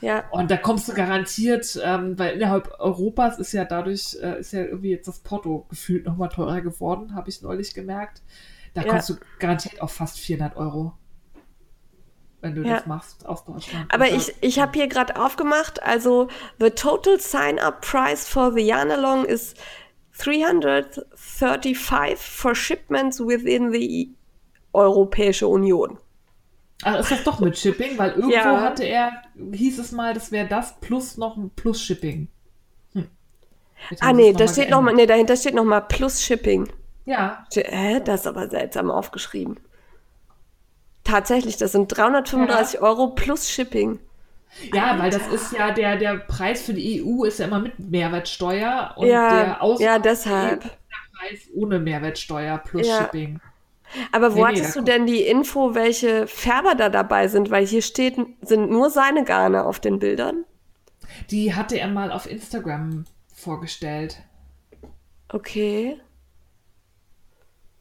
Ja, Und da kommst du garantiert, ähm, weil innerhalb Europas ist ja dadurch, äh, ist ja irgendwie jetzt das Porto gefühlt nochmal teurer geworden, habe ich neulich gemerkt. Da Ja. kommst du garantiert auf fast 400 Euro, wenn du Ja. das machst aus Deutschland. aber Also, ich, ich habe hier gerade aufgemacht, also the total sign-up price for the Yarnalong is 335 for shipments within the Europäische Union. Also ist das doch mit Shipping, weil irgendwo Ja. hatte er, hieß es mal, das wäre das plus noch Plus Shipping. Hm. Ah nee, da steht noch mal, geändert. nee, dahinter steht noch mal plus Shipping. Ja, Hä, das ist aber seltsam aufgeschrieben. Tatsächlich, das sind 335 Euro plus Shipping. Ja, weil das ist ja der, der Preis für die EU ist ja immer mit Mehrwertsteuer und Ja, der Aus ja, deshalb. Preis ohne Mehrwertsteuer plus Ja. Shipping. Aber wo Nee, nee, hattest da du denn die Info, welche Färber da dabei sind? Weil hier steht, sind nur seine Garne auf den Bildern. Die hatte er mal auf Instagram vorgestellt. Okay.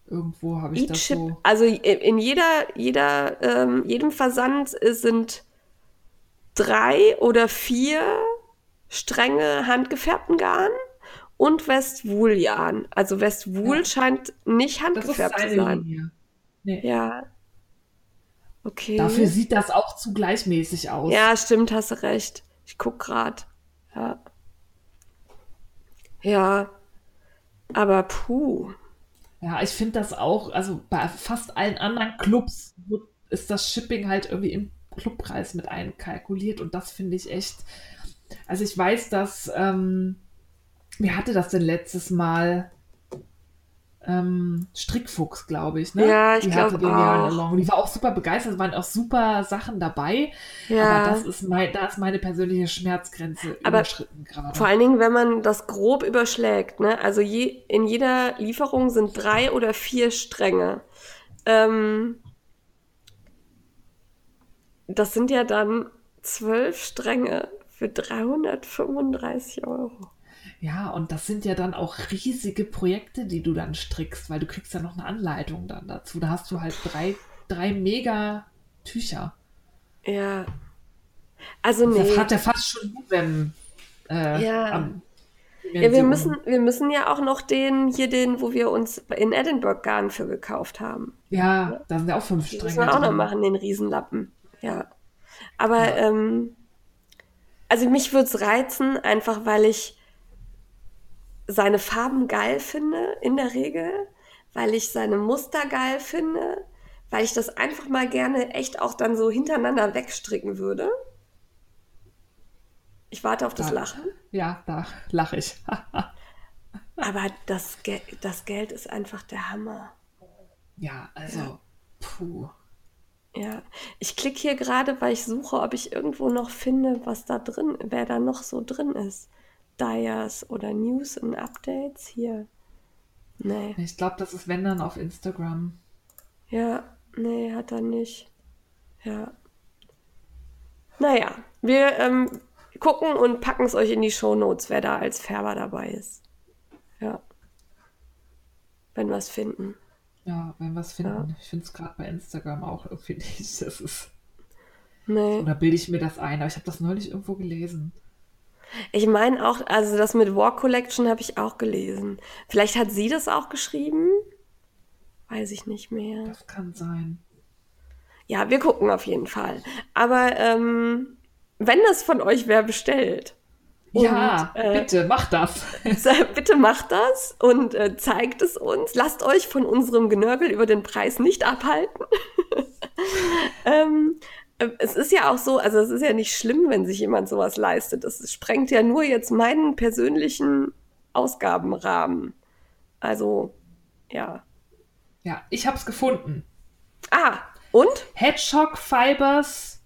Irgendwo habe ich das so. also in in jeder, jeder, ähm, jedem Versand sind drei oder vier Stränge handgefärbten Garn und Westwulian. Also Westwul Ja. scheint nicht handgefärbt zu sein. Nee. Ja. Okay. Dafür sieht das auch zu gleichmäßig aus. Ja, stimmt, hast du recht. Ich guck grad. Ja. Ja. Aber puh. Ja, ich finde das auch, also bei fast allen anderen Clubs ist das Shipping halt irgendwie im Clubpreis mit einkalkuliert und das finde ich echt. Also ich weiß, dass, ähm, wer hatte das denn letztes Mal? Ähm, Strickfuchs, glaube ich, ne? Ja, ich Die glaub hatte den Yarn auch. Die war auch super begeistert, es waren auch super Sachen dabei. Ja. Aber das ist mein, da ist meine persönliche Schmerzgrenze Aber überschritten gerade. Vor allen Dingen, wenn man das grob überschlägt, ne? Also je, in jeder Lieferung sind drei oder vier Stränge. Ähm, das sind ja dann zwölf Stränge für 335 Euro. Ja, und das sind ja dann auch riesige Projekte, die du dann strickst, weil du kriegst ja noch eine Anleitung dann dazu. Da hast du halt drei, drei mega Tücher. Ja. Also Das nee. hat ja fast schon Juwem. Äh, Ja. am- Ja, wir müssen, wir müssen ja auch noch den, hier den, wo wir uns in Edinburgh Garn für gekauft haben. Ja, da sind ja auch fünf Den Stränge. müssen wir auch noch machen, den Riesenlappen. Ja. Aber, Ja. ähm, also mich würde es reizen, einfach weil ich seine Farben geil finde, in der Regel, weil ich seine Muster geil finde, weil ich das einfach mal gerne echt auch dann so hintereinander wegstricken würde. Ich warte auf das Da- Lachen. Ja, da lache ich. Aber das, Ge das Geld ist einfach der Hammer. ja, also, puh. Ja, ich klicke hier gerade, weil ich suche, ob ich irgendwo noch finde, was da drin, wer da noch so drin ist. Dyers oder News und Updates hier. Nee, Ich glaube, das ist wenn dann auf Instagram. ja, nee, hat er nicht. Ja. Naja, wir ähm, gucken und packen es euch in die Shownotes, wer da als Färber dabei ist. Ja. Wenn wir es finden. Ja, wenn wir es finden. Ja. Ich finde es gerade bei Instagram auch irgendwie nicht. Das ist. Nee. Oder bilde ich mir das ein? Aber ich habe das neulich irgendwo gelesen. Ich meine auch, also das mit War Collection habe ich auch gelesen. Vielleicht hat sie das auch geschrieben? Weiß ich nicht mehr. Das kann sein. Ja, wir gucken auf jeden Fall. Aber ähm, wenn das von euch wer bestellt, ja, Und, äh, bitte, mach das. bitte macht das und äh, zeigt es uns. Lasst euch von unserem Genörgel über den Preis nicht abhalten. ähm, äh, es ist ja auch so, also es ist ja nicht schlimm, wenn sich jemand sowas leistet. Das sprengt ja nur jetzt meinen persönlichen Ausgabenrahmen. Also, ja. Ja, ich habe es gefunden. Ah, und? Hedgehog Fibers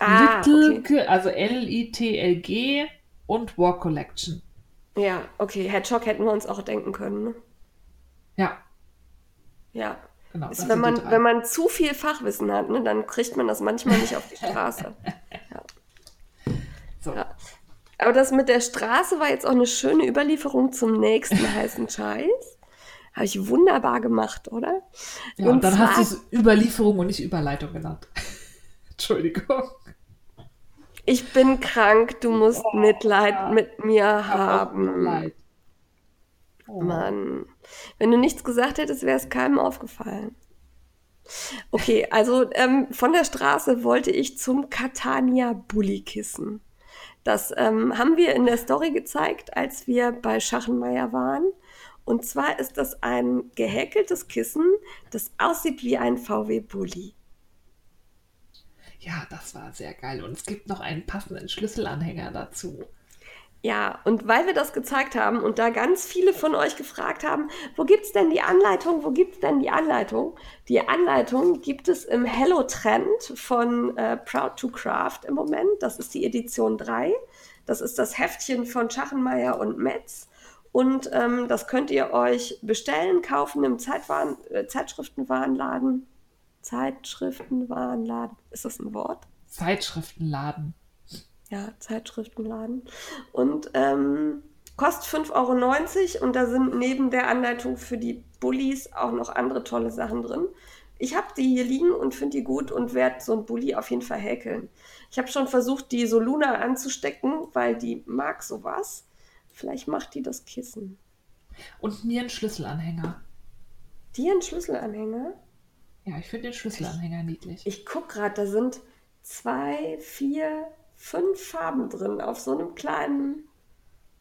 Ah, Little, okay. Also L-I-T-L-G und War Collection. Ja, okay. Hedgehog hätten wir uns auch denken können. Ne? Ja, Ja. genau. Ist, wenn, man, wenn man zu viel Fachwissen hat, ne, dann kriegt man das manchmal nicht auf die Straße. so. Ja. Aber das mit der Straße war jetzt auch eine schöne Überlieferung zum nächsten heißen Scheiß. Habe ich wunderbar gemacht, oder? Ja, und, und dann hast du zwar- es Überlieferung und nicht Überleitung genannt. Entschuldigung. Ich bin krank, du musst Mitleid ja. mit mir haben. Oh. Mann. Wenn du nichts gesagt hättest, wäre es keinem aufgefallen. Okay, also ähm, von der Straße wollte ich zum Catania Bulli-Kissen. Das ähm, haben wir in der Story gezeigt, als wir bei Schachenmeier waren. Und zwar ist das ein gehäkeltes Kissen, das aussieht wie ein VW Bulli. Ja, das war sehr geil. Und es gibt noch einen passenden Schlüsselanhänger dazu. Ja, und weil wir das gezeigt haben und da ganz viele von euch gefragt haben, wo gibt's denn die Anleitung? Wo gibt's denn die Anleitung? Die Anleitung gibt es im Hello Trend von äh, Proud to Craft im Moment. Das ist die Edition 3. Das ist das Heftchen von Schachenmeier und Metz. Und ähm, das könnt ihr euch bestellen, kaufen im Zeitwaren, äh, Zeitschriftenwarenladen. Zeitschriftenwarenladen. Ist das ein Wort? Zeitschriftenladen. ja, Zeitschriftenladen. Und ähm, kostet 5,90 Euro und da sind neben der Anleitung für die Bullies auch noch andere tolle Sachen drin. Ich habe die hier liegen und finde die gut und werde so ein Bulli auf jeden Fall häkeln. Ich habe schon versucht, die Soluna anzustecken, weil die mag sowas. Vielleicht macht die das Kissen. Und mir einen Schlüsselanhänger. Dir einen Schlüsselanhänger? Ja, ich finde den Schlüsselanhänger niedlich. Ich guck gerade, da sind zwei, vier, fünf Farben drin auf so einem kleinen.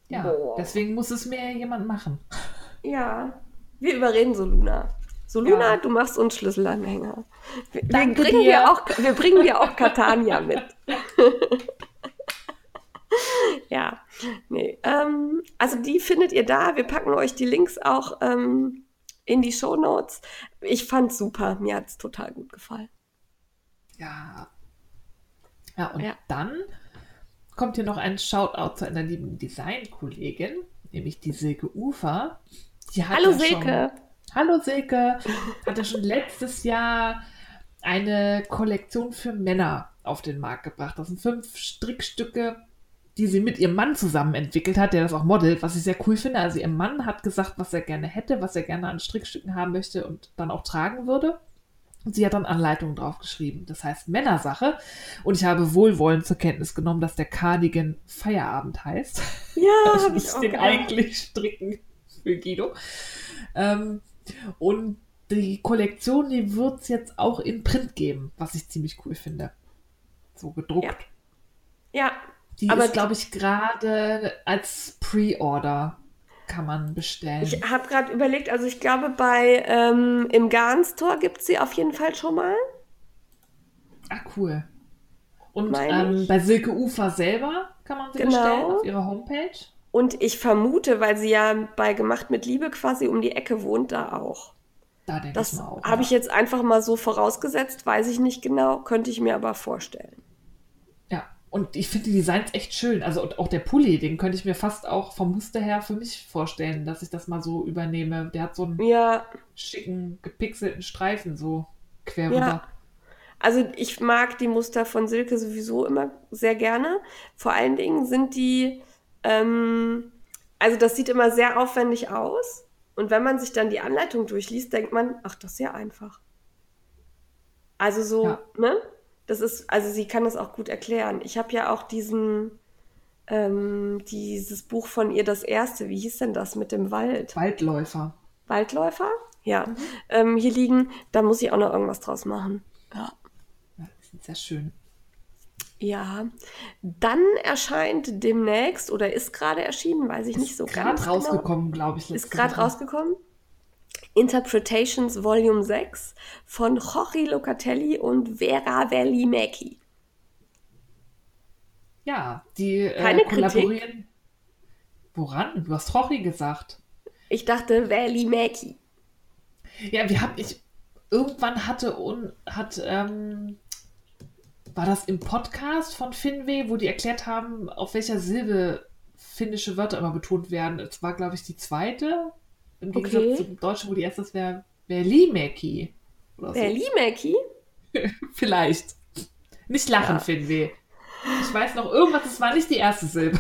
Ja, Boah. deswegen muss es mir jemand machen. Ja, wir überreden so Luna. So Luna, Ja. du machst uns Schlüsselanhänger. Wir, wir, Danke bringen dir. dir auch, wir bringen dir auch Catania mit. ja, nee. Ähm, also die findet ihr da. Wir packen euch die Links auch ähm, in die Show Notes. Ich fand's super. Mir hat's total gut gefallen. Ja. Ja, und Ja. dann kommt hier noch ein Shoutout zu einer lieben Designkollegin, nämlich die Silke Ufer. Die hat Hallo ja Silke. Schon, Hallo Silke. Hat ja schon letztes Jahr eine Kollektion für Männer auf den Markt gebracht. Das sind fünf Strickstücke, die sie mit ihrem Mann zusammen entwickelt hat, der das auch modelt, was ich sehr cool finde. Also ihr Mann hat gesagt, was er gerne hätte, was er gerne an Strickstücken haben möchte und dann auch tragen würde. Und sie hat dann Anleitungen drauf geschrieben. Das heißt Männersache. Und ich habe wohlwollend zur Kenntnis genommen, dass der Cardigan Feierabend heißt. Ja, ich muss den gedacht. eigentlich stricken für Guido. Ähm, und die Kollektion, die wird es jetzt auch in Print geben, was ich ziemlich cool finde. So gedruckt. Ja, Die Aber glaube ich, gerade als Pre-Order kann man bestellen. ich habe gerade überlegt, also ich glaube, bei ähm, im Garn Store gibt es sie auf jeden Fall schon mal. ah, cool. Und ähm, ich. bei Silke Ufer selber kann man sie Genau. bestellen auf ihrer Homepage. Und ich vermute, weil sie ja bei Gemacht mit Liebe quasi um die Ecke wohnt, da auch. Da denke ich Das mal auch. habe ja. ich jetzt einfach mal so vorausgesetzt, weiß ich nicht genau, könnte ich mir aber vorstellen. Und ich finde die Designs echt schön. Also und auch der Pulli, den könnte ich mir fast auch vom Muster her für mich vorstellen, dass ich das mal so übernehme. Der hat so einen Ja, schicken, gepixelten Streifen so quer Ja. rüber. also ich mag die Muster von Silke sowieso immer sehr gerne. Vor allen Dingen sind die, ähm, also das sieht immer sehr aufwendig aus. Und wenn man sich dann die Anleitung durchliest, denkt man, ach, das ist ja einfach. Also so, Ja. ne? Das ist, also sie kann das auch gut erklären. Ich habe ja auch diesen, ähm, dieses Buch von ihr, das erste, wie hieß denn das mit dem Wald? Waldläufer. Waldläufer? Ja. Ähm, hier liegen, da muss ich auch noch irgendwas draus machen. Ja. Ja, sehr schön. Ja. Dann erscheint demnächst oder ist gerade erschienen, weiß ich nicht so Gerade ganz genau. rausgekommen, glaube ich. Ist gerade rausgekommen. Interpretations Volume 6 von Jorge Locatelli und Vera Verlimecki. Ja, die äh, Keine kollaborieren. Woran? Du hast Rochi gesagt. Ich dachte Verlimecki. Ja, wir haben ich irgendwann hatte und hat ähm, war das im Podcast von Finweh, wo die erklärt haben, auf welcher Silbe finnische Wörter immer betont werden. Es war, glaube ich, die zweite. Im Gegensatz Okay. zum Deutschen, wo die erste das wäre Verlimeki. Oder so. Vielleicht. Nicht lachen, Ja. Finweh. Ich weiß noch irgendwas, es war nicht die erste Silbe.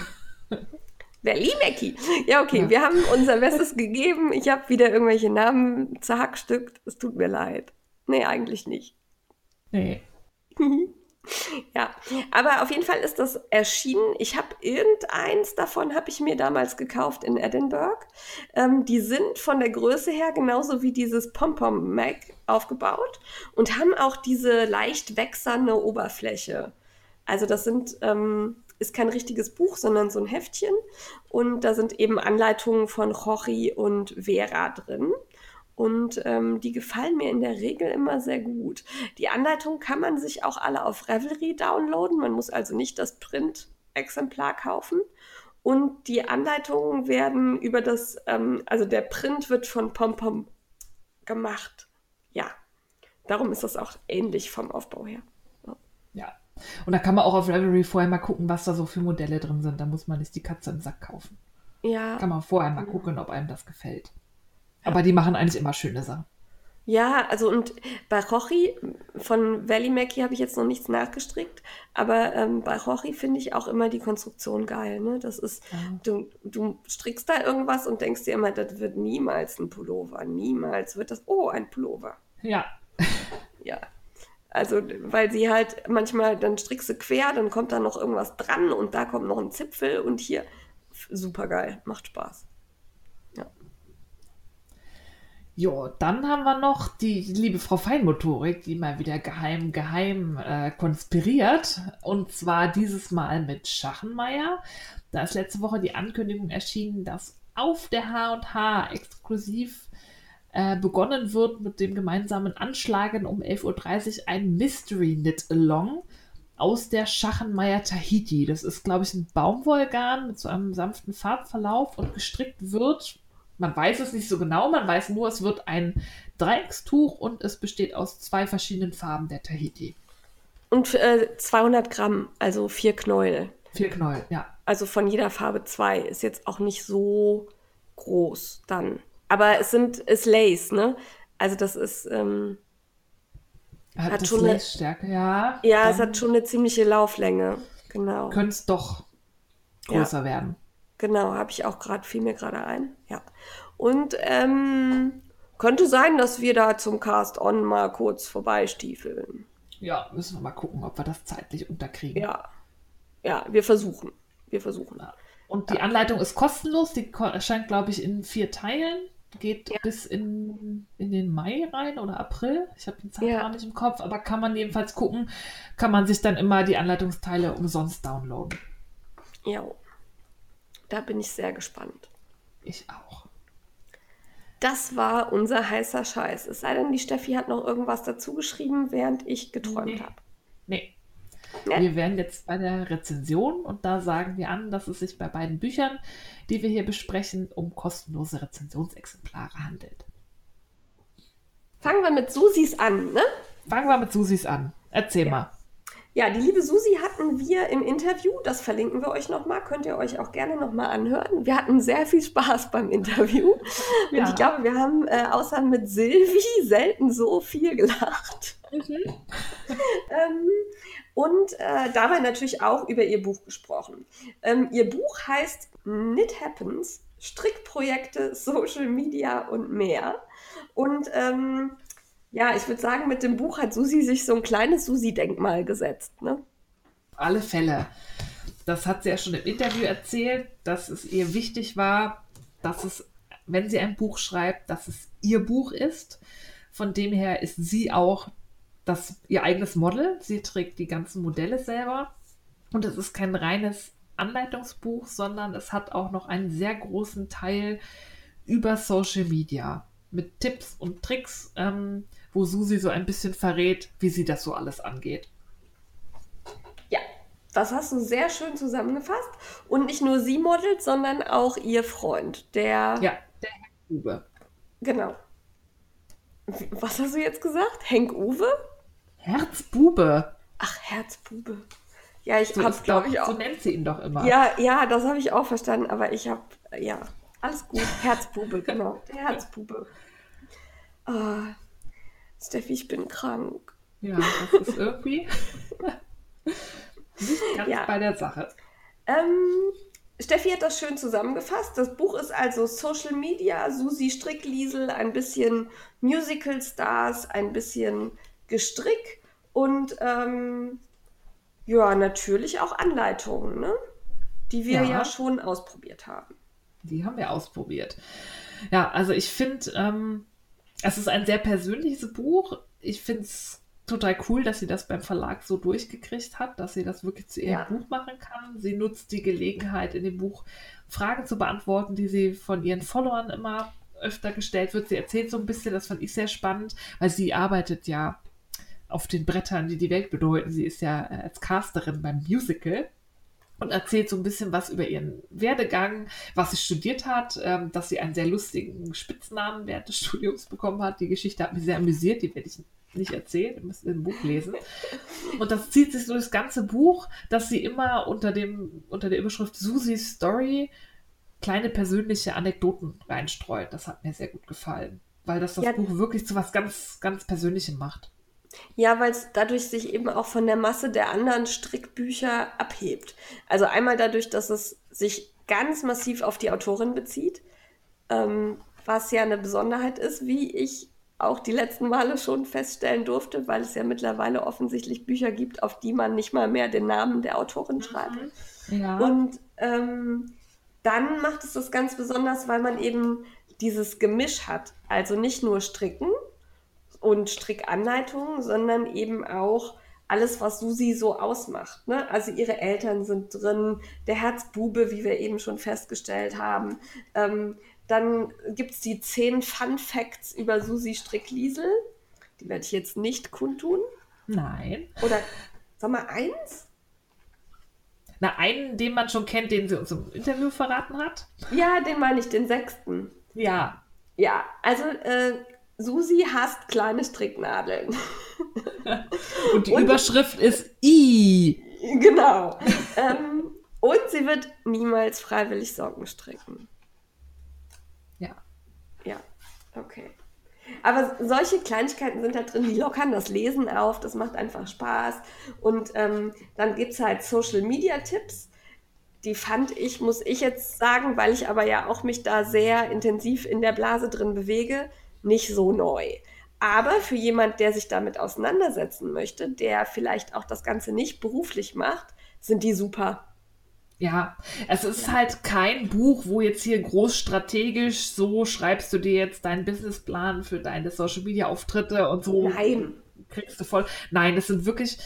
Verlimecki. Ja, okay, Ja. wir haben unser Bestes gegeben. Ich habe wieder irgendwelche Namen zerhackstückt. Es tut mir leid. Nee, eigentlich nicht. Nee. Ja, aber auf jeden Fall ist das erschienen. Ich habe irgendeins davon habe ich mir damals gekauft in Edinburgh. Ähm, die sind von der Größe her genauso wie dieses Pom-Pom Mac aufgebaut und haben auch diese leicht wächserne Oberfläche. Also das sind ähm, ist kein richtiges Buch, sondern so ein Heftchen und da sind eben Anleitungen von Jorge und Vera drin. Und ähm, die gefallen mir in der Regel immer sehr gut. Die Anleitung kann man sich auch alle auf Revelry downloaden. Man muss also nicht das Print-Exemplar kaufen. Und die Anleitungen werden über das, ähm, also der Print wird von PomPom gemacht. Ja, darum ist das auch ähnlich vom Aufbau her. Ja. Und da kann man auch auf Revelry vorher mal gucken, was da so für Modelle drin sind. Da muss man nicht die Katze im Sack kaufen. Ja, Kann man vorher mal gucken, ob einem das gefällt. Aber die machen eigentlich immer schöne Sachen. Ja, also und bei Rochi von Valley Mackie habe ich jetzt noch nichts nachgestrickt, aber ähm, bei Rochi finde ich auch immer die Konstruktion geil. Ne? Das ist, Ja. du, du strickst da irgendwas und denkst dir immer, das wird niemals ein Pullover, niemals wird das, oh, ein Pullover. Ja. Ja. Also, weil sie halt manchmal, dann strickst du quer, dann kommt da noch irgendwas dran und da kommt noch ein Zipfel und hier, super geil, macht Spaß. Ja. Jo, dann haben wir noch die liebe Frau Feinmotorik, die mal wieder geheim, geheim äh, konspiriert. Und zwar dieses Mal mit Schachenmeier. Da ist letzte Woche die Ankündigung erschienen, dass auf der H&H exklusiv äh, begonnen wird mit dem gemeinsamen Anschlagen um 11.30 Uhr ein Mystery Knit Along aus der Schachenmeier Tahiti. Das ist, glaube ich, ein Baumwollgarn mit so einem sanften Farbverlauf und gestrickt wird man weiß es nicht so genau, man weiß nur, es wird ein Dreieckstuch und es besteht aus zwei verschiedenen Farben der Tahiti. Und äh, 200 Gramm, also vier Knäuel. Vier Knäuel, ja. Also von jeder Farbe zwei. Ist jetzt auch nicht so groß dann. Aber es sind, ist Lace, ne? Also das ist, ähm, hat, hat schon eine Stärke, ja. Ja, es hat schon eine ziemliche Lauflänge, genau. Könnte es doch größer ja. werden. Genau, habe ich auch gerade, fiel mir gerade ein. Ja. Und ähm, könnte sein, dass wir da zum Cast-On mal kurz vorbeistiefeln. Ja, müssen wir mal gucken, ob wir das zeitlich unterkriegen. Ja. Ja, wir versuchen. Wir versuchen. Ja. Und die Anleitung ist kostenlos. Die erscheint, glaube ich, in vier Teilen. Geht ja. bis in, in den Mai rein oder April. Ich habe den Zeitraum ja. nicht im Kopf, aber kann man jedenfalls gucken. Kann man sich dann immer die Anleitungsteile umsonst downloaden. Ja. Da bin ich sehr gespannt. Ich auch. Das war unser heißer Scheiß. Es sei denn, die Steffi hat noch irgendwas dazu geschrieben, während ich geträumt nee. habe. Nee. Ja. Wir wären jetzt bei der Rezension und da sagen wir an, dass es sich bei beiden Büchern, die wir hier besprechen, um kostenlose Rezensionsexemplare handelt. Fangen wir mit Susis an, ne? Fangen wir mit Susis an. Erzähl ja. mal. Ja, die liebe Susi hatten wir im Interview, das verlinken wir euch nochmal, könnt ihr euch auch gerne nochmal anhören. Wir hatten sehr viel Spaß beim Interview. Ja. Und ich glaube, wir haben äh, außer mit Silvi selten so viel gelacht. Mhm. ähm, und äh, dabei natürlich auch über ihr Buch gesprochen. Ähm, ihr Buch heißt Knit Happens, Strickprojekte, Social Media und mehr. Und ähm, ja, ich würde sagen, mit dem Buch hat Susi sich so ein kleines Susi-Denkmal gesetzt. Ne? Alle Fälle. Das hat sie ja schon im Interview erzählt, dass es ihr wichtig war, dass es, wenn sie ein Buch schreibt, dass es ihr Buch ist. Von dem her ist sie auch das, ihr eigenes Model. Sie trägt die ganzen Modelle selber. Und es ist kein reines Anleitungsbuch, sondern es hat auch noch einen sehr großen Teil über Social Media mit Tipps und Tricks. Ähm, wo Susi so ein bisschen verrät, wie sie das so alles angeht. Ja, das hast du sehr schön zusammengefasst. Und nicht nur sie modelt, sondern auch ihr Freund, der. Ja, der Henk Uwe. Genau. Was hast du jetzt gesagt? Henk Uwe? Herzbube. Ach, Herzbube. Ja, ich so habe, glaube ich, auch. So nennt sie ihn doch immer. Ja, ja, das habe ich auch verstanden, aber ich habe, ja, alles gut. Herzbube, genau. Der Herzbube. Oh, Steffi, ich bin krank. Ja, das ist irgendwie nicht ganz ja. bei der Sache. Ähm, Steffi hat das schön zusammengefasst. Das Buch ist also Social Media, Susi Strickliesel, ein bisschen Musical Stars, ein bisschen Gestrick und ähm, ja, natürlich auch Anleitungen, ne? die wir ja. ja. schon ausprobiert haben. Die haben wir ausprobiert. Ja, also ich finde, ähm, es ist ein sehr persönliches Buch. Ich finde es total cool, dass sie das beim Verlag so durchgekriegt hat, dass sie das wirklich zu ihrem ja. Buch machen kann. Sie nutzt die Gelegenheit, in dem Buch Fragen zu beantworten, die sie von ihren Followern immer öfter gestellt wird. Sie erzählt so ein bisschen, das fand ich sehr spannend, weil sie arbeitet ja auf den Brettern, die die Welt bedeuten. Sie ist ja äh, als Casterin beim Musical und erzählt so ein bisschen was über ihren Werdegang, was sie studiert hat, ähm, dass sie einen sehr lustigen Spitznamen während des Studiums bekommen hat. Die Geschichte hat mich sehr amüsiert, die werde ich nicht erzählen, ihr müsst ein Buch lesen. Und das zieht sich durch das ganze Buch, dass sie immer unter, dem, unter der Überschrift Susis Story kleine persönliche Anekdoten reinstreut. Das hat mir sehr gut gefallen, weil das das ja. Buch wirklich zu was ganz, ganz Persönlichem macht. Ja, weil es dadurch sich eben auch von der Masse der anderen Strickbücher abhebt. Also einmal dadurch, dass es sich ganz massiv auf die Autorin bezieht, ähm, was ja eine Besonderheit ist, wie ich auch die letzten Male schon feststellen durfte, weil es ja mittlerweile offensichtlich Bücher gibt, auf die man nicht mal mehr den Namen der Autorin mhm. schreibt. Ja. Und ähm, dann macht es das ganz besonders, weil man eben dieses Gemisch hat. Also nicht nur Stricken und Strickanleitungen, sondern eben auch alles, was Susi so ausmacht. Ne? Also ihre Eltern sind drin, der Herzbube, wie wir eben schon festgestellt haben. Ähm, dann gibt es die zehn Fun Facts über Susi Strickliesel. Die werde ich jetzt nicht kundtun. Nein. Oder sag mal eins? Na, einen, den man schon kennt, den sie uns im Interview verraten hat. Ja, den meine ich, den sechsten. Ja. Ja, also äh, Susi hasst kleine Stricknadeln. Und die und, Überschrift ist I. Genau. ähm, und sie wird niemals freiwillig Socken stricken. Ja. Ja, okay. Aber solche Kleinigkeiten sind da drin, die lockern das Lesen auf, das macht einfach Spaß. Und ähm, dann gibt es halt Social Media Tipps. Die fand ich, muss ich jetzt sagen, weil ich aber ja auch mich da sehr intensiv in der Blase drin bewege, nicht so neu. Aber für jemand, der sich damit auseinandersetzen möchte, der vielleicht auch das Ganze nicht beruflich macht, sind die super. Ja, es ist ja. halt kein Buch, wo jetzt hier groß strategisch so schreibst du dir jetzt deinen Businessplan für deine Social Media Auftritte und so. Nein. Kriegst du voll. Nein, es sind wirklich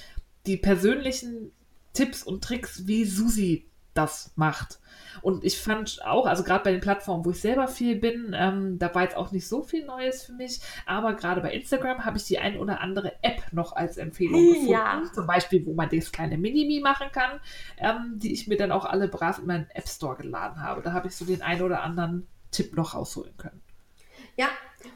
die persönlichen Tipps und Tricks, wie Susi das macht. Und ich fand auch, also gerade bei den Plattformen, wo ich selber viel bin, ähm, da war jetzt auch nicht so viel Neues für mich, aber gerade bei Instagram habe ich die ein oder andere App noch als Empfehlung gefunden. Ja. Zum Beispiel, wo man das kleine Minimi machen kann, ähm, die ich mir dann auch alle brav in meinen App Store geladen habe. Da habe ich so den ein oder anderen Tipp noch rausholen können. Ja,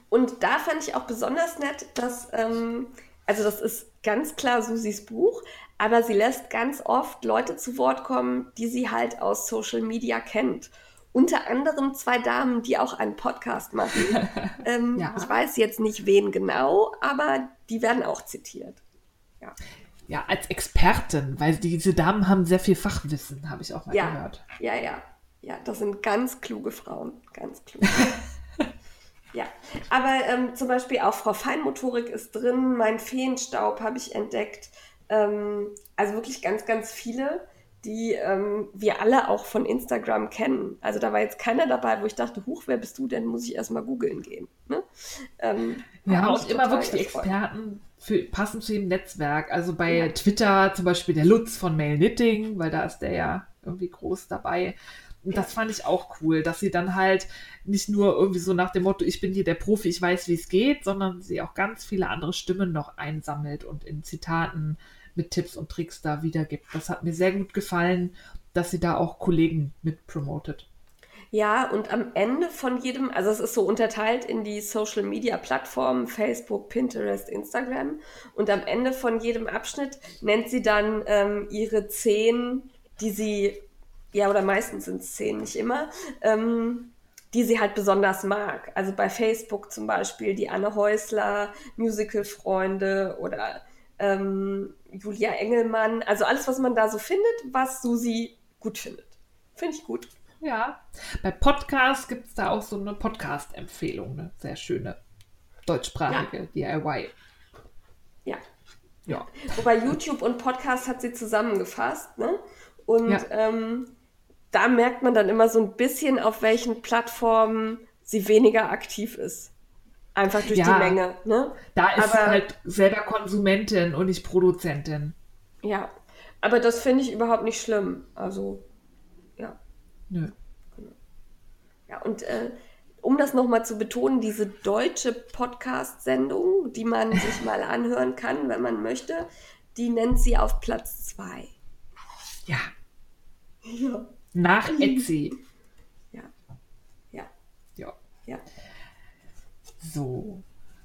und da fand ich auch besonders nett, dass, ähm, also das ist ganz klar Susis Buch, aber sie lässt ganz oft Leute zu Wort kommen, die sie halt aus Social Media kennt. Unter anderem zwei Damen, die auch einen Podcast machen. ähm, ja. Ich weiß jetzt nicht, wen genau, aber die werden auch zitiert. Ja. Ja, als Expertin, weil diese Damen haben sehr viel Fachwissen, habe ich auch mal ja, gehört. Ja, ja, ja, das sind ganz kluge Frauen, ganz kluge. ja, aber ähm, zum Beispiel auch Frau Feinmotorik ist drin, mein Feenstaub habe ich entdeckt. Ähm, also wirklich ganz, ganz viele, die ähm, wir alle auch von Instagram kennen. Also da war jetzt keiner dabei, wo ich dachte, huch, wer bist du denn? Muss ich erstmal googeln gehen. Ne? Ähm, ja, und immer wirklich die Experten für, passend zu dem Netzwerk. Also bei ja. Twitter zum Beispiel der Lutz von Mail Knitting, weil da ist der ja irgendwie groß dabei. Und das fand ich auch cool, dass sie dann halt nicht nur irgendwie so nach dem Motto, ich bin hier der Profi, ich weiß, wie es geht, sondern sie auch ganz viele andere Stimmen noch einsammelt und in Zitaten mit Tipps und Tricks da wiedergibt. Das hat mir sehr gut gefallen, dass sie da auch Kollegen mit promotet. Ja, und am Ende von jedem, also es ist so unterteilt in die Social Media Plattformen, Facebook, Pinterest, Instagram. Und am Ende von jedem Abschnitt nennt sie dann ähm, ihre zehn, die sie, ja, oder meistens sind es zehn, nicht immer, ähm, die sie halt besonders mag. Also bei Facebook zum Beispiel die Anne Häusler, Musical-Freunde oder ähm, Julia Engelmann, also alles, was man da so findet, was Susi gut findet. Finde ich gut. Ja, bei Podcasts gibt es da auch so eine Podcast-Empfehlung, eine sehr schöne deutschsprachige ja. DIY. Ja. Ja. Wobei YouTube und Podcast hat sie zusammengefasst, ne? Und ja. ähm, da merkt man dann immer so ein bisschen, auf welchen Plattformen sie weniger aktiv ist. Einfach durch ja, die Menge. Ne? Da ist aber, halt selber Konsumentin und nicht Produzentin. Ja, aber das finde ich überhaupt nicht schlimm. Also, ja. Nö. Ja, und äh, um das nochmal zu betonen, diese deutsche Podcast-Sendung, die man sich mal anhören kann, wenn man möchte, die nennt sie auf Platz 2. Ja. Ja. Nach Etsy. Ja. Ja. Ja. Ja. So.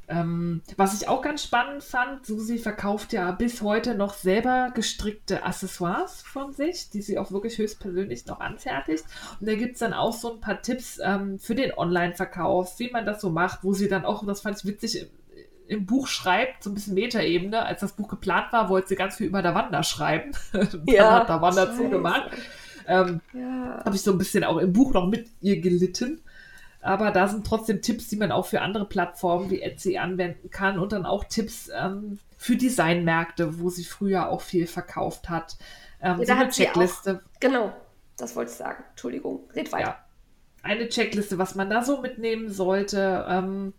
Ähm, was ich auch ganz spannend fand, Susi verkauft ja bis heute noch selber gestrickte Accessoires von sich, die sie auch wirklich höchstpersönlich noch anfertigt. Und da gibt es dann auch so ein paar Tipps ähm, für den Online-Verkauf, wie man das so macht, wo sie dann auch, das fand ich witzig, im, im Buch schreibt, so ein bisschen Metaebene. Als das Buch geplant war, wollte sie ganz viel über Davanda schreiben. Ja, hat Davanda zugemacht. Ähm, ja. Habe ich so ein bisschen auch im Buch noch mit ihr gelitten. Aber da sind trotzdem Tipps, die man auch für andere Plattformen wie Etsy anwenden kann und dann auch Tipps ähm, für Designmärkte, wo sie früher auch viel verkauft hat. Ähm, ja, so eine Checkliste. Auch, genau. das wollte ich sagen. Entschuldigung, red weiter. Ja. Eine Checkliste, was man da so mitnehmen sollte. Ähm,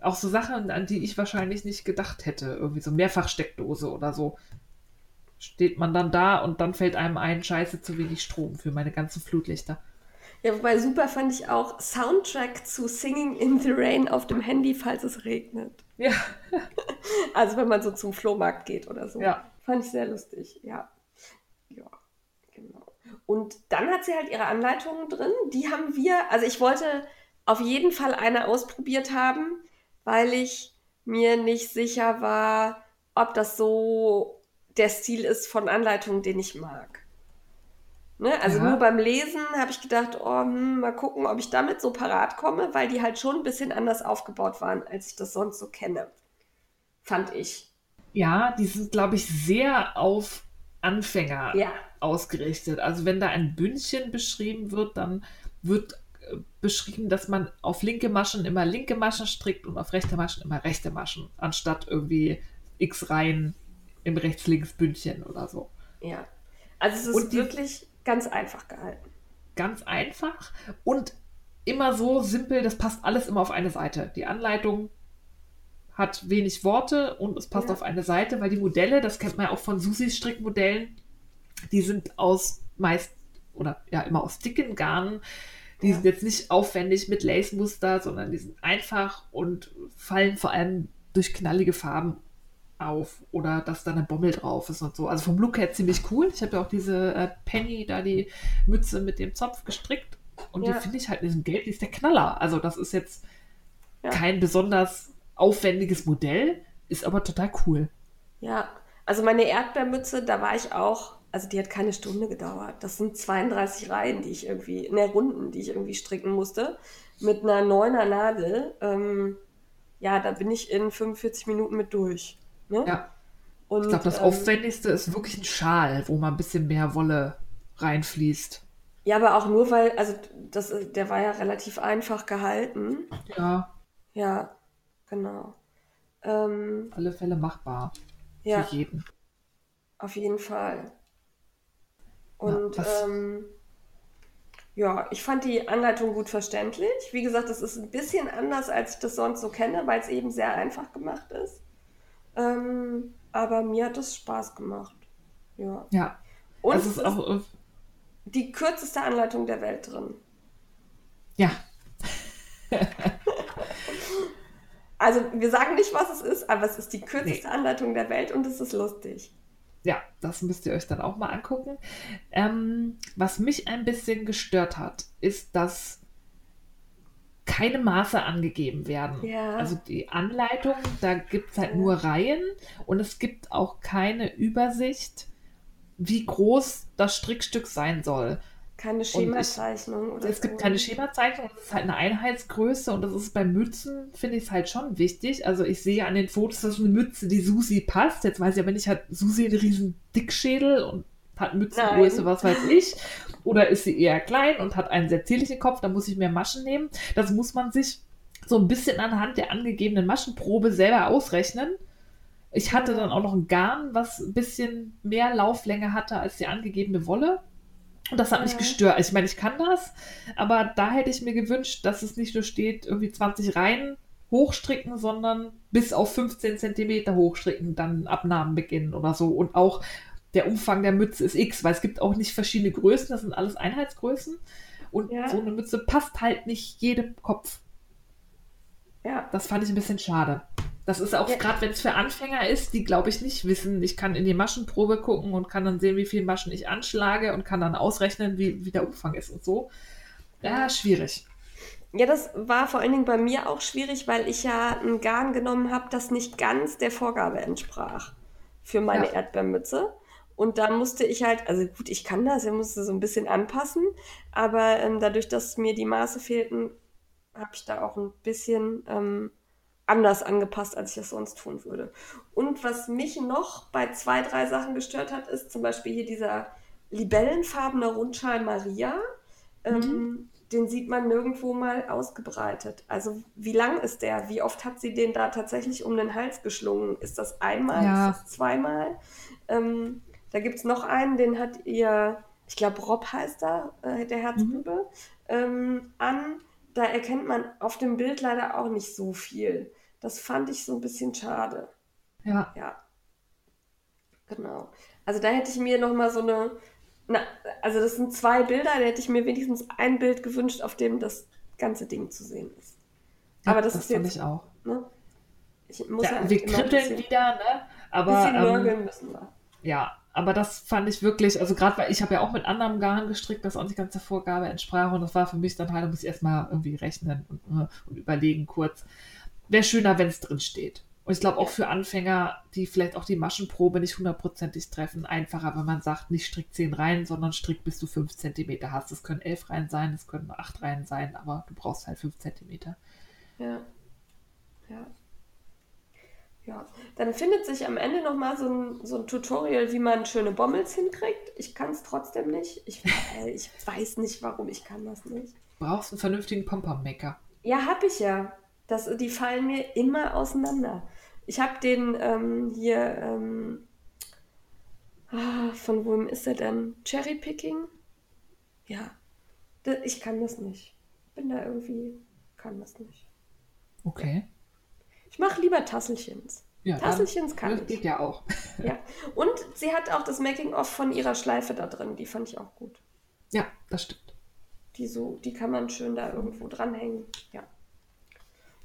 auch so Sachen, an die ich wahrscheinlich nicht gedacht hätte. Irgendwie so Mehrfachsteckdose oder so. Steht man dann da und dann fällt einem ein, scheiße, zu wenig Strom für meine ganzen Flutlichter. Ja, wobei super fand ich auch Soundtrack zu Singing in the Rain auf dem Handy, falls es regnet. Ja. also wenn man so zum Flohmarkt geht oder so. Ja. Fand ich sehr lustig, ja. Ja, genau. Und dann hat sie halt ihre Anleitungen drin. Die haben wir, also ich wollte auf jeden Fall eine ausprobiert haben, weil ich mir nicht sicher war, ob das so der Stil ist von Anleitungen, den ich mag. Ne? Also ja. nur beim Lesen habe ich gedacht, oh, hm, mal gucken, ob ich damit so parat komme, weil die halt schon ein bisschen anders aufgebaut waren, als ich das sonst so kenne. Fand ich. Ja, die sind, glaube ich, sehr auf Anfänger ja. ausgerichtet. Also wenn da ein Bündchen beschrieben wird, dann wird äh, beschrieben, dass man auf linke Maschen immer linke Maschen strickt und auf rechte Maschen immer rechte Maschen, anstatt irgendwie x Reihen im Rechts-Links-Bündchen oder so. Ja. Also es ist wirklich Ganz einfach gehalten. Ganz einfach und immer so simpel, das passt alles immer auf eine Seite. Die Anleitung hat wenig Worte und es passt ja. auf eine Seite, weil die Modelle, das kennt man ja auch von Susis Strickmodellen, die sind aus meist oder ja immer aus dicken Garnen. Die ja. sind jetzt nicht aufwendig mit Lace-Muster, sondern die sind einfach und fallen vor allem durch knallige Farben auf oder dass da eine Bommel drauf ist und so. Also vom Look her ziemlich cool. Ich habe ja auch diese äh, Penny, da die Mütze mit dem Zopf gestrickt und ja. die finde ich halt in diesem Gelb, die ist der Knaller. Also das ist jetzt ja. kein besonders aufwendiges Modell, ist aber total cool. Ja, also meine Erdbeermütze, da war ich auch, also die hat keine Stunde gedauert. Das sind 32 Reihen, die ich irgendwie, in der Runden, die ich irgendwie stricken musste, mit einer neuner Nadel. Ähm, ja, da bin ich in 45 Minuten mit durch. Ne? Ja. Und, ich glaube, das ähm, Aufwendigste ist wirklich ein Schal, wo mal ein bisschen mehr Wolle reinfließt. Ja, aber auch nur, weil, also das, der war ja relativ einfach gehalten. Ja. Ja, genau. Ähm, Alle Fälle machbar. Ja. Für jeden. Auf jeden Fall. Und ja, ähm, ja, ich fand die Anleitung gut verständlich. Wie gesagt, das ist ein bisschen anders, als ich das sonst so kenne, weil es eben sehr einfach gemacht ist. Ähm, aber mir hat es Spaß gemacht. Ja. Ja. Und es ist auch die kürzeste Anleitung der Welt drin. Ja. also wir sagen nicht, was es ist, aber es ist die kürzeste nee. Anleitung der Welt und es ist lustig. Ja, das müsst ihr euch dann auch mal angucken. Ähm, was mich ein bisschen gestört hat, ist, dass keine Maße angegeben werden. Ja. Also die Anleitung, da gibt es halt ja. nur Reihen und es gibt auch keine Übersicht, wie groß das Strickstück sein soll. Keine Schemazeichnung. oder es so. gibt keine Schemazeichnung, es ist halt eine Einheitsgröße und das ist bei Mützen, finde ich es halt schon wichtig. Also ich sehe an den Fotos, dass eine Mütze, die Susi passt. Jetzt weiß ich aber nicht, hat Susi einen riesen Dickschädel und hat Mützengröße, Nein. was weiß ich. Oder ist sie eher klein und hat einen sehr zierlichen Kopf, da muss ich mehr Maschen nehmen. Das muss man sich so ein bisschen anhand der angegebenen Maschenprobe selber ausrechnen. Ich hatte dann auch noch ein Garn, was ein bisschen mehr Lauflänge hatte als die angegebene Wolle. Und das hat mich gestört. Ich meine, ich kann das, aber da hätte ich mir gewünscht, dass es nicht nur steht, irgendwie 20 Reihen hochstricken, sondern bis auf 15 Zentimeter hochstricken, dann Abnahmen beginnen oder so. Und auch der Umfang der Mütze ist X, weil es gibt auch nicht verschiedene Größen, das sind alles Einheitsgrößen. Und ja. so eine Mütze passt halt nicht jedem Kopf. Ja. Das fand ich ein bisschen schade. Das ist auch ja. gerade, wenn es für Anfänger ist, die glaube ich nicht wissen. Ich kann in die Maschenprobe gucken und kann dann sehen, wie viele Maschen ich anschlage und kann dann ausrechnen, wie, wie der Umfang ist und so. Ja, schwierig. Ja, das war vor allen Dingen bei mir auch schwierig, weil ich ja ein Garn genommen habe, das nicht ganz der Vorgabe entsprach für meine ja. Erdbeermütze. Und da musste ich halt, also gut, ich kann das, ich musste so ein bisschen anpassen, aber ähm, dadurch, dass mir die Maße fehlten, habe ich da auch ein bisschen ähm, anders angepasst, als ich das sonst tun würde. Und was mich noch bei zwei, drei Sachen gestört hat, ist zum Beispiel hier dieser libellenfarbene Rundschal Maria. Ähm, mhm. Den sieht man nirgendwo mal ausgebreitet. Also wie lang ist der? Wie oft hat sie den da tatsächlich um den Hals geschlungen? Ist das einmal? Ja. Ist das zweimal? Ähm, da gibt es noch einen, den hat ihr, ich glaube Rob heißt da, äh, der Herzbube, mhm. ähm, an. Da erkennt man auf dem Bild leider auch nicht so viel. Das fand ich so ein bisschen schade. Ja. Ja. Genau. Also da hätte ich mir noch mal so eine, na, also das sind zwei Bilder, da hätte ich mir wenigstens ein Bild gewünscht, auf dem das ganze Ding zu sehen ist. Ja, Aber das, das ist jetzt ich auch. Ne? Ich muss ja, wir kribbeln wieder, ne? Aber ähm, müssen wir. Ja, aber das fand ich wirklich, also gerade weil ich habe ja auch mit anderem Garn gestrickt, das auch nicht ganz der Vorgabe entsprach und das war für mich dann halt, da muss ich erstmal irgendwie rechnen und, äh, und überlegen kurz. Wäre schöner, wenn es drin steht. Und ich glaube auch für Anfänger, die vielleicht auch die Maschenprobe nicht hundertprozentig treffen, einfacher, wenn man sagt, nicht strick 10 Reihen, sondern strick bis du 5 cm hast. Es können 11 Reihen sein, es können 8 Reihen sein, aber du brauchst halt 5 cm. Ja. Ja. Ja, dann findet sich am Ende nochmal so ein, so ein Tutorial, wie man schöne Bommels hinkriegt. Ich kann es trotzdem nicht. Ich, äh, ich weiß nicht, warum ich kann das nicht. Brauchst einen vernünftigen Pompom-Maker. Ja, hab ich ja. Das, die fallen mir immer auseinander. Ich habe den ähm, hier, ähm, ah, von wem ist er denn? Cherry Picking? Ja, ich kann das nicht. Bin da irgendwie, kann das nicht. Okay. Ich mache lieber Tasselchens. Ja, Tasselchens kann das geht ja auch. ja. Und sie hat auch das Making-of von ihrer Schleife da drin. Die fand ich auch gut. Ja, das stimmt. Die so, die kann man schön da irgendwo dranhängen. Ja.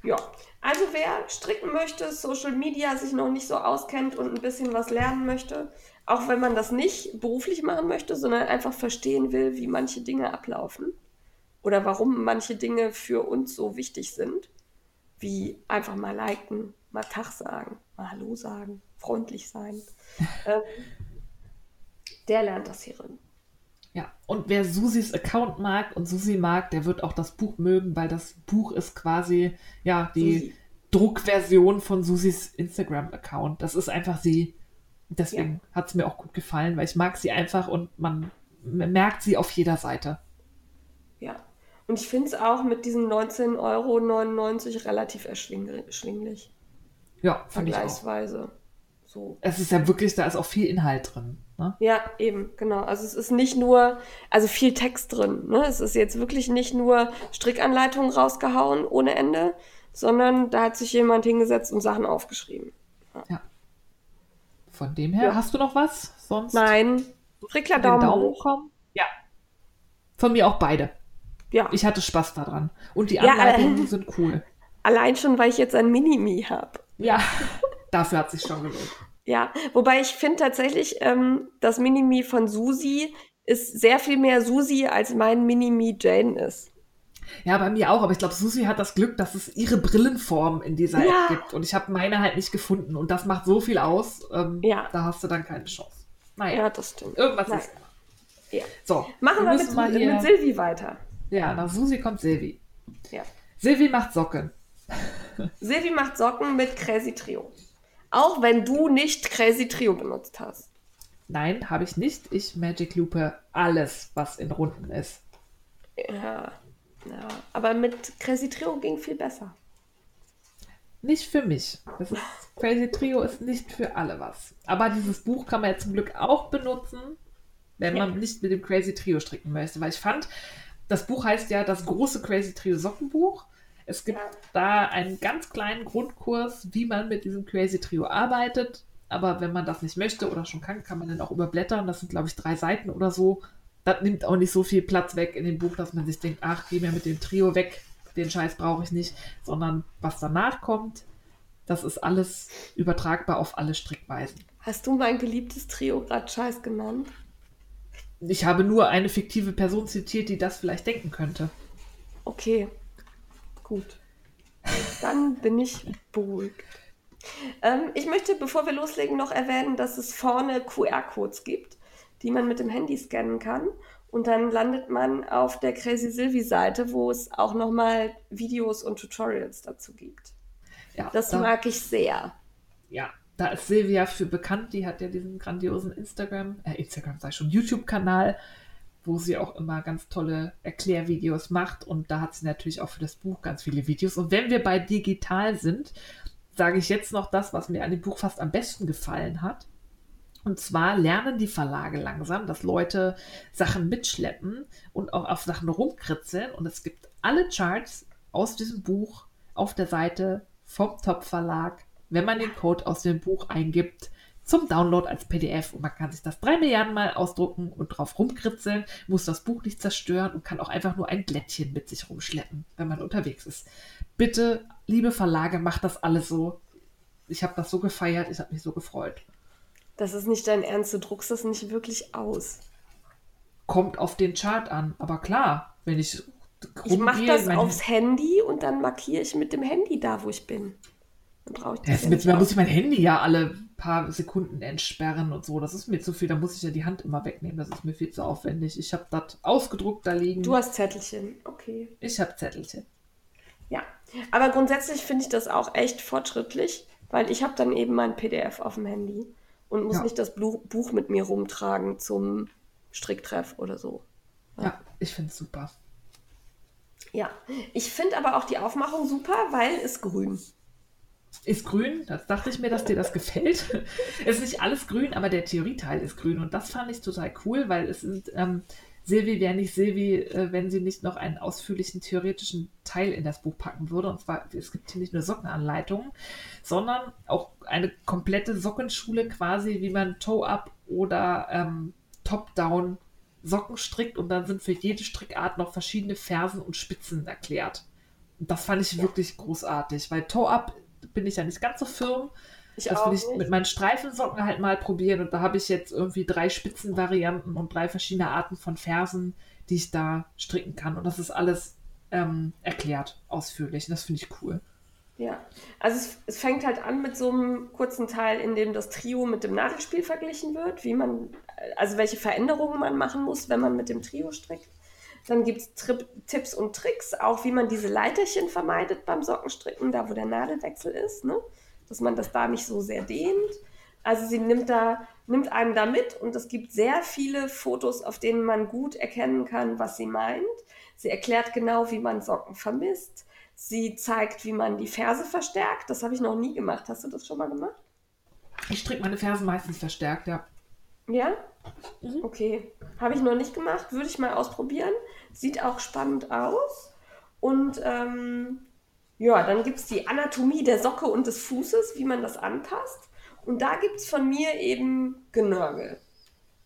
Ja, also wer stricken möchte, Social Media sich noch nicht so auskennt und ein bisschen was lernen möchte, auch wenn man das nicht beruflich machen möchte, sondern einfach verstehen will, wie manche Dinge ablaufen oder warum manche Dinge für uns so wichtig sind, wie einfach mal liken, mal Tag sagen, mal Hallo sagen, freundlich sein, ähm, der lernt das hierin. Ja, und wer Susis Account mag und Susi mag, der wird auch das Buch mögen, weil das Buch ist quasi, ja, die Susi. Druckversion von Susis Instagram-Account. Das ist einfach sie. Deswegen ja. hat es mir auch gut gefallen, weil ich mag sie einfach und man merkt sie auf jeder Seite. Ja, und ich finde es auch mit diesen 19,99 Euro relativ erschwinglich. Ja, vergleichsweise. So. Es ist ja wirklich, da ist auch viel Inhalt drin. Ne? Ja, eben, genau. Also es ist nicht nur, also viel Text drin. Ne? Es ist jetzt wirklich nicht nur Strickanleitungen rausgehauen ohne Ende, sondern da hat sich jemand hingesetzt und Sachen aufgeschrieben. Ja. ja. Von dem her, ja. hast du noch was sonst? Nein. Frickler Daumen, Daumen kommen? Ja. Von mir auch beide. Ja. Ich hatte Spaß daran. Und die Anleitungen ja, äh, sind cool. Allein schon, weil ich jetzt ein Minimi habe. Ja. Dafür hat sich schon gelohnt. Ja, wobei ich finde tatsächlich, ähm, das Minimi von Susi ist sehr viel mehr Susi, als mein Minimi Jane ist. Ja, bei mir auch, aber ich glaube, Susi hat das Glück, dass es ihre Brillenform in dieser ja. App gibt. Und ich habe meine halt nicht gefunden. Und das macht so viel aus, ähm, ja. da hast du dann keine Chance. Naja, ja, das stimmt. Irgendwas Nein. ist Ja. So, Machen wir, wir mit, mit Silvi weiter. Ja, nach Susi kommt Silvi. Ja. Silvi macht Socken. Silvi macht Socken mit Crazy Trio. Auch wenn du nicht Crazy Trio benutzt hast. Nein, habe ich nicht. Ich Magic Loope alles, was in Runden ist. Ja, ja. Aber mit Crazy Trio ging viel besser. Nicht für mich. Ist, Crazy Trio ist nicht für alle was. Aber dieses Buch kann man ja zum Glück auch benutzen, wenn man nicht mit dem Crazy Trio stricken möchte. Weil ich fand, das Buch heißt ja das große Crazy Trio Sockenbuch. Es gibt ja. da einen ganz kleinen Grundkurs, wie man mit diesem Crazy Trio arbeitet. Aber wenn man das nicht möchte oder schon kann, kann man dann auch überblättern. Das sind, glaube ich, drei Seiten oder so. Das nimmt auch nicht so viel Platz weg in dem Buch, dass man sich denkt, ach, geh mir mit dem Trio weg, den Scheiß brauche ich nicht. Sondern was danach kommt, das ist alles übertragbar auf alle Strickweisen. Hast du mein geliebtes Trio gerade Scheiß genannt? Ich habe nur eine fiktive Person zitiert, die das vielleicht denken könnte. Okay, Gut. Dann bin ich beruhigt. Ähm, ich möchte, bevor wir loslegen, noch erwähnen, dass es vorne QR-Codes gibt, die man mit dem Handy scannen kann. Und dann landet man auf der Crazy Sylvie Seite, wo es auch nochmal Videos und Tutorials dazu gibt. Ja, das da, mag ich sehr. Ja, da ist Silvia für bekannt. Die hat ja diesen grandiosen Instagram, äh, Instagram sei schon, YouTube-Kanal wo sie auch immer ganz tolle Erklärvideos macht. Und da hat sie natürlich auch für das Buch ganz viele Videos. Und wenn wir bei digital sind, sage ich jetzt noch das, was mir an dem Buch fast am besten gefallen hat. Und zwar lernen die Verlage langsam, dass Leute Sachen mitschleppen und auch auf Sachen rumkritzeln. Und es gibt alle Charts aus diesem Buch auf der Seite vom Top-Verlag, wenn man den Code aus dem Buch eingibt, zum Download als PDF. Und man kann sich das drei Milliarden Mal ausdrucken und drauf rumkritzeln, muss das Buch nicht zerstören und kann auch einfach nur ein Blättchen mit sich rumschleppen, wenn man unterwegs ist. Bitte, liebe Verlage, macht das alles so. Ich habe das so gefeiert, ich habe mich so gefreut. Das ist nicht dein Ernst, du druckst das nicht wirklich aus. Kommt auf den Chart an, aber klar, wenn ich ich mache das aufs Handy und dann markiere ich mit dem Handy da, wo ich bin. Dann brauche ich das. Ja mit, muss ich mein Handy ja alle paar Sekunden entsperren und so. Das ist mir zu viel. Da muss ich ja die Hand immer wegnehmen. Das ist mir viel zu aufwendig. Ich habe das ausgedruckt da liegen. Du hast Zettelchen, okay. Ich habe Zettelchen. Ja, aber grundsätzlich finde ich das auch echt fortschrittlich, weil ich habe dann eben mein PDF auf dem Handy und muss ja. nicht das Buch mit mir rumtragen zum Stricktreff oder so. Ja, ja ich finde es super. Ja, ich finde aber auch die Aufmachung super, weil es grün. Ist grün, das dachte ich mir, dass dir das gefällt. es ist nicht alles grün, aber der Theorieteil ist grün und das fand ich total cool, weil es sind ähm, Silvi wäre nicht Silvi, äh, wenn sie nicht noch einen ausführlichen theoretischen Teil in das Buch packen würde. Und zwar, es gibt hier nicht nur Sockenanleitungen, sondern auch eine komplette Sockenschule quasi, wie man Toe-Up oder ähm, Top-Down Socken strickt. Und dann sind für jede Strickart noch verschiedene Fersen und Spitzen erklärt. Und das fand ich ja. wirklich großartig, weil Toe-Up bin ich ja nicht ganz so firm. Ich das will ich nicht. mit meinen Streifensocken halt mal probieren. Und da habe ich jetzt irgendwie drei Spitzenvarianten und drei verschiedene Arten von Fersen, die ich da stricken kann. Und das ist alles ähm, erklärt, ausführlich. Und das finde ich cool. Ja, also es, es, fängt halt an mit so einem kurzen Teil, in dem das Trio mit dem Nadelspiel verglichen wird, wie man, also welche Veränderungen man machen muss, wenn man mit dem Trio strickt. Dann gibt es Tipps und Tricks, auch wie man diese Leiterchen vermeidet beim Sockenstricken, da wo der Nadelwechsel ist. Ne? dass man das da nicht so sehr dehnt. Also sie nimmt da, nimmt einem da mit und es gibt sehr viele Fotos, auf denen man gut erkennen kann, was sie meint. Sie erklärt genau, wie man Socken vermisst. Sie zeigt, wie man die Ferse verstärkt. Das habe ich noch nie gemacht. Hast du das schon mal gemacht? Ich stricke meine Fersen meistens verstärkt, ja. Ja? Mhm. Okay. Habe ich noch nicht gemacht. Würde ich mal ausprobieren. Sieht auch spannend aus. Und ähm, ja, dann gibt es die Anatomie der Socke und des Fußes, wie man das anpasst. Und da gibt es von mir eben Genörgel.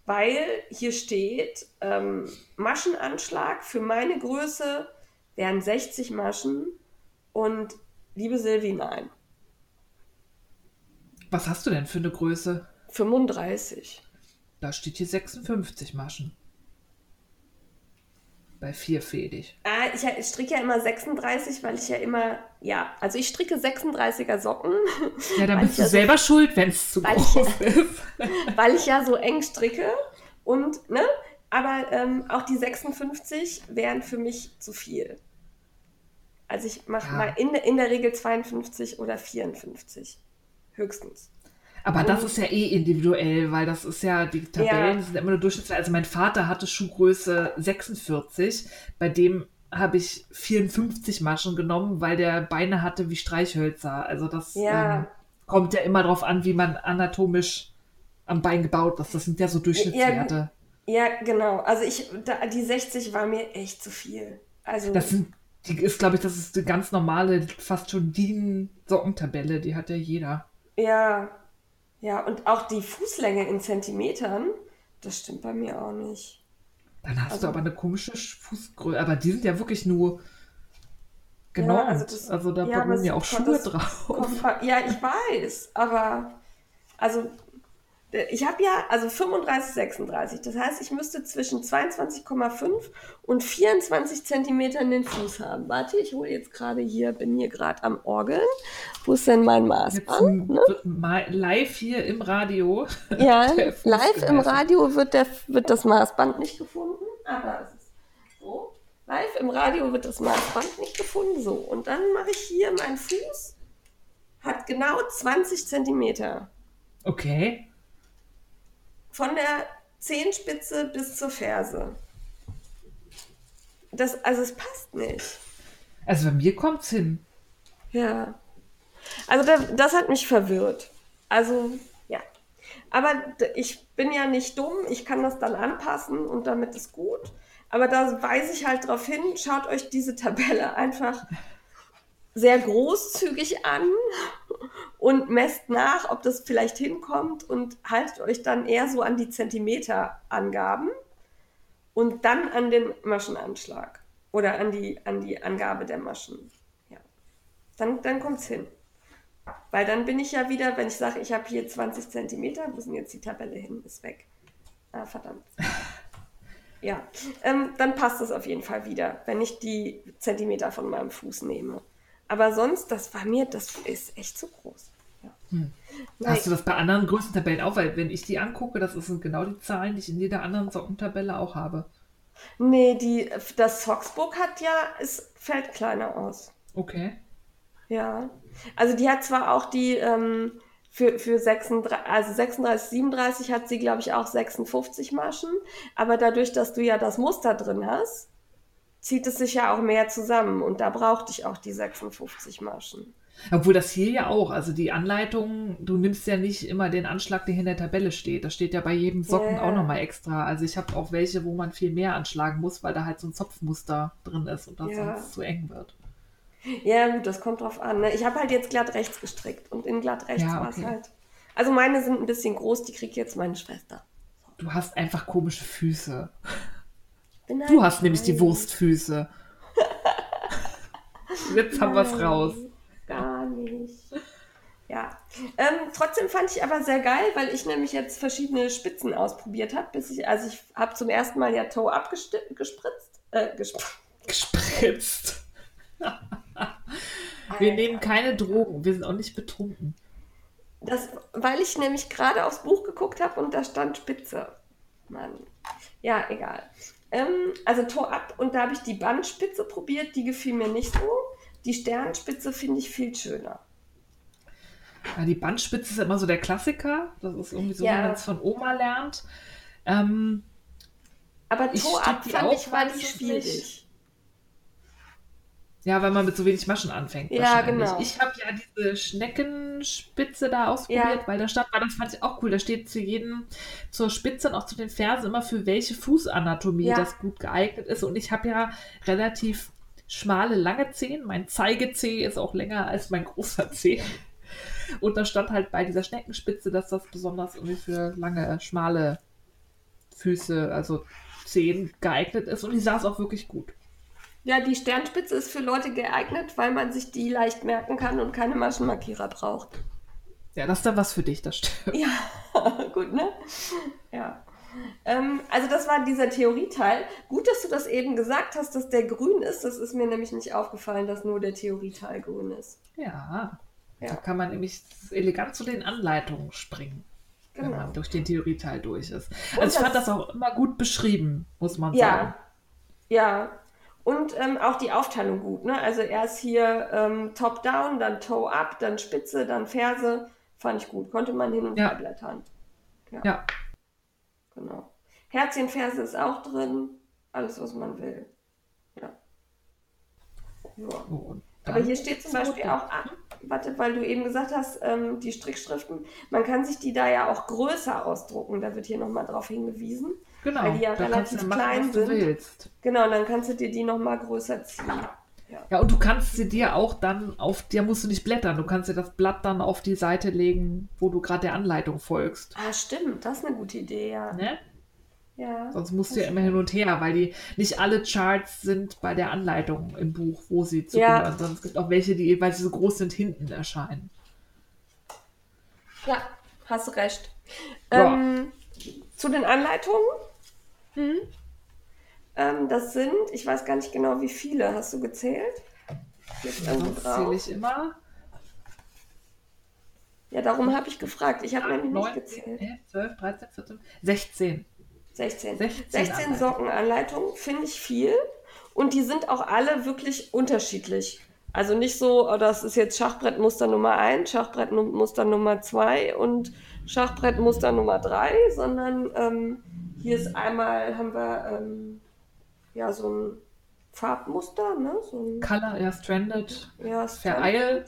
Weil hier steht, ähm, Maschenanschlag für meine Größe wären 60 Maschen. Und liebe Silvi, nein. Was hast du denn für eine Größe? 35. Da steht hier 56 Maschen bei vierfädig? Ah, ich, ich, stricke ja immer 36, weil ich ja immer, ja, also ich stricke 36er Socken. Ja, dann bist du selber so, schuld, wenn es zu groß ich, ist. weil ich ja so eng stricke und, ne, aber ähm, auch die 56 wären für mich zu viel. Also ich mache ja. mal in, in der Regel 52 oder 54. Höchstens. Aber das ist ja eh individuell, weil das ist ja, die Tabellen ja. sind immer nur durchschnittlich. Also mein Vater hatte Schuhgröße 46, bei dem habe ich 54 Maschen genommen, weil der Beine hatte wie Streichhölzer. Also das ja. ähm, kommt ja immer darauf an, wie man anatomisch am Bein gebaut ist. Das sind ja so Durchschnittswerte. Ja, ja genau. Also ich, da, die 60 war mir echt zu viel. Also das sind, die ist, glaube ich, das ist eine ganz normale, fast schon DIN-Sockentabelle, die hat ja jeder. Ja, ja, und auch die Fußlänge in Zentimetern, das stimmt bei mir auch nicht. Dann hast also, du aber eine komische Fußgröße. Aber die sind ja wirklich nur genau. Ja, also, das, also, da ja, ja auch Schuhe drauf. ja, ich weiß, aber also ich habe ja, also 35, 36. Das heißt, ich müsste zwischen 22,5 und 24 Zentimetern den Fuß haben. Warte, ich hole jetzt gerade hier, bin hier gerade am Orgeln. Wo ist denn mein Maßband? Ne? Live hier im Radio. Ja, live im Radio wird, der, wird das Maßband nicht gefunden. Aber es ist so. Live im Radio wird das Maßband nicht gefunden. So, und dann mache ich hier meinen Fuß. Hat genau 20 Zentimeter. Okay. Von der Zehenspitze bis zur Ferse. Das, also es passt nicht. Also bei mir kommt es hin. Ja. Also das, das hat mich verwirrt. Also, ja. Aber ich bin ja nicht dumm, ich kann das dann anpassen und damit ist gut. Aber da weise ich halt darauf hin, schaut euch diese Tabelle einfach sehr großzügig an und messt nach, ob das vielleicht hinkommt und haltet euch dann eher so an die Zentimeterangaben und dann an den Maschenanschlag oder an die, an die Angabe der Maschen. Ja. Dann, dann kommt es hin. Weil dann bin ich ja wieder, wenn ich sage, ich habe hier 20 Zentimeter, wo sind jetzt die Tabelle hin? Ist weg. Ah, verdammt. Ja, ähm, dann passt es auf jeden Fall wieder, wenn ich die Zentimeter von meinem Fuß nehme. Aber sonst, das war mir, das ist echt zu groß. Hm. Hast du das bei anderen Größentabellen auch? Weil wenn ich die angucke, das sind genau die Zahlen, die ich in jeder anderen Sockentabelle auch habe. Nee, die, das Socksbook hat ja, es fällt kleiner aus. Okay. Ja. Also die hat zwar auch die, ähm, für, für 36, also 36, 37 hat sie, glaube ich, auch 56 Maschen. Aber dadurch, dass du ja das Muster drin hast, zieht es sich ja auch mehr zusammen. Und da brauchte ich auch die 56 Maschen. Obwohl das hier ja auch, also die Anleitung, du nimmst ja nicht immer den Anschlag, der hier in der Tabelle steht. Das steht ja bei jedem Socken yeah. auch nochmal extra. Also ich habe auch welche, wo man viel mehr anschlagen muss, weil da halt so ein Zopfmuster drin ist und das ja. sonst zu eng wird. Ja, gut, das kommt drauf an. Ne? Ich habe halt jetzt glatt rechts gestrickt und in glatt rechts ja, okay. war es halt. Also meine sind ein bisschen groß, die kriegt jetzt meine Schwester. Du hast einfach komische Füße. Halt du hast nämlich die Wurstfüße. jetzt haben wir es raus. Nicht. Ja. Ähm, trotzdem fand ich aber sehr geil, weil ich nämlich jetzt verschiedene Spitzen ausprobiert habe, bis ich, also ich habe zum ersten Mal ja Toe abgespritzt. Äh, gespr gespritzt. wir nehmen keine Drogen, wir sind auch nicht betrunken. Das, weil ich nämlich gerade aufs Buch geguckt habe und da stand Spitze. Mann. Ja, egal. Ähm, also Tor ab und da habe ich die Bandspitze probiert, die gefiel mir nicht so. Die Sternspitze finde ich viel schöner. Ja, die Bandspitze ist immer so der Klassiker. Das ist irgendwie so, ja. wie man es von Oma lernt. Ähm, Aber Tor ab fand ich war nicht schwierig. Ja, weil man mit so wenig Maschen anfängt. Ja, genau. Ich habe ja diese Schneckenspitze da ausprobiert, ja. weil da stand, weil das fand ich auch cool. Da steht zu jedem, zur Spitze und auch zu den Fersen immer für welche Fußanatomie ja. das gut geeignet ist. Und ich habe ja relativ schmale, lange Zehen. Mein Zeigezeh ist auch länger als mein großer Zeh. Und da stand halt bei dieser Schneckenspitze, dass das besonders irgendwie für lange, schmale Füße, also Zehen geeignet ist. Und die saß auch wirklich gut. Ja, die Sternspitze ist für Leute geeignet, weil man sich die leicht merken kann und keine Maschenmarkierer braucht. Ja, das ist dann was für dich, das stimmt. Ja, gut, ne? Ja. Ähm, also das war dieser Theorieteil. Gut, dass du das eben gesagt hast, dass der grün ist. Das ist mir nämlich nicht aufgefallen, dass nur der Theorieteil grün ist. Ja. ja. Da kann man nämlich elegant zu den Anleitungen springen. Genau. Wenn man durch den Theorieteil durch ist. Also ich fand das auch immer gut beschrieben, muss man ja. sagen. Ja, und ähm, auch die Aufteilung gut. Ne? Also erst hier ähm, Top-Down, dann Toe-Up, dann Spitze, dann Ferse. Fand ich gut. Konnte man hin und her blättern. Ja. ja. Genau. Herzchenferse ist auch drin. Alles, was man will. Ja. ja. Oh, Aber hier steht zum Beispiel auch, ah, warte, weil du eben gesagt hast, ähm, die Strickschriften, man kann sich die da ja auch größer ausdrucken. Da wird hier nochmal drauf hingewiesen. Genau, weil die ja relativ machen, klein sind. Willst. Genau, dann kannst du dir die nochmal größer ziehen. Ja. ja, und du kannst sie dir auch dann auf, dir musst du nicht blättern, du kannst dir das Blatt dann auf die Seite legen, wo du gerade der Anleitung folgst. Ah, stimmt, das ist eine gute Idee, ja. Ne? Ja. Sonst musst du ja immer hin und her, weil die nicht alle Charts sind bei der Anleitung im Buch, wo sie zu ja. gehören, sondern es gibt auch welche, die, weil sie so groß sind, hinten erscheinen. Ja, hast du recht. Ja. Ähm, zu den Anleitungen hm? Ähm, das sind, ich weiß gar nicht genau, wie viele. Hast du gezählt? Ja, das zähle ich immer. Ja, darum habe ich gefragt. Ich habe nämlich 9, nicht gezählt. 11, 12, 13, 14, 16. 16. 16, 16 Sockenanleitungen finde ich viel. Und die sind auch alle wirklich unterschiedlich. Also nicht so, oh, das ist jetzt Schachbrettmuster Nummer 1, Schachbrettmuster Nummer 2 und Schachbrettmuster Nummer 3, sondern ähm, hier ist einmal, haben wir ähm, ja so ein Farbmuster, ne? So ein, Color, ja, Stranded, ja, Vereil.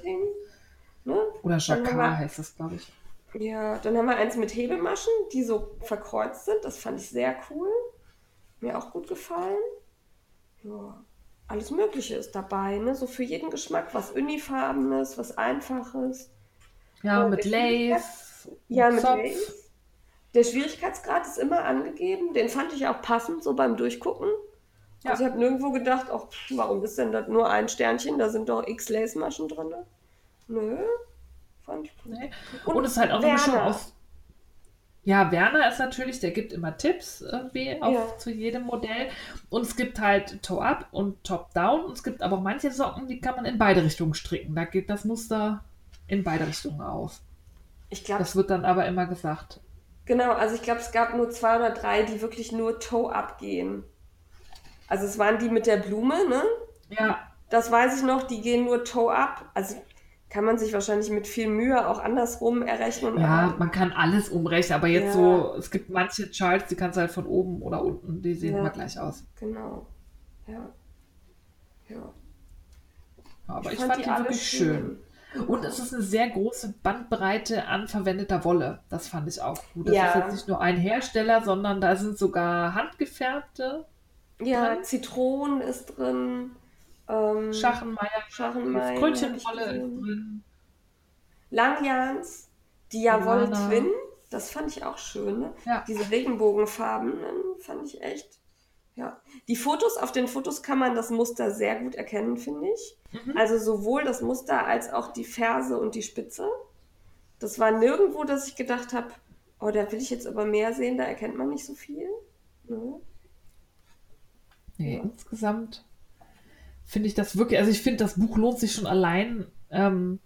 Ne? Oder Jacquard heißt das, glaube ich. Ja, dann haben wir eins mit Hebelmaschen, die so verkreuzt sind. Das fand ich sehr cool. Mir auch gut gefallen. Ja, alles Mögliche ist dabei, ne? So für jeden Geschmack, was Unifarbenes, was Einfaches. Ja, Und mit Lace. Ja, mit Zopf. Lace. Der Schwierigkeitsgrad ist immer angegeben. Den fand ich auch passend, so beim Durchgucken. Ja. Also ich habe nirgendwo gedacht, ach, warum ist denn das nur ein Sternchen? Da sind doch x Lace-Maschen drin. Nö. Fand ich cool. Nee. Und, es ist halt auch eine Mischung aus. Ja, Werner ist natürlich, der gibt immer Tipps irgendwie auf, Ja. zu jedem Modell. Und es gibt halt Toe-Up und Top-Down. Und es gibt aber auch manche Socken, die kann man in beide Richtungen stricken. Da geht das Muster in beide Richtungen auf. Ich glaube, Das wird dann aber immer gesagt. genau, also ich glaube, es gab nur zwei oder drei, die wirklich nur Toe-Up gehen. Also es waren die mit der Blume, ne? Ja, Das weiß ich noch, die gehen nur Toe-Up. Also kann man sich wahrscheinlich mit viel Mühe auch andersrum errechnen. ja, man kann alles umrechnen, aber jetzt Ja. so, es gibt manche Charts, die kannst du halt von oben oder unten, die sehen Ja. immer gleich aus. Genau. Ja. Ja. Aber ich, fand fand, die, alle wirklich schön. Und es ist eine sehr große Bandbreite an verwendeter Wolle. Das fand ich auch gut. Das Ja. ist jetzt nicht nur ein Hersteller, sondern da sind sogar handgefärbte Ja. Zitronen ist drin. Ähm, Schachenmeier, Schachenmeier. Ich ist drin. Langjans, Diavol Lana. Twin, das fand ich auch schön. Ne? Ja. Diese Regenbogenfarbenen fand ich echt. Ja. Die Fotos, auf den Fotos kann man das Muster sehr gut erkennen, finde ich. Mhm. Also sowohl das Muster als auch die Ferse und die Spitze. Das war nirgendwo, dass ich gedacht habe, oh, da will ich jetzt aber mehr sehen, da erkennt man nicht so viel. Ne? Nee, insgesamt finde ich das wirklich, also ich finde, das Buch lohnt sich schon allein ähm,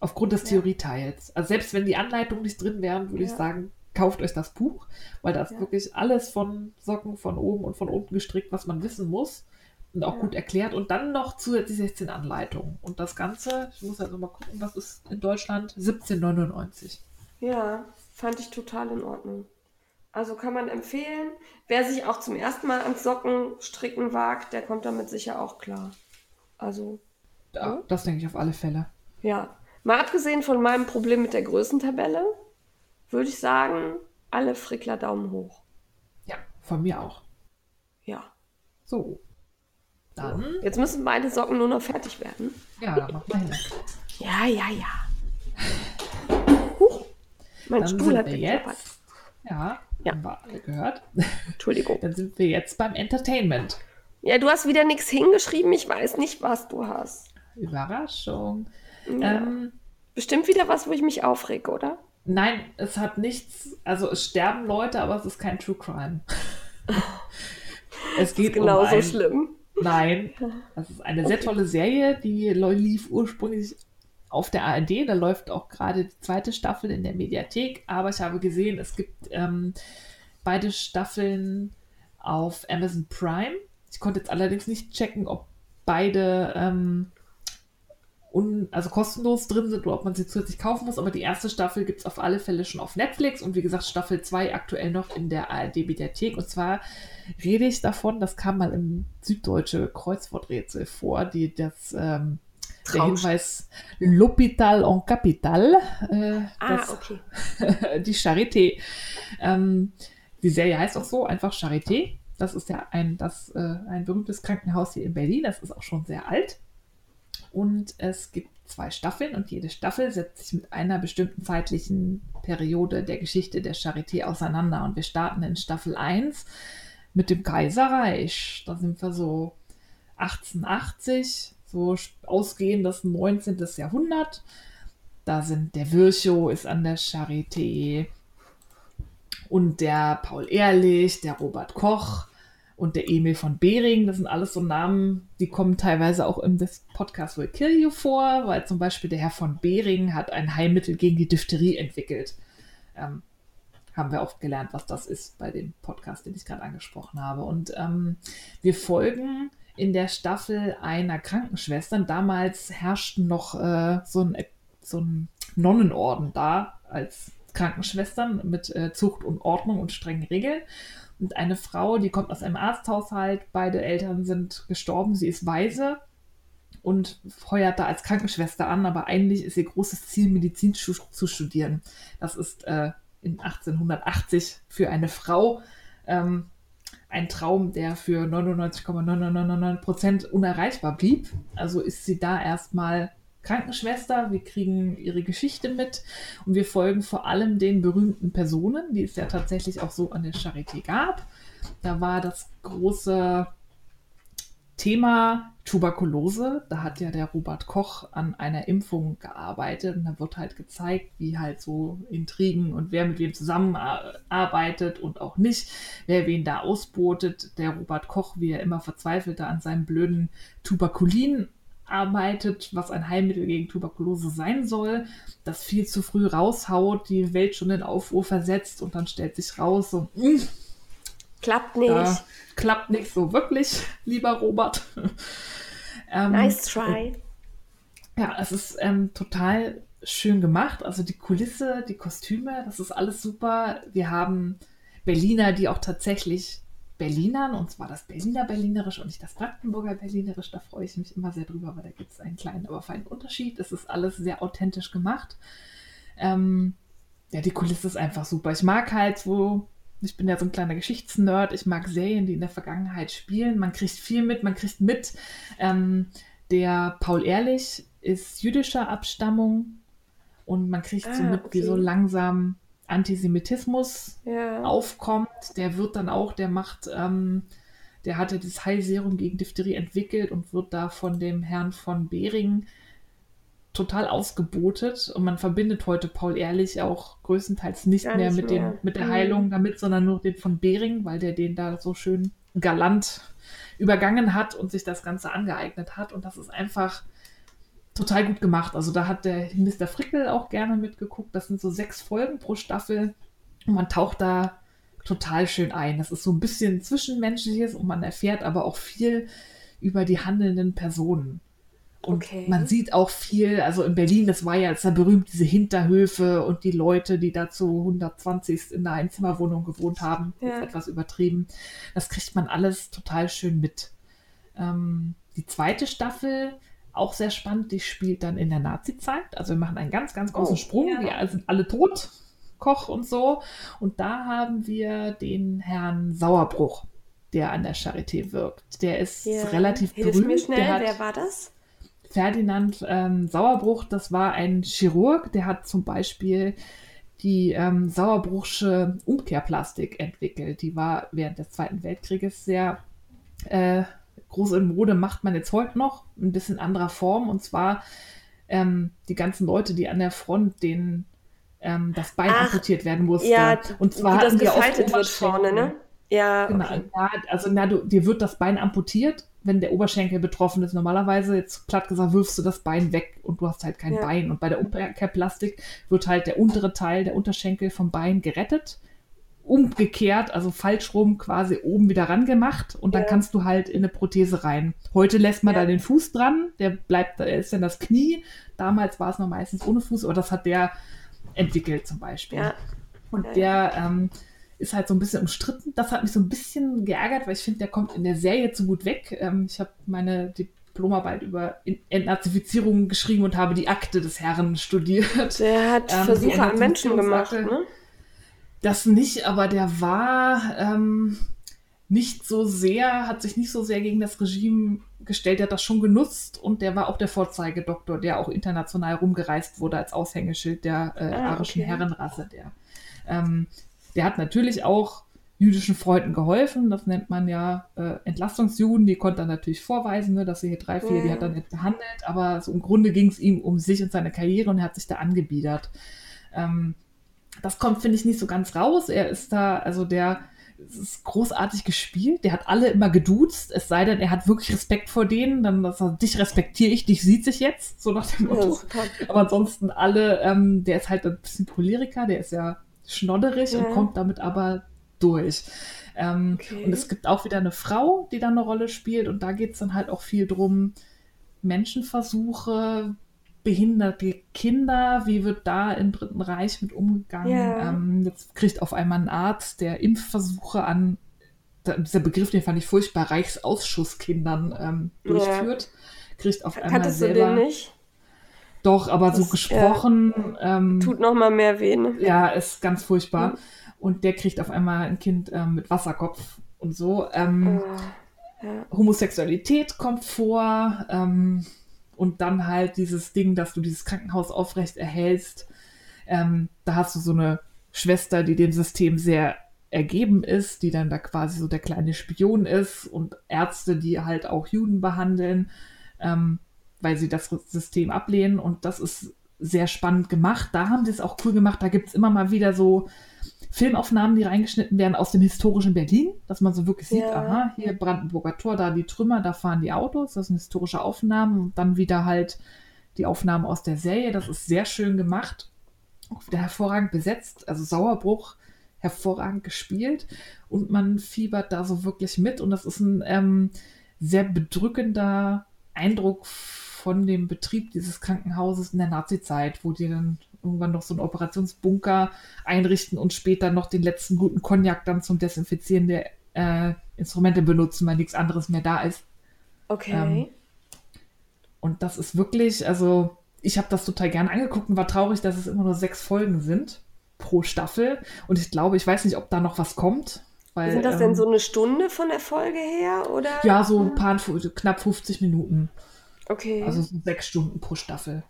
aufgrund des Ja. Theorieteils. Also selbst wenn die Anleitungen nicht drin wären, würde ich Ja. sagen, kauft euch das Buch, weil da ist Ja. wirklich alles von Socken von oben und von unten gestrickt, was man wissen muss und auch gut erklärt und dann noch zusätzlich 16 Anleitungen. Und das Ganze, ich muss also mal gucken, was ist in Deutschland, 17,99. Ja, fand ich total in Ordnung. Also kann man empfehlen. Wer sich auch zum ersten Mal ans Sockenstricken wagt, der kommt damit sicher auch klar. Also, Ja, Ja. das denke ich auf alle Fälle. ja. Mal abgesehen von meinem Problem mit der Größentabelle, würde ich sagen, alle Frickler Daumen hoch. Ja, von mir auch. Ja. So. Dann, Jetzt müssen beide Socken nur noch fertig werden. ja, dann machen wir hin. Ja, ja, ja. Huch, mein Dann Stuhl hat geklappert. Ja, Ja. haben wir alle gehört. Entschuldigung. Dann sind wir jetzt beim Entertainment. Ja, du hast wieder nichts hingeschrieben. Ich weiß nicht, was du hast. Überraschung. Ja. Ähm, Bestimmt wieder was, wo ich mich aufrege, oder? nein, es hat nichts, also es sterben Leute, aber es ist kein True Crime. es geht um Genauso ein, schlimm. Nein, das ist eine sehr tolle Serie, die lief ursprünglich auf der ARD. Da läuft auch gerade die zweite Staffel in der Mediathek. Aber ich habe gesehen, es gibt ähm, beide Staffeln auf Amazon Prime. Ich konnte jetzt allerdings nicht checken, ob beide ähm, un, also kostenlos drin sind oder ob man sie zusätzlich kaufen muss. Aber die erste Staffel gibt es auf alle Fälle schon auf Netflix und wie gesagt, Staffel 2 aktuell noch in der ARD-Mediathek. Und zwar rede ich davon, das kam mal im Süddeutsche Kreuzworträtsel vor, die das ähm, der Hinweis L'Hôpital en Capital, äh, Ah, das, okay. die Charité. Ähm, die Serie heißt auch so, einfach Charité. Das ist ja ein, das, äh, ein berühmtes Krankenhaus hier in Berlin. Das ist auch schon sehr alt. Und es gibt zwei Staffeln und jede Staffel setzt sich mit einer bestimmten zeitlichen Periode der Geschichte der Charité auseinander. Und wir starten in Staffel 1 mit dem Kaiserreich. Da sind wir so 1880, so ausgehend das 19. Jahrhundert. Da sind der Virchow ist an der Charité und der Paul Ehrlich, der Robert Koch und der Emil von Behring. Das sind alles so Namen, die kommen teilweise auch im Podcast Will Kill You vor, weil zum Beispiel der Herr von Behring hat ein Heilmittel gegen die Diphtherie entwickelt. Ähm, haben wir oft gelernt, was das ist bei dem Podcast, den ich gerade angesprochen habe. Und ähm, wir folgen in der Staffel einer Krankenschwester. Damals herrschten noch äh, so, ein, so ein Nonnenorden da als Krankenschwestern mit äh, Zucht und Ordnung und strengen Regeln. Und eine Frau, die kommt aus einem Arzthaushalt, beide Eltern sind gestorben, sie ist weise und heuert da als Krankenschwester an, aber eigentlich ist ihr großes Ziel, Medizin zu, zu studieren. Das ist äh, in 1880 für eine Frau ähm, ein Traum, der für 99,999 Prozent unerreichbar blieb. Also ist sie da erstmal Krankenschwester. Wir kriegen ihre Geschichte mit und wir folgen vor allem den berühmten Personen, die es ja tatsächlich auch so an der Charité gab. Da war das große Thema Tuberkulose, da hat ja der Robert Koch an einer Impfung gearbeitet und da wird halt gezeigt, wie halt so Intrigen und wer mit wem zusammenarbeitet und auch nicht, wer wen da ausbotet. Der Robert Koch, wie er immer verzweifelte an seinem blöden Tuberkulin arbeitet, was ein Heilmittel gegen Tuberkulose sein soll, das viel zu früh raushaut, die Welt schon in Aufruhr versetzt und dann stellt sich raus, so, mh, hm, klappt nicht klappt nicht so wirklich, lieber Robert. ähm, nice try. Ja, es ist ähm, total schön gemacht. Also die Kulisse, die Kostüme, das ist alles super. Wir haben Berliner, die auch tatsächlich Berlinern, und zwar das Berliner Berlinerisch und nicht das Brandenburger Berlinerisch. Da freue ich mich immer sehr drüber, weil da gibt es einen kleinen, aber feinen Unterschied. Es ist alles sehr authentisch gemacht. Ähm, ja, die Kulisse ist einfach super. Ich mag halt, wo ich bin ja so ein kleiner Geschichtsnerd. Ich mag Serien, die in der Vergangenheit spielen. Man kriegt viel mit. Man kriegt mit. Ähm, der Paul Ehrlich ist jüdischer Abstammung und man kriegt ah, so mit, okay. wie so langsam Antisemitismus ja. aufkommt. Der wird dann auch, der macht, ähm, der hatte das Heilserum gegen Diphtherie entwickelt und wird da von dem Herrn von Behring total ausgebotet und man verbindet heute Paul Ehrlich auch größtenteils nicht Gar mehr nicht mit, mehr. Dem, mit der mhm. Heilung damit, sondern nur den von Bering, weil der den da so schön galant übergangen hat und sich das Ganze angeeignet hat. Und das ist einfach total gut gemacht. Also da hat der Mr. Frickel auch gerne mitgeguckt. Das sind so sechs Folgen pro Staffel und man taucht da total schön ein. Das ist so ein bisschen Zwischenmenschliches und man erfährt aber auch viel über die handelnden Personen. Und okay. man sieht auch viel, also in Berlin, das war ja jetzt ja berühmt, diese Hinterhöfe und die Leute, die da zu 120 in einer Einzimmerwohnung gewohnt haben, ja. etwas übertrieben. Das kriegt man alles total schön mit. Ähm, die zweite Staffel, auch sehr spannend, die spielt dann in der Nazi-Zeit. Also wir machen einen ganz, ganz großen oh, Sprung. Ja. Wir sind alle tot, Koch und so. Und da haben wir den Herrn Sauerbruch, der an der Charité wirkt. Der ist ja. relativ Hilf berühmt. Mir schnell, hat, wer war das? Ferdinand ähm, Sauerbruch, das war ein Chirurg, der hat zum Beispiel die ähm, Sauerbruchsche Umkehrplastik entwickelt. Die war während des Zweiten Weltkrieges sehr äh, groß in Mode, macht man jetzt heute noch, ein bisschen anderer Form. Und zwar ähm, die ganzen Leute, die an der Front denen ähm, das Bein Ach, amputiert werden musste. Ja, und zwar wie das gefaltet wird vorne, ne? Ja, genau. Okay. Ja, also na, du, dir wird das Bein amputiert wenn der Oberschenkel betroffen ist. Normalerweise, jetzt platt gesagt, wirfst du das Bein weg und du hast halt kein ja. Bein. Und bei der Umkehrplastik wird halt der untere Teil, der Unterschenkel vom Bein gerettet. Umgekehrt, also falsch rum, quasi oben wieder ran gemacht und dann ja. kannst du halt in eine Prothese rein. Heute lässt man ja. da den Fuß dran, der bleibt, da ist dann das Knie. Damals war es noch meistens ohne Fuß, aber das hat der entwickelt zum Beispiel. Ja. Und der ähm, ist halt so ein bisschen umstritten. Das hat mich so ein bisschen geärgert, weil ich finde, der kommt in der Serie zu gut weg. Ähm, ich habe meine Diplomarbeit über Entnazifizierung geschrieben und habe die Akte des Herrn studiert. Der hat ähm, Versuche an Menschen gemacht, ne? Das nicht, aber der war ähm, nicht so sehr, hat sich nicht so sehr gegen das Regime gestellt, der hat das schon genutzt und der war auch der Vorzeigedoktor, der auch international rumgereist wurde als Aushängeschild der äh, ah, arischen okay. Herrenrasse. Der ähm, der hat natürlich auch jüdischen Freunden geholfen. Das nennt man ja äh, Entlastungsjuden. Die konnte er natürlich vorweisen, ne, dass sie hier drei, vier, ja. die hat er nicht behandelt. Aber so im Grunde ging es ihm um sich und seine Karriere und er hat sich da angebiedert. Ähm, das kommt, finde ich, nicht so ganz raus. Er ist da, also der ist großartig gespielt. Der hat alle immer geduzt, es sei denn, er hat wirklich Respekt vor denen. Dann dass er, dich respektiere ich, dich sieht sich jetzt, so nach dem Motto. Ja, Aber ansonsten alle, ähm, der ist halt ein bisschen Choleriker, der ist ja schnodderig ja. und kommt damit aber durch. Ähm, okay. Und es gibt auch wieder eine Frau, die da eine Rolle spielt und da geht es dann halt auch viel drum, Menschenversuche, behinderte Kinder, wie wird da im Dritten Reich mit umgegangen? Ja. Ähm, jetzt kriegt auf einmal ein Arzt, der Impfversuche an, dieser Begriff, den fand ich furchtbar, Reichsausschusskindern ähm, durchführt. Ja kriegt auf einmal Kanntest du selber. den nicht? Doch, aber so Das, gesprochen. Ähm, Tut noch mal mehr weh. Ne? ja, ist ganz furchtbar. Mhm. Und der kriegt auf einmal ein Kind ähm, mit Wasserkopf und so. Ähm, Oh, ja. Homosexualität kommt vor ähm, und dann halt dieses Ding, dass du dieses Krankenhaus aufrecht erhältst. Ähm, da hast du so eine Schwester, die dem System sehr ergeben ist, die dann da quasi so der kleine Spion ist und Ärzte, die halt auch Juden behandeln, ähm, weil sie das System ablehnen und das ist sehr spannend gemacht. Da haben sie es auch cool gemacht. Da gibt es immer mal wieder so Filmaufnahmen, die reingeschnitten werden aus dem historischen Berlin, dass man so wirklich sieht, Ja. aha, hier Brandenburger Tor, da die Trümmer, da fahren die Autos, das sind historische Aufnahmen und dann wieder halt die Aufnahmen aus der Serie. Das ist sehr schön gemacht, auch wieder hervorragend besetzt, also Sauerbruch hervorragend gespielt und man fiebert da so wirklich mit und das ist ein ähm, sehr bedrückender Eindruck von dem Betrieb dieses Krankenhauses in der Nazi-Zeit, wo die dann irgendwann noch so einen Operationsbunker einrichten und später noch den letzten guten Cognac dann zum Desinfizieren der äh, Instrumente benutzen, weil nichts anderes mehr da ist. Okay. Ähm, Und das ist wirklich, also ich habe das total gern angeguckt und war traurig, dass es immer nur sechs Folgen sind pro Staffel. Und ich glaube, ich weiß nicht, ob da noch was kommt. Weil, Sind das denn ähm, so eine Stunde von der Folge her? Oder? Ja, so ein paar, knapp 50 Minuten. Okay. Also so sechs Stunden pro Staffel.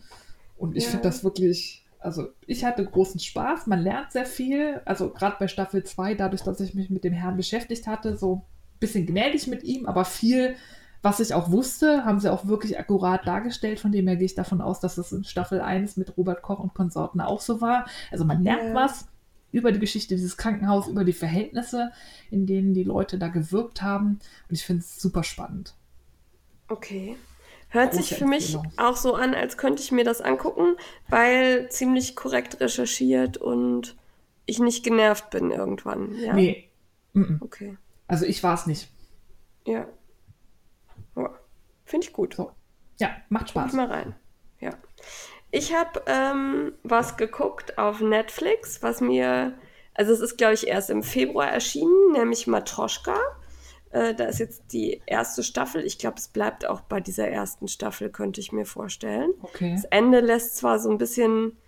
Und ich Ja. finde das wirklich, also ich hatte großen Spaß, man lernt sehr viel. Also gerade bei Staffel 2, dadurch, dass ich mich mit dem Herrn beschäftigt hatte, so ein bisschen gnädig mit ihm, aber viel, was ich auch wusste, haben sie auch wirklich akkurat dargestellt. Von dem her gehe ich davon aus, dass es in Staffel 1 mit Robert Koch und Konsorten auch so war. Also man lernt Ja. was über die Geschichte dieses Krankenhauses, über die Verhältnisse, in denen die Leute da gewirkt haben. Und ich finde es super spannend. Okay. Hört sich für mich auch so an, als könnte ich mir das angucken, weil ziemlich korrekt recherchiert und ich nicht genervt bin irgendwann. Ja? Nee, mhm. Okay. also ich war es nicht. Ja. ja. Finde ich gut. So. Ja, macht Guck Spaß. mal rein. Ja. Ich habe ähm, was geguckt auf Netflix, was mir, also es ist, glaube ich, erst im Februar erschienen, nämlich Matroschka. Äh, da ist jetzt die erste Staffel. Ich glaube, es bleibt auch bei dieser ersten Staffel, könnte ich mir vorstellen. Okay. Das Ende lässt zwar so ein bisschen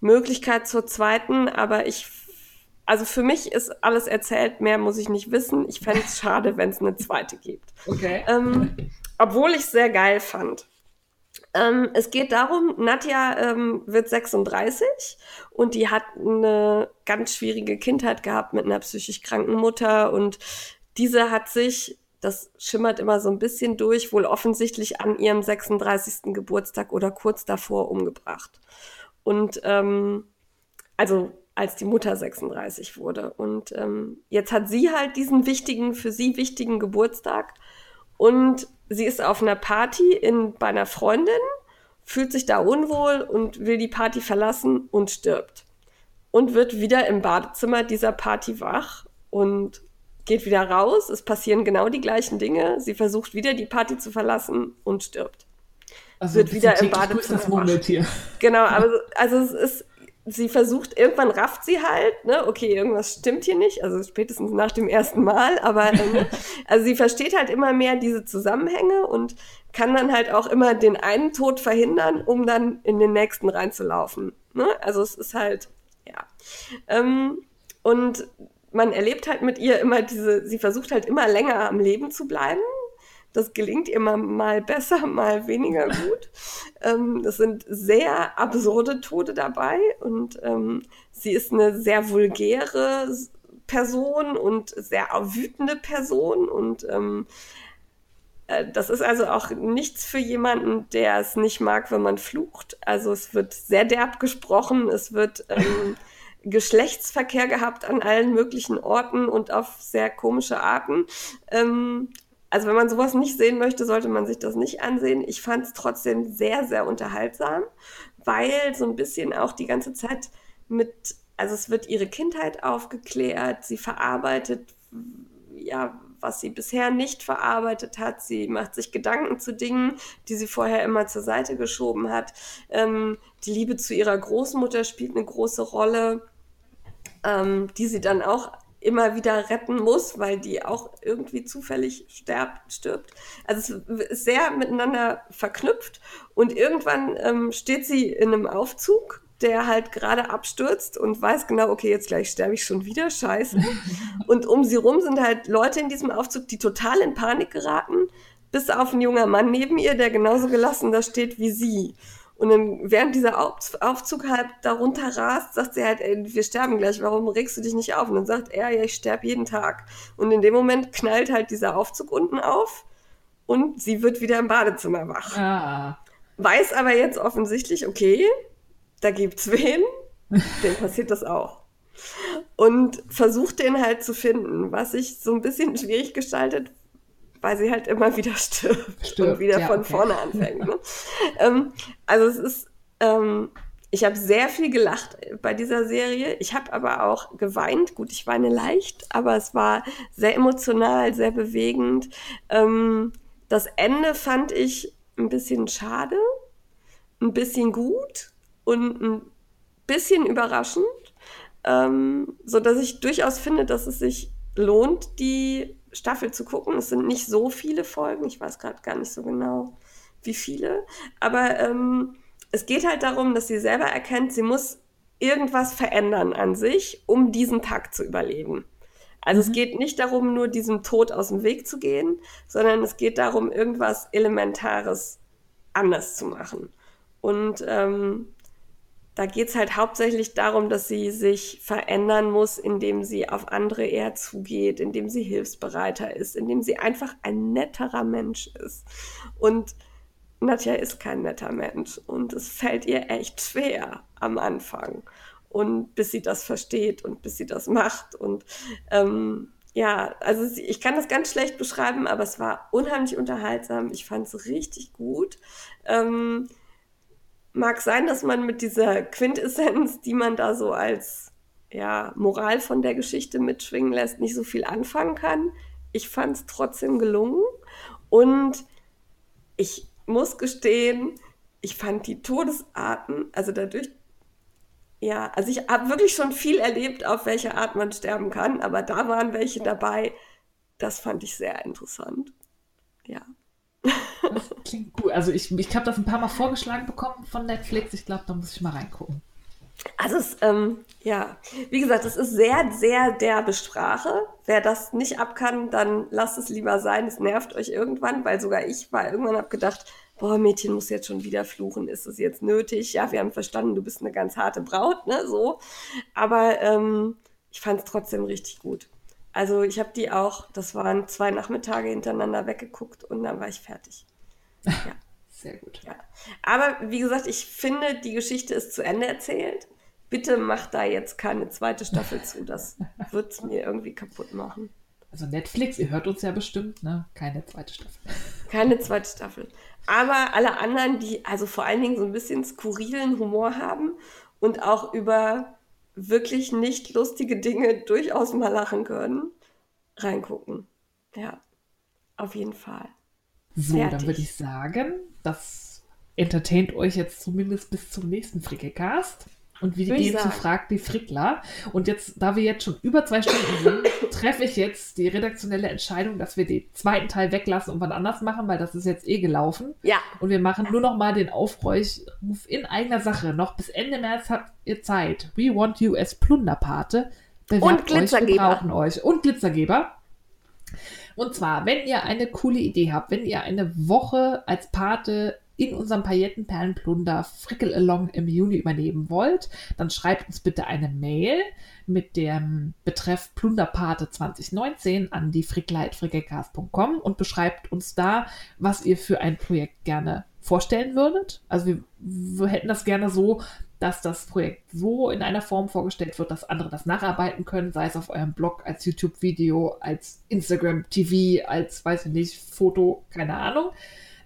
Möglichkeit zur zweiten, aber ich, also für mich ist alles erzählt, mehr muss ich nicht wissen. Ich fände es schade, wenn es eine zweite gibt. Okay. Ähm, obwohl ich es sehr geil fand. Ähm, es geht darum, Nadja ähm, wird 36 und die hat eine ganz schwierige Kindheit gehabt mit einer psychisch kranken Mutter und diese hat sich, das schimmert immer so ein bisschen durch, wohl offensichtlich an ihrem 36. Geburtstag oder kurz davor umgebracht. Und ähm, also als die Mutter 36 wurde. Und ähm, jetzt hat sie halt diesen wichtigen, für sie wichtigen Geburtstag und sie ist auf einer Party in, bei einer Freundin, fühlt sich da unwohl und will die Party verlassen und stirbt. Und wird wieder im Badezimmer dieser Party wach und geht wieder raus. Es passieren genau die gleichen Dinge. Sie versucht wieder die Party zu verlassen und stirbt. Also wird wieder im Badezimmer. Genau, aber so- also es ist, sie versucht, irgendwann rafft sie halt, ne, okay, irgendwas stimmt hier nicht, also spätestens nach dem ersten Mal, aber ähm, also sie versteht halt immer mehr diese Zusammenhänge und kann dann halt auch immer den einen Tod verhindern, um dann in den nächsten reinzulaufen. Ne? Also es ist halt, ja. Ähm, und man erlebt halt mit ihr immer diese, sie versucht halt immer länger am Leben zu bleiben. Das gelingt ihr mal, besser, mal weniger gut. ähm, das sind sehr absurde Tode dabei und ähm, sie ist eine sehr vulgäre Person und sehr wütende Person und ähm, äh, das ist also auch nichts für jemanden, der es nicht mag, wenn man flucht. Also es wird sehr derb gesprochen, es wird ähm, Geschlechtsverkehr gehabt an allen möglichen Orten und auf sehr komische Arten. Ähm, also wenn man sowas nicht sehen möchte, sollte man sich das nicht ansehen. Ich fand es trotzdem sehr, sehr unterhaltsam, weil so ein bisschen auch die ganze Zeit mit, also es wird ihre Kindheit aufgeklärt, sie verarbeitet, ja, was sie bisher nicht verarbeitet hat. Sie macht sich Gedanken zu Dingen, die sie vorher immer zur Seite geschoben hat. Ähm, die Liebe zu ihrer Großmutter spielt eine große Rolle, ähm, die sie dann auch immer wieder retten muss, weil die auch irgendwie zufällig sterbt, stirbt. Also es ist sehr miteinander verknüpft und irgendwann ähm, steht sie in einem Aufzug, der halt gerade abstürzt und weiß genau, okay, jetzt gleich sterbe ich schon wieder, scheiße. und um sie rum sind halt Leute in diesem Aufzug, die total in Panik geraten, bis auf ein junger Mann neben ihr, der genauso gelassen da steht wie sie. Und dann, während dieser Aufzug halt darunter rast, sagt sie halt, ey, wir sterben gleich, warum regst du dich nicht auf? Und dann sagt er, ja, ich sterbe jeden Tag. Und in dem Moment knallt halt dieser Aufzug unten auf und sie wird wieder im Badezimmer wach. Ah. Weiß aber jetzt offensichtlich, okay, da gibt's wen, dem passiert das auch. Und versucht den halt zu finden, was sich so ein bisschen schwierig gestaltet, weil sie halt immer wieder stirbt, stirbt und wieder ja, von okay. vorne anfängt. Ne? ähm, also es ist, ähm, ich habe sehr viel gelacht bei dieser Serie. Ich habe aber auch geweint. Gut, ich weine leicht, aber es war sehr emotional, sehr bewegend. Ähm, das Ende fand ich ein bisschen schade, ein bisschen gut und ein bisschen überraschend, ähm, so dass ich durchaus finde, dass es sich lohnt, die Staffel zu gucken. Es sind nicht so viele Folgen, ich weiß gerade gar nicht so genau, wie viele. Aber ähm, es geht halt darum, dass sie selber erkennt, sie muss irgendwas verändern an sich, um diesen Tag zu überleben. Also mhm. es geht nicht darum, nur diesem Tod aus dem Weg zu gehen, sondern es geht darum, irgendwas Elementares anders zu machen. Und ähm, da geht es halt hauptsächlich darum, dass sie sich verändern muss, indem sie auf andere eher zugeht, indem sie hilfsbereiter ist, indem sie einfach ein netterer Mensch ist. Und Nadja ist kein netter Mensch und es fällt ihr echt schwer am Anfang. Und bis sie das versteht und bis sie das macht. Und ähm, ja, also ich kann das ganz schlecht beschreiben, aber es war unheimlich unterhaltsam. Ich fand es richtig gut. Ähm, mag sein, dass man mit dieser Quintessenz, die man da so als ja, Moral von der Geschichte mitschwingen lässt, nicht so viel anfangen kann. Ich fand es trotzdem gelungen und ich muss gestehen, ich fand die Todesarten, also dadurch, ja, also ich habe wirklich schon viel erlebt, auf welche Art man sterben kann, aber da waren welche dabei, das fand ich sehr interessant. Ja. Das klingt gut. Also ich, ich habe das ein paar Mal vorgeschlagen bekommen von Netflix. Ich glaube, da muss ich mal reingucken. Also es, ähm, ja, wie gesagt, es ist sehr, sehr derbe Sprache. Wer das nicht ab kann, dann lasst es lieber sein. Es nervt euch irgendwann, weil sogar ich war irgendwann habe gedacht, boah, Mädchen muss jetzt schon wieder fluchen. Ist es jetzt nötig? Ja, wir haben verstanden, du bist eine ganz harte Braut, ne, so. Aber ähm, ich fand es trotzdem richtig gut. Also ich habe die auch, das waren zwei Nachmittage hintereinander weggeguckt und dann war ich fertig. Ja. Sehr gut. Ja. Aber wie gesagt, ich finde, die Geschichte ist zu Ende erzählt. Bitte mach da jetzt keine zweite Staffel zu. Das wird es mir irgendwie kaputt machen. Also Netflix, ihr hört uns ja bestimmt, ne? Keine zweite Staffel. Keine zweite Staffel. Aber alle anderen, die also vor allen Dingen so ein bisschen skurrilen Humor haben und auch über wirklich nicht lustige Dinge durchaus mal lachen können, reingucken. Ja, auf jeden Fall. So, Fertig. dann würde ich sagen, das entertaint euch jetzt zumindest bis zum nächsten Frickelcast. Und wir gehen zu Frag die Frickler. Und jetzt, da wir jetzt schon über zwei Stunden sind, treffe ich jetzt die redaktionelle Entscheidung, dass wir den zweiten Teil weglassen und was anders machen, weil das ist jetzt eh gelaufen. Ja. Und wir machen nur noch mal den Aufruf in eigener Sache. Noch bis Ende März habt ihr Zeit. We want you as Plunderpate. Bewerbt und Glitzergeber. Euch, wir brauchen euch. Und Glitzergeber. Und zwar, wenn ihr eine coole Idee habt, wenn ihr eine Woche als Pate in unserem Paillettenperlenplunder Frickel Along im Juni übernehmen wollt, dann schreibt uns bitte eine Mail mit dem Betreff Plunderpate 2019 an die frickleitfrickelcast.com und beschreibt uns da, was ihr für ein Projekt gerne vorstellen würdet. Also wir, wir hätten das gerne so, dass das Projekt so in einer Form vorgestellt wird, dass andere das nacharbeiten können, sei es auf eurem Blog, als YouTube-Video, als Instagram-TV, als, weiß ich nicht, Foto, keine Ahnung.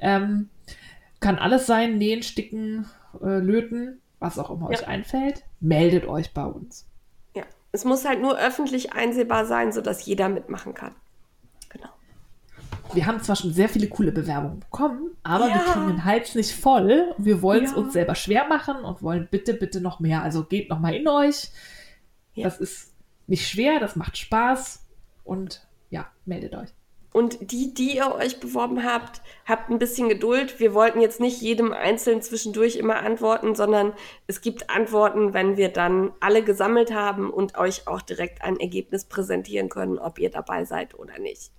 Ähm, kann alles sein, nähen, sticken, äh, löten, was auch immer ja. euch einfällt. Meldet euch bei uns. Ja, es muss halt nur öffentlich einsehbar sein, sodass jeder mitmachen kann wir haben zwar schon sehr viele coole Bewerbungen bekommen, aber ja. wir kriegen den Hals nicht voll. Wir wollen es ja. uns selber schwer machen und wollen bitte, bitte noch mehr. Also geht noch mal in euch. Das ist nicht schwer, das macht Spaß und ja, meldet euch. Und die, die ihr euch beworben habt, habt ein bisschen Geduld. Wir wollten jetzt nicht jedem einzeln zwischendurch immer antworten, sondern es gibt Antworten, wenn wir dann alle gesammelt haben und euch auch direkt ein Ergebnis präsentieren können, ob ihr dabei seid oder nicht.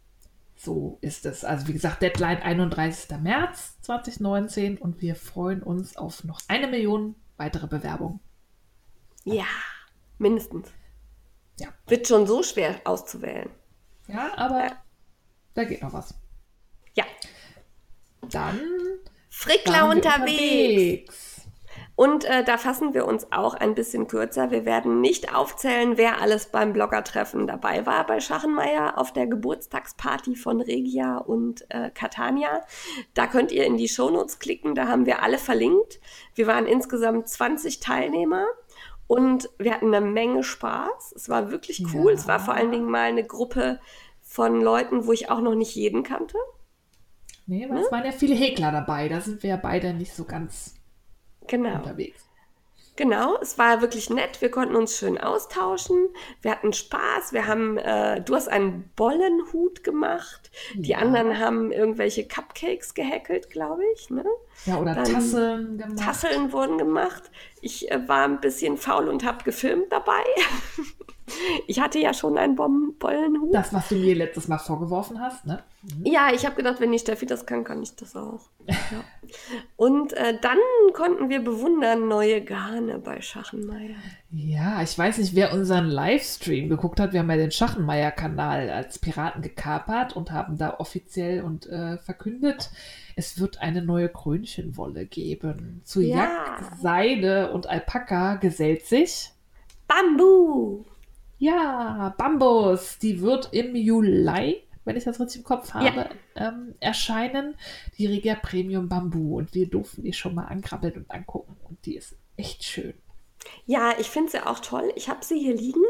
So ist es. Also wie gesagt, Deadline 31. März 2019 und wir freuen uns auf noch eine Million weitere Bewerbungen. Ja, mindestens. Ja. Wird schon so schwer auszuwählen. Ja, aber ja. Da geht noch was. Ja. Dann Frickler unterwegs. unterwegs. Und äh, da fassen wir uns auch ein bisschen kürzer. Wir werden nicht aufzählen, wer alles beim Bloggertreffen dabei war bei Schachenmeier auf der Geburtstagsparty von Regia und äh, Catania. Da könnt ihr in die Shownotes klicken, da haben wir alle verlinkt. Wir waren insgesamt 20 Teilnehmer. Und wir hatten eine Menge Spaß. Es war wirklich cool. Ja. Es war vor allen Dingen mal eine Gruppe von Leuten, wo ich auch noch nicht jeden kannte. Nee, aber ne? es waren ja viele Häkler dabei. Da sind wir ja beide nicht so ganz genau. unterwegs. Genau, es war wirklich nett. Wir konnten uns schön austauschen. Wir hatten Spaß. Wir haben, äh, du hast einen Bollenhut gemacht. Die anderen haben irgendwelche Cupcakes gehäkelt, glaube ich. Ne? Ja, oder Dann Tasseln gemacht. Tasseln wurden gemacht. Ich äh, war ein bisschen faul und habe gefilmt dabei. Ich hatte ja schon einen Bollenhut. Das, was du mir letztes Mal vorgeworfen hast, ne? Mhm. Ja, ich habe gedacht, wenn die Steffi das kann, kann ich das auch. Ja. Und äh, dann konnten wir bewundern neue Garne bei Schachenmeier. Ja, ich weiß nicht, wer unseren Livestream geguckt hat. Wir haben ja den Schachenmeier-Kanal als Piraten gekapert und haben da offiziell und äh, verkündet, es wird eine neue Krönchenwolle geben. Zu ja. Jagd, Seide und Alpaka gesellt sich Bambu. Ja, Bambus, die wird im Juli, wenn ich das richtig im Kopf habe, ja. ähm, erscheinen. Die Regia Premium Bambu. Und wir durften die schon mal ankrabbeln und angucken. Und die ist echt schön. Ja, ich finde sie auch toll. Ich habe sie hier liegen.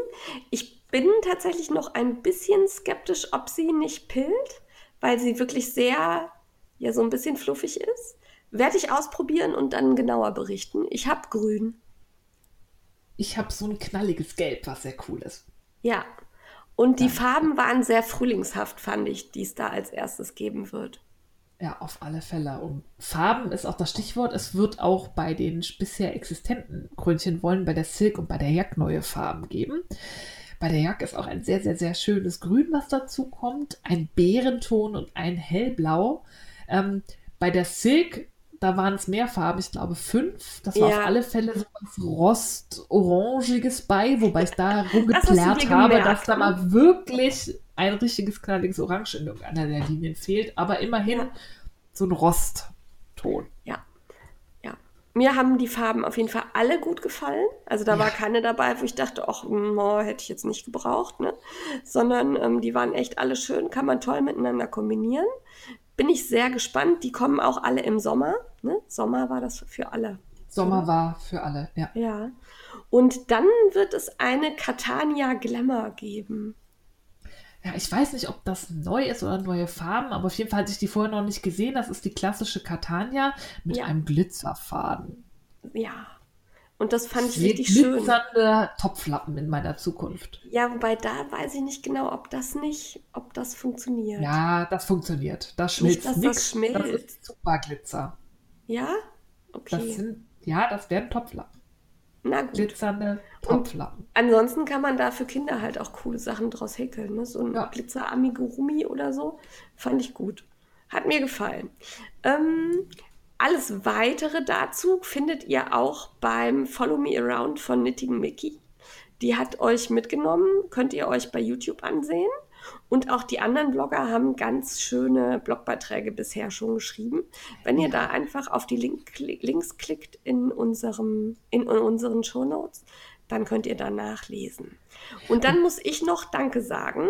Ich bin tatsächlich noch ein bisschen skeptisch, ob sie nicht pillt, weil sie wirklich sehr, ja, so ein bisschen fluffig ist. Werde ich ausprobieren und dann genauer berichten. Ich habe grün. Ich habe so ein knalliges Gelb, was sehr cool ist. Ja. Und die ja. Farben waren sehr frühlingshaft, fand ich, die es da als erstes geben wird. Ja, auf alle Fälle. Und Farben ist auch das Stichwort. Es wird auch bei den bisher existenten Krönchenwollen bei der Silk und bei der Jack neue Farben geben. Bei der Jack ist auch ein sehr, sehr, sehr schönes Grün, was dazu kommt. Ein Bärenton und ein Hellblau. Ähm, bei der Silk da waren es mehr Farben, ich glaube fünf. Das war ja. auf alle Fälle so was Rost-Orangiges bei, wobei ich da rumgeklärt das habe, dass da mal wirklich ein richtiges knalliges Orange in irgendeiner der Linien fehlt, aber immerhin ja. so ein Rostton. Ja. Ja. Mir haben die Farben auf jeden Fall alle gut gefallen. Also da ja. war keine dabei, wo ich dachte, ach, oh, hätte ich jetzt nicht gebraucht, ne? Sondern ähm, die waren echt alle schön, kann man toll miteinander kombinieren bin ich sehr gespannt. Die kommen auch alle im Sommer. Ne? Sommer war das für alle. Sommer war für alle, ja. Ja. Und dann wird es eine Catania Glamour geben. Ja, ich weiß nicht, ob das neu ist oder neue Farben, aber auf jeden Fall hatte ich die vorher noch nicht gesehen. Das ist die klassische Catania mit ja. einem Glitzerfaden. Ja. Und das fand ich richtig schön. Glitzernde Topflappen in meiner Zukunft. Ja, wobei da weiß ich nicht genau, ob das nicht, ob das funktioniert. Ja, das funktioniert. Das schmilzt nicht, dass nix. das schmilzt. Das ist Superglitzer. Ja? Okay. Das sind, ja, das werden Topflappen. Na gut. Glitzernde Topflappen. Und ansonsten kann man da für Kinder halt auch coole Sachen draus häkeln. Ne? So ein ja. Glitzer-Amigurumi oder so. Fand ich gut. Hat mir gefallen. Ähm, alles weitere dazu findet ihr auch beim Follow Me Around von Knitting Mickey. Die hat euch mitgenommen, könnt ihr euch bei YouTube ansehen. Und auch die anderen Blogger haben ganz schöne Blogbeiträge bisher schon geschrieben. Wenn ihr da einfach auf die Link, Links klickt in, unserem, in unseren Show Notes, dann könnt ihr da nachlesen. Und dann muss ich noch Danke sagen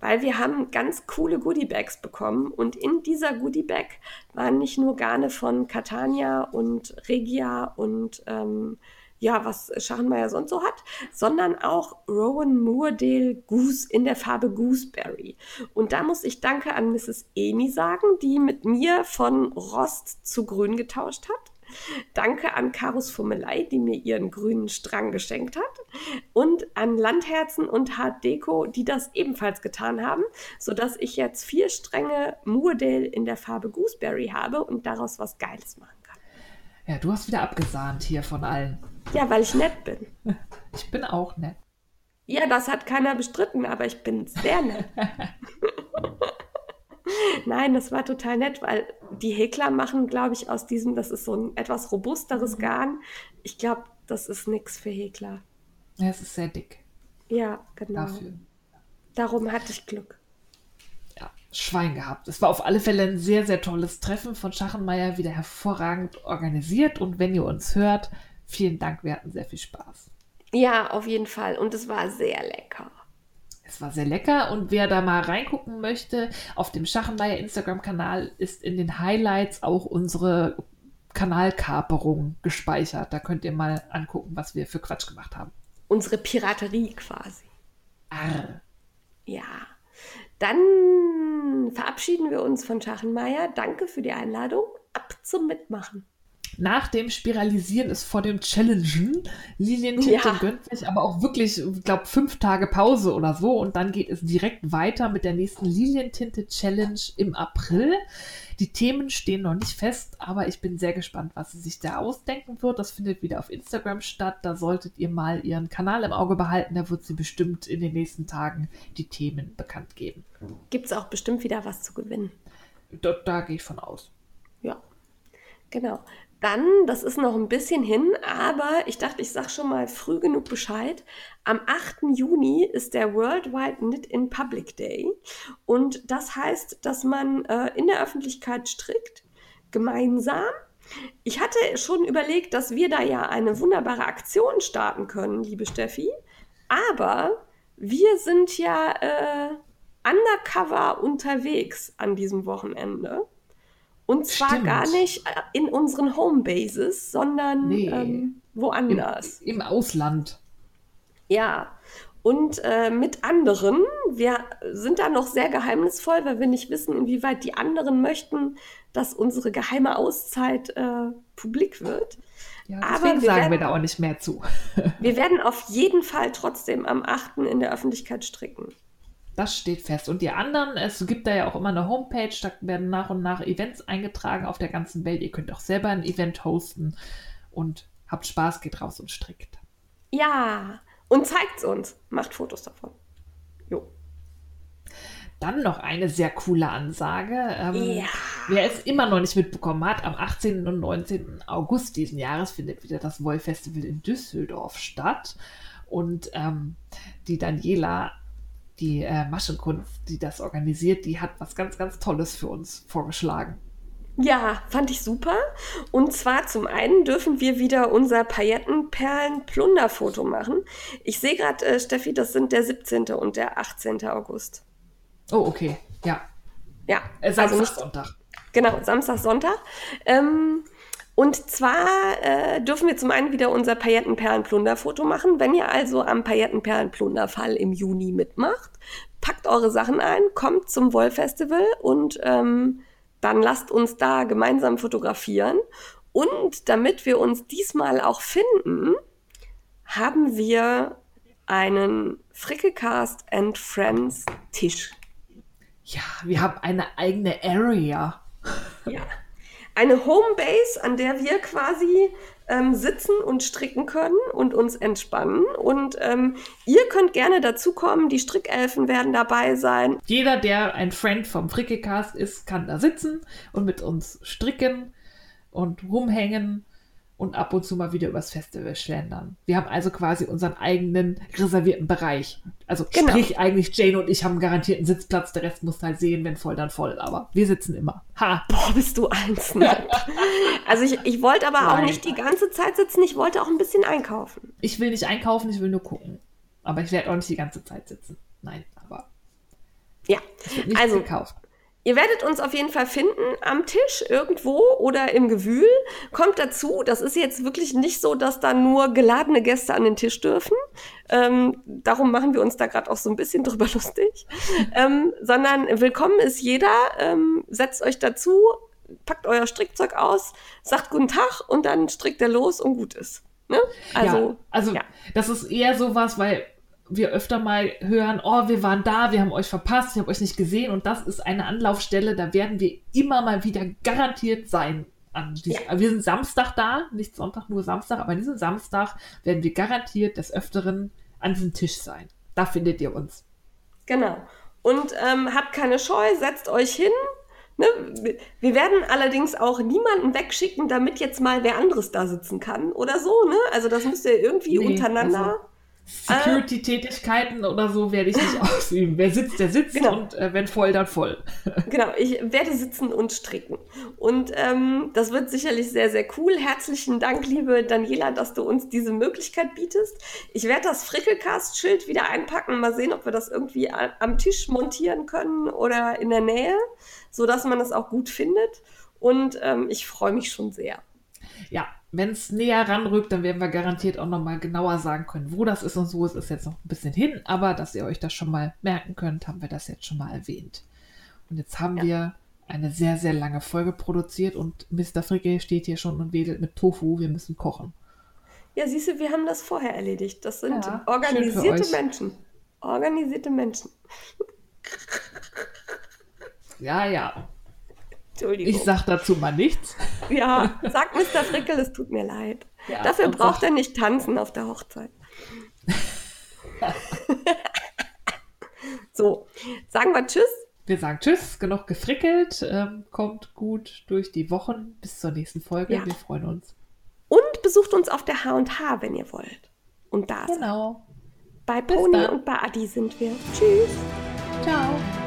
weil wir haben ganz coole Goodiebags bekommen und in dieser Goodiebag waren nicht nur Garne von Catania und Regia und ähm, ja, was Schachenmeier sonst so hat, sondern auch Rowan Moordale Goose in der Farbe Gooseberry. Und da muss ich Danke an Mrs. Amy sagen, die mit mir von Rost zu Grün getauscht hat. Danke an Karus Fummelei, die mir ihren grünen Strang geschenkt hat. Und an Landherzen und Hard Deco, die das ebenfalls getan haben, sodass ich jetzt vier Stränge Moordale in der Farbe Gooseberry habe und daraus was Geiles machen kann. Ja, du hast wieder abgesahnt hier von allen. Ja, weil ich nett bin. Ich bin auch nett. Ja, das hat keiner bestritten, aber ich bin sehr nett. Nein, das war total nett, weil die Häkler machen, glaube ich, aus diesem, das ist so ein etwas robusteres Mhm. Garn. Ich glaube, das ist nichts für Häkler. Ja, es ist sehr dick Ja, genau. dafür. Darum hatte ich Glück. Ja, Schwein gehabt. Es war auf alle Fälle ein sehr, sehr tolles Treffen von Schachenmeier, wieder hervorragend organisiert. Und wenn ihr uns hört, vielen Dank, wir hatten sehr viel Spaß. Ja, auf jeden Fall. Und es war sehr lecker. Es war sehr lecker und wer da mal reingucken möchte, auf dem Schachenmeier Instagram-Kanal ist in den Highlights auch unsere Kanalkaperung gespeichert. Da könnt ihr mal angucken, was wir für Quatsch gemacht haben. Unsere Piraterie quasi. Arr. Ja. Dann verabschieden wir uns von Schachenmeier. Danke für die Einladung. Ab zum Mitmachen. Nach dem Spiralisieren ist vor dem Challengen. Lilientinte Ja. gönnt sich aber auch wirklich, ich glaube, fünf Tage Pause oder so. Und dann geht es direkt weiter mit der nächsten Lilientinte Challenge im April. Die Themen stehen noch nicht fest, aber ich bin sehr gespannt, was sie sich da ausdenken wird. Das findet wieder auf Instagram statt. Da solltet ihr mal ihren Kanal im Auge behalten. Da wird sie bestimmt in den nächsten Tagen die Themen bekannt geben. Gibt es auch bestimmt wieder was zu gewinnen. Da, da gehe ich von aus. Ja, genau. Dann, das ist noch ein bisschen hin, aber ich dachte, ich sage schon mal früh genug Bescheid. Am 8. Juni ist der Worldwide Knit in Public Day. Und das heißt, dass man äh, in der Öffentlichkeit strickt, gemeinsam. Ich hatte schon überlegt, dass wir da ja eine wunderbare Aktion starten können, liebe Steffi. Aber wir sind ja äh, undercover unterwegs an diesem Wochenende. Und zwar Stimmt. gar nicht äh, in unseren Homebases, sondern Nee. ähm, Im, woanders. Im Ausland. Ja. Und äh, mit anderen, wir sind da noch sehr geheimnisvoll, weil wir nicht wissen, inwieweit die anderen möchten, dass unsere geheime Auszeit äh, publik wird. Ja, Aber deswegen wir sagen werden- wir da auch nicht mehr zu. Wir werden auf jeden Fall trotzdem am 8. in der Öffentlichkeit stricken. Das steht fest. Und die anderen, es gibt da ja auch immer eine Homepage, da werden nach und nach Events eingetragen auf der ganzen Welt. Ihr könnt auch selber ein Event hosten und habt Spaß, geht raus und strickt. Ja, und zeigt's uns. Macht Fotos davon. Jo. Dann noch eine sehr coole Ansage. Ähm, Ja. Wer es immer noch nicht mitbekommen hat, am 18. und 19. August diesen Jahres findet wieder das Woll Festival in Düsseldorf statt. Und ähm, die Daniela, die äh, Maschenkunst, die das organisiert, die hat was ganz, ganz Tolles für uns vorgeschlagen. Ja, fand ich super. Und zwar zum einen dürfen wir wieder unser Paillettenperlen-Plunderfoto machen. Ich sehe gerade, äh, Steffi, das sind der 17. und der 18. August. Oh, okay. Ja. Ja, Äh, Samstag, nicht- Sonntag. Genau, Samstag, Sonntag. Ähm, und zwar äh, dürfen wir zum einen wieder unser Paillettenperlen-Plunderfoto machen. Wenn ihr also am Paillettenperlen-Plunderfall im Juni mitmacht, packt eure Sachen ein, kommt zum Wollfestival und ähm, dann lasst uns da gemeinsam fotografieren. Und damit wir uns diesmal auch finden, haben wir einen Frickecast and Friends Tisch. Ja, wir haben eine eigene Area. Ja. Eine Homebase, an der wir quasi ähm, sitzen und stricken können und uns entspannen. Und ähm, ihr könnt gerne dazukommen. Die Strickelfen werden dabei sein. Jeder, der ein Friend vom Frickecast ist, kann da sitzen und mit uns stricken und rumhängen und ab und zu mal wieder übers Festival schlendern. Wir haben also quasi unseren eigenen reservierten Bereich. Also Genau. sprich, eigentlich Jane und ich haben einen Sitzplatz, der Rest muss halt sehen, wenn voll, dann voll. Aber wir sitzen immer. Ha! Boah, bist du eins. Ne? Also ich, ich wollte aber auch Nein. nicht die ganze Zeit sitzen. Ich wollte auch ein bisschen einkaufen. Ich will nicht einkaufen, ich will nur gucken. Aber ich werde auch nicht die ganze Zeit sitzen. Nein, aber Ja, nichts Also- gekauft. Ihr werdet uns auf jeden Fall finden am Tisch irgendwo oder im Gewühl. Kommt dazu, das ist jetzt wirklich nicht so, dass da nur geladene Gäste an den Tisch dürfen. Ähm, darum machen wir uns da gerade auch so ein bisschen drüber lustig. ähm, sondern willkommen ist jeder. Ähm, setzt euch dazu, packt euer Strickzeug aus, sagt guten Tag und dann strickt er los und gut ist. Ne? Also, ja, also ja. das ist eher sowas, weil wir öfter mal hören, oh, wir waren da, wir haben euch verpasst, ich habe euch nicht gesehen und das ist eine Anlaufstelle, da werden wir immer mal wieder garantiert sein. An diesem, ja. Wir sind Samstag da, nicht Sonntag, nur Samstag, aber an diesem Samstag werden wir garantiert des Öfteren an diesem Tisch sein. Da findet ihr uns. Genau. Und ähm, habt keine Scheu, setzt euch hin. Ne? Wir werden allerdings auch niemanden wegschicken, damit jetzt mal wer anderes da sitzen kann oder so. Ne? Also das müsst ihr irgendwie nee, untereinander. Also Security-Tätigkeiten oder so werde ich nicht ausüben. Wer sitzt, der sitzt genau. und äh, wenn voll, dann voll. genau, ich werde sitzen und stricken. Und ähm, das wird sicherlich sehr, sehr cool. Herzlichen Dank, liebe Daniela, dass du uns diese Möglichkeit bietest. Ich werde das Frickelcast-Schild wieder einpacken. Mal sehen, ob wir das irgendwie am Tisch montieren können oder in der Nähe, sodass man das auch gut findet. Und ähm, ich freue mich schon sehr. Ja, wenn es näher ranrückt, dann werden wir garantiert auch nochmal genauer sagen können, wo das ist und so. Es ist jetzt noch ein bisschen hin, aber dass ihr euch das schon mal merken könnt, haben wir das jetzt schon mal erwähnt. Und jetzt haben ja. wir eine sehr, sehr lange Folge produziert und Mr. Fricke steht hier schon und wedelt mit Tofu. Wir müssen kochen. Ja, siehst du, wir haben das vorher erledigt. Das sind ja, organisierte Menschen. Organisierte Menschen. Ja, ja. Entschuldigung. Ich sag dazu mal nichts. Ja, sagt Mr. Frickel, es tut mir leid. Ja, Dafür braucht er nicht tanzen auf der Hochzeit. so, sagen wir Tschüss. Wir sagen Tschüss, genug gefrickelt. Ähm, kommt gut durch die Wochen. Bis zur nächsten Folge. Ja. Wir freuen uns. Und besucht uns auf der H&H, wenn ihr wollt. Und da Genau. Bei Pony und bei Adi sind wir. Tschüss. Ciao.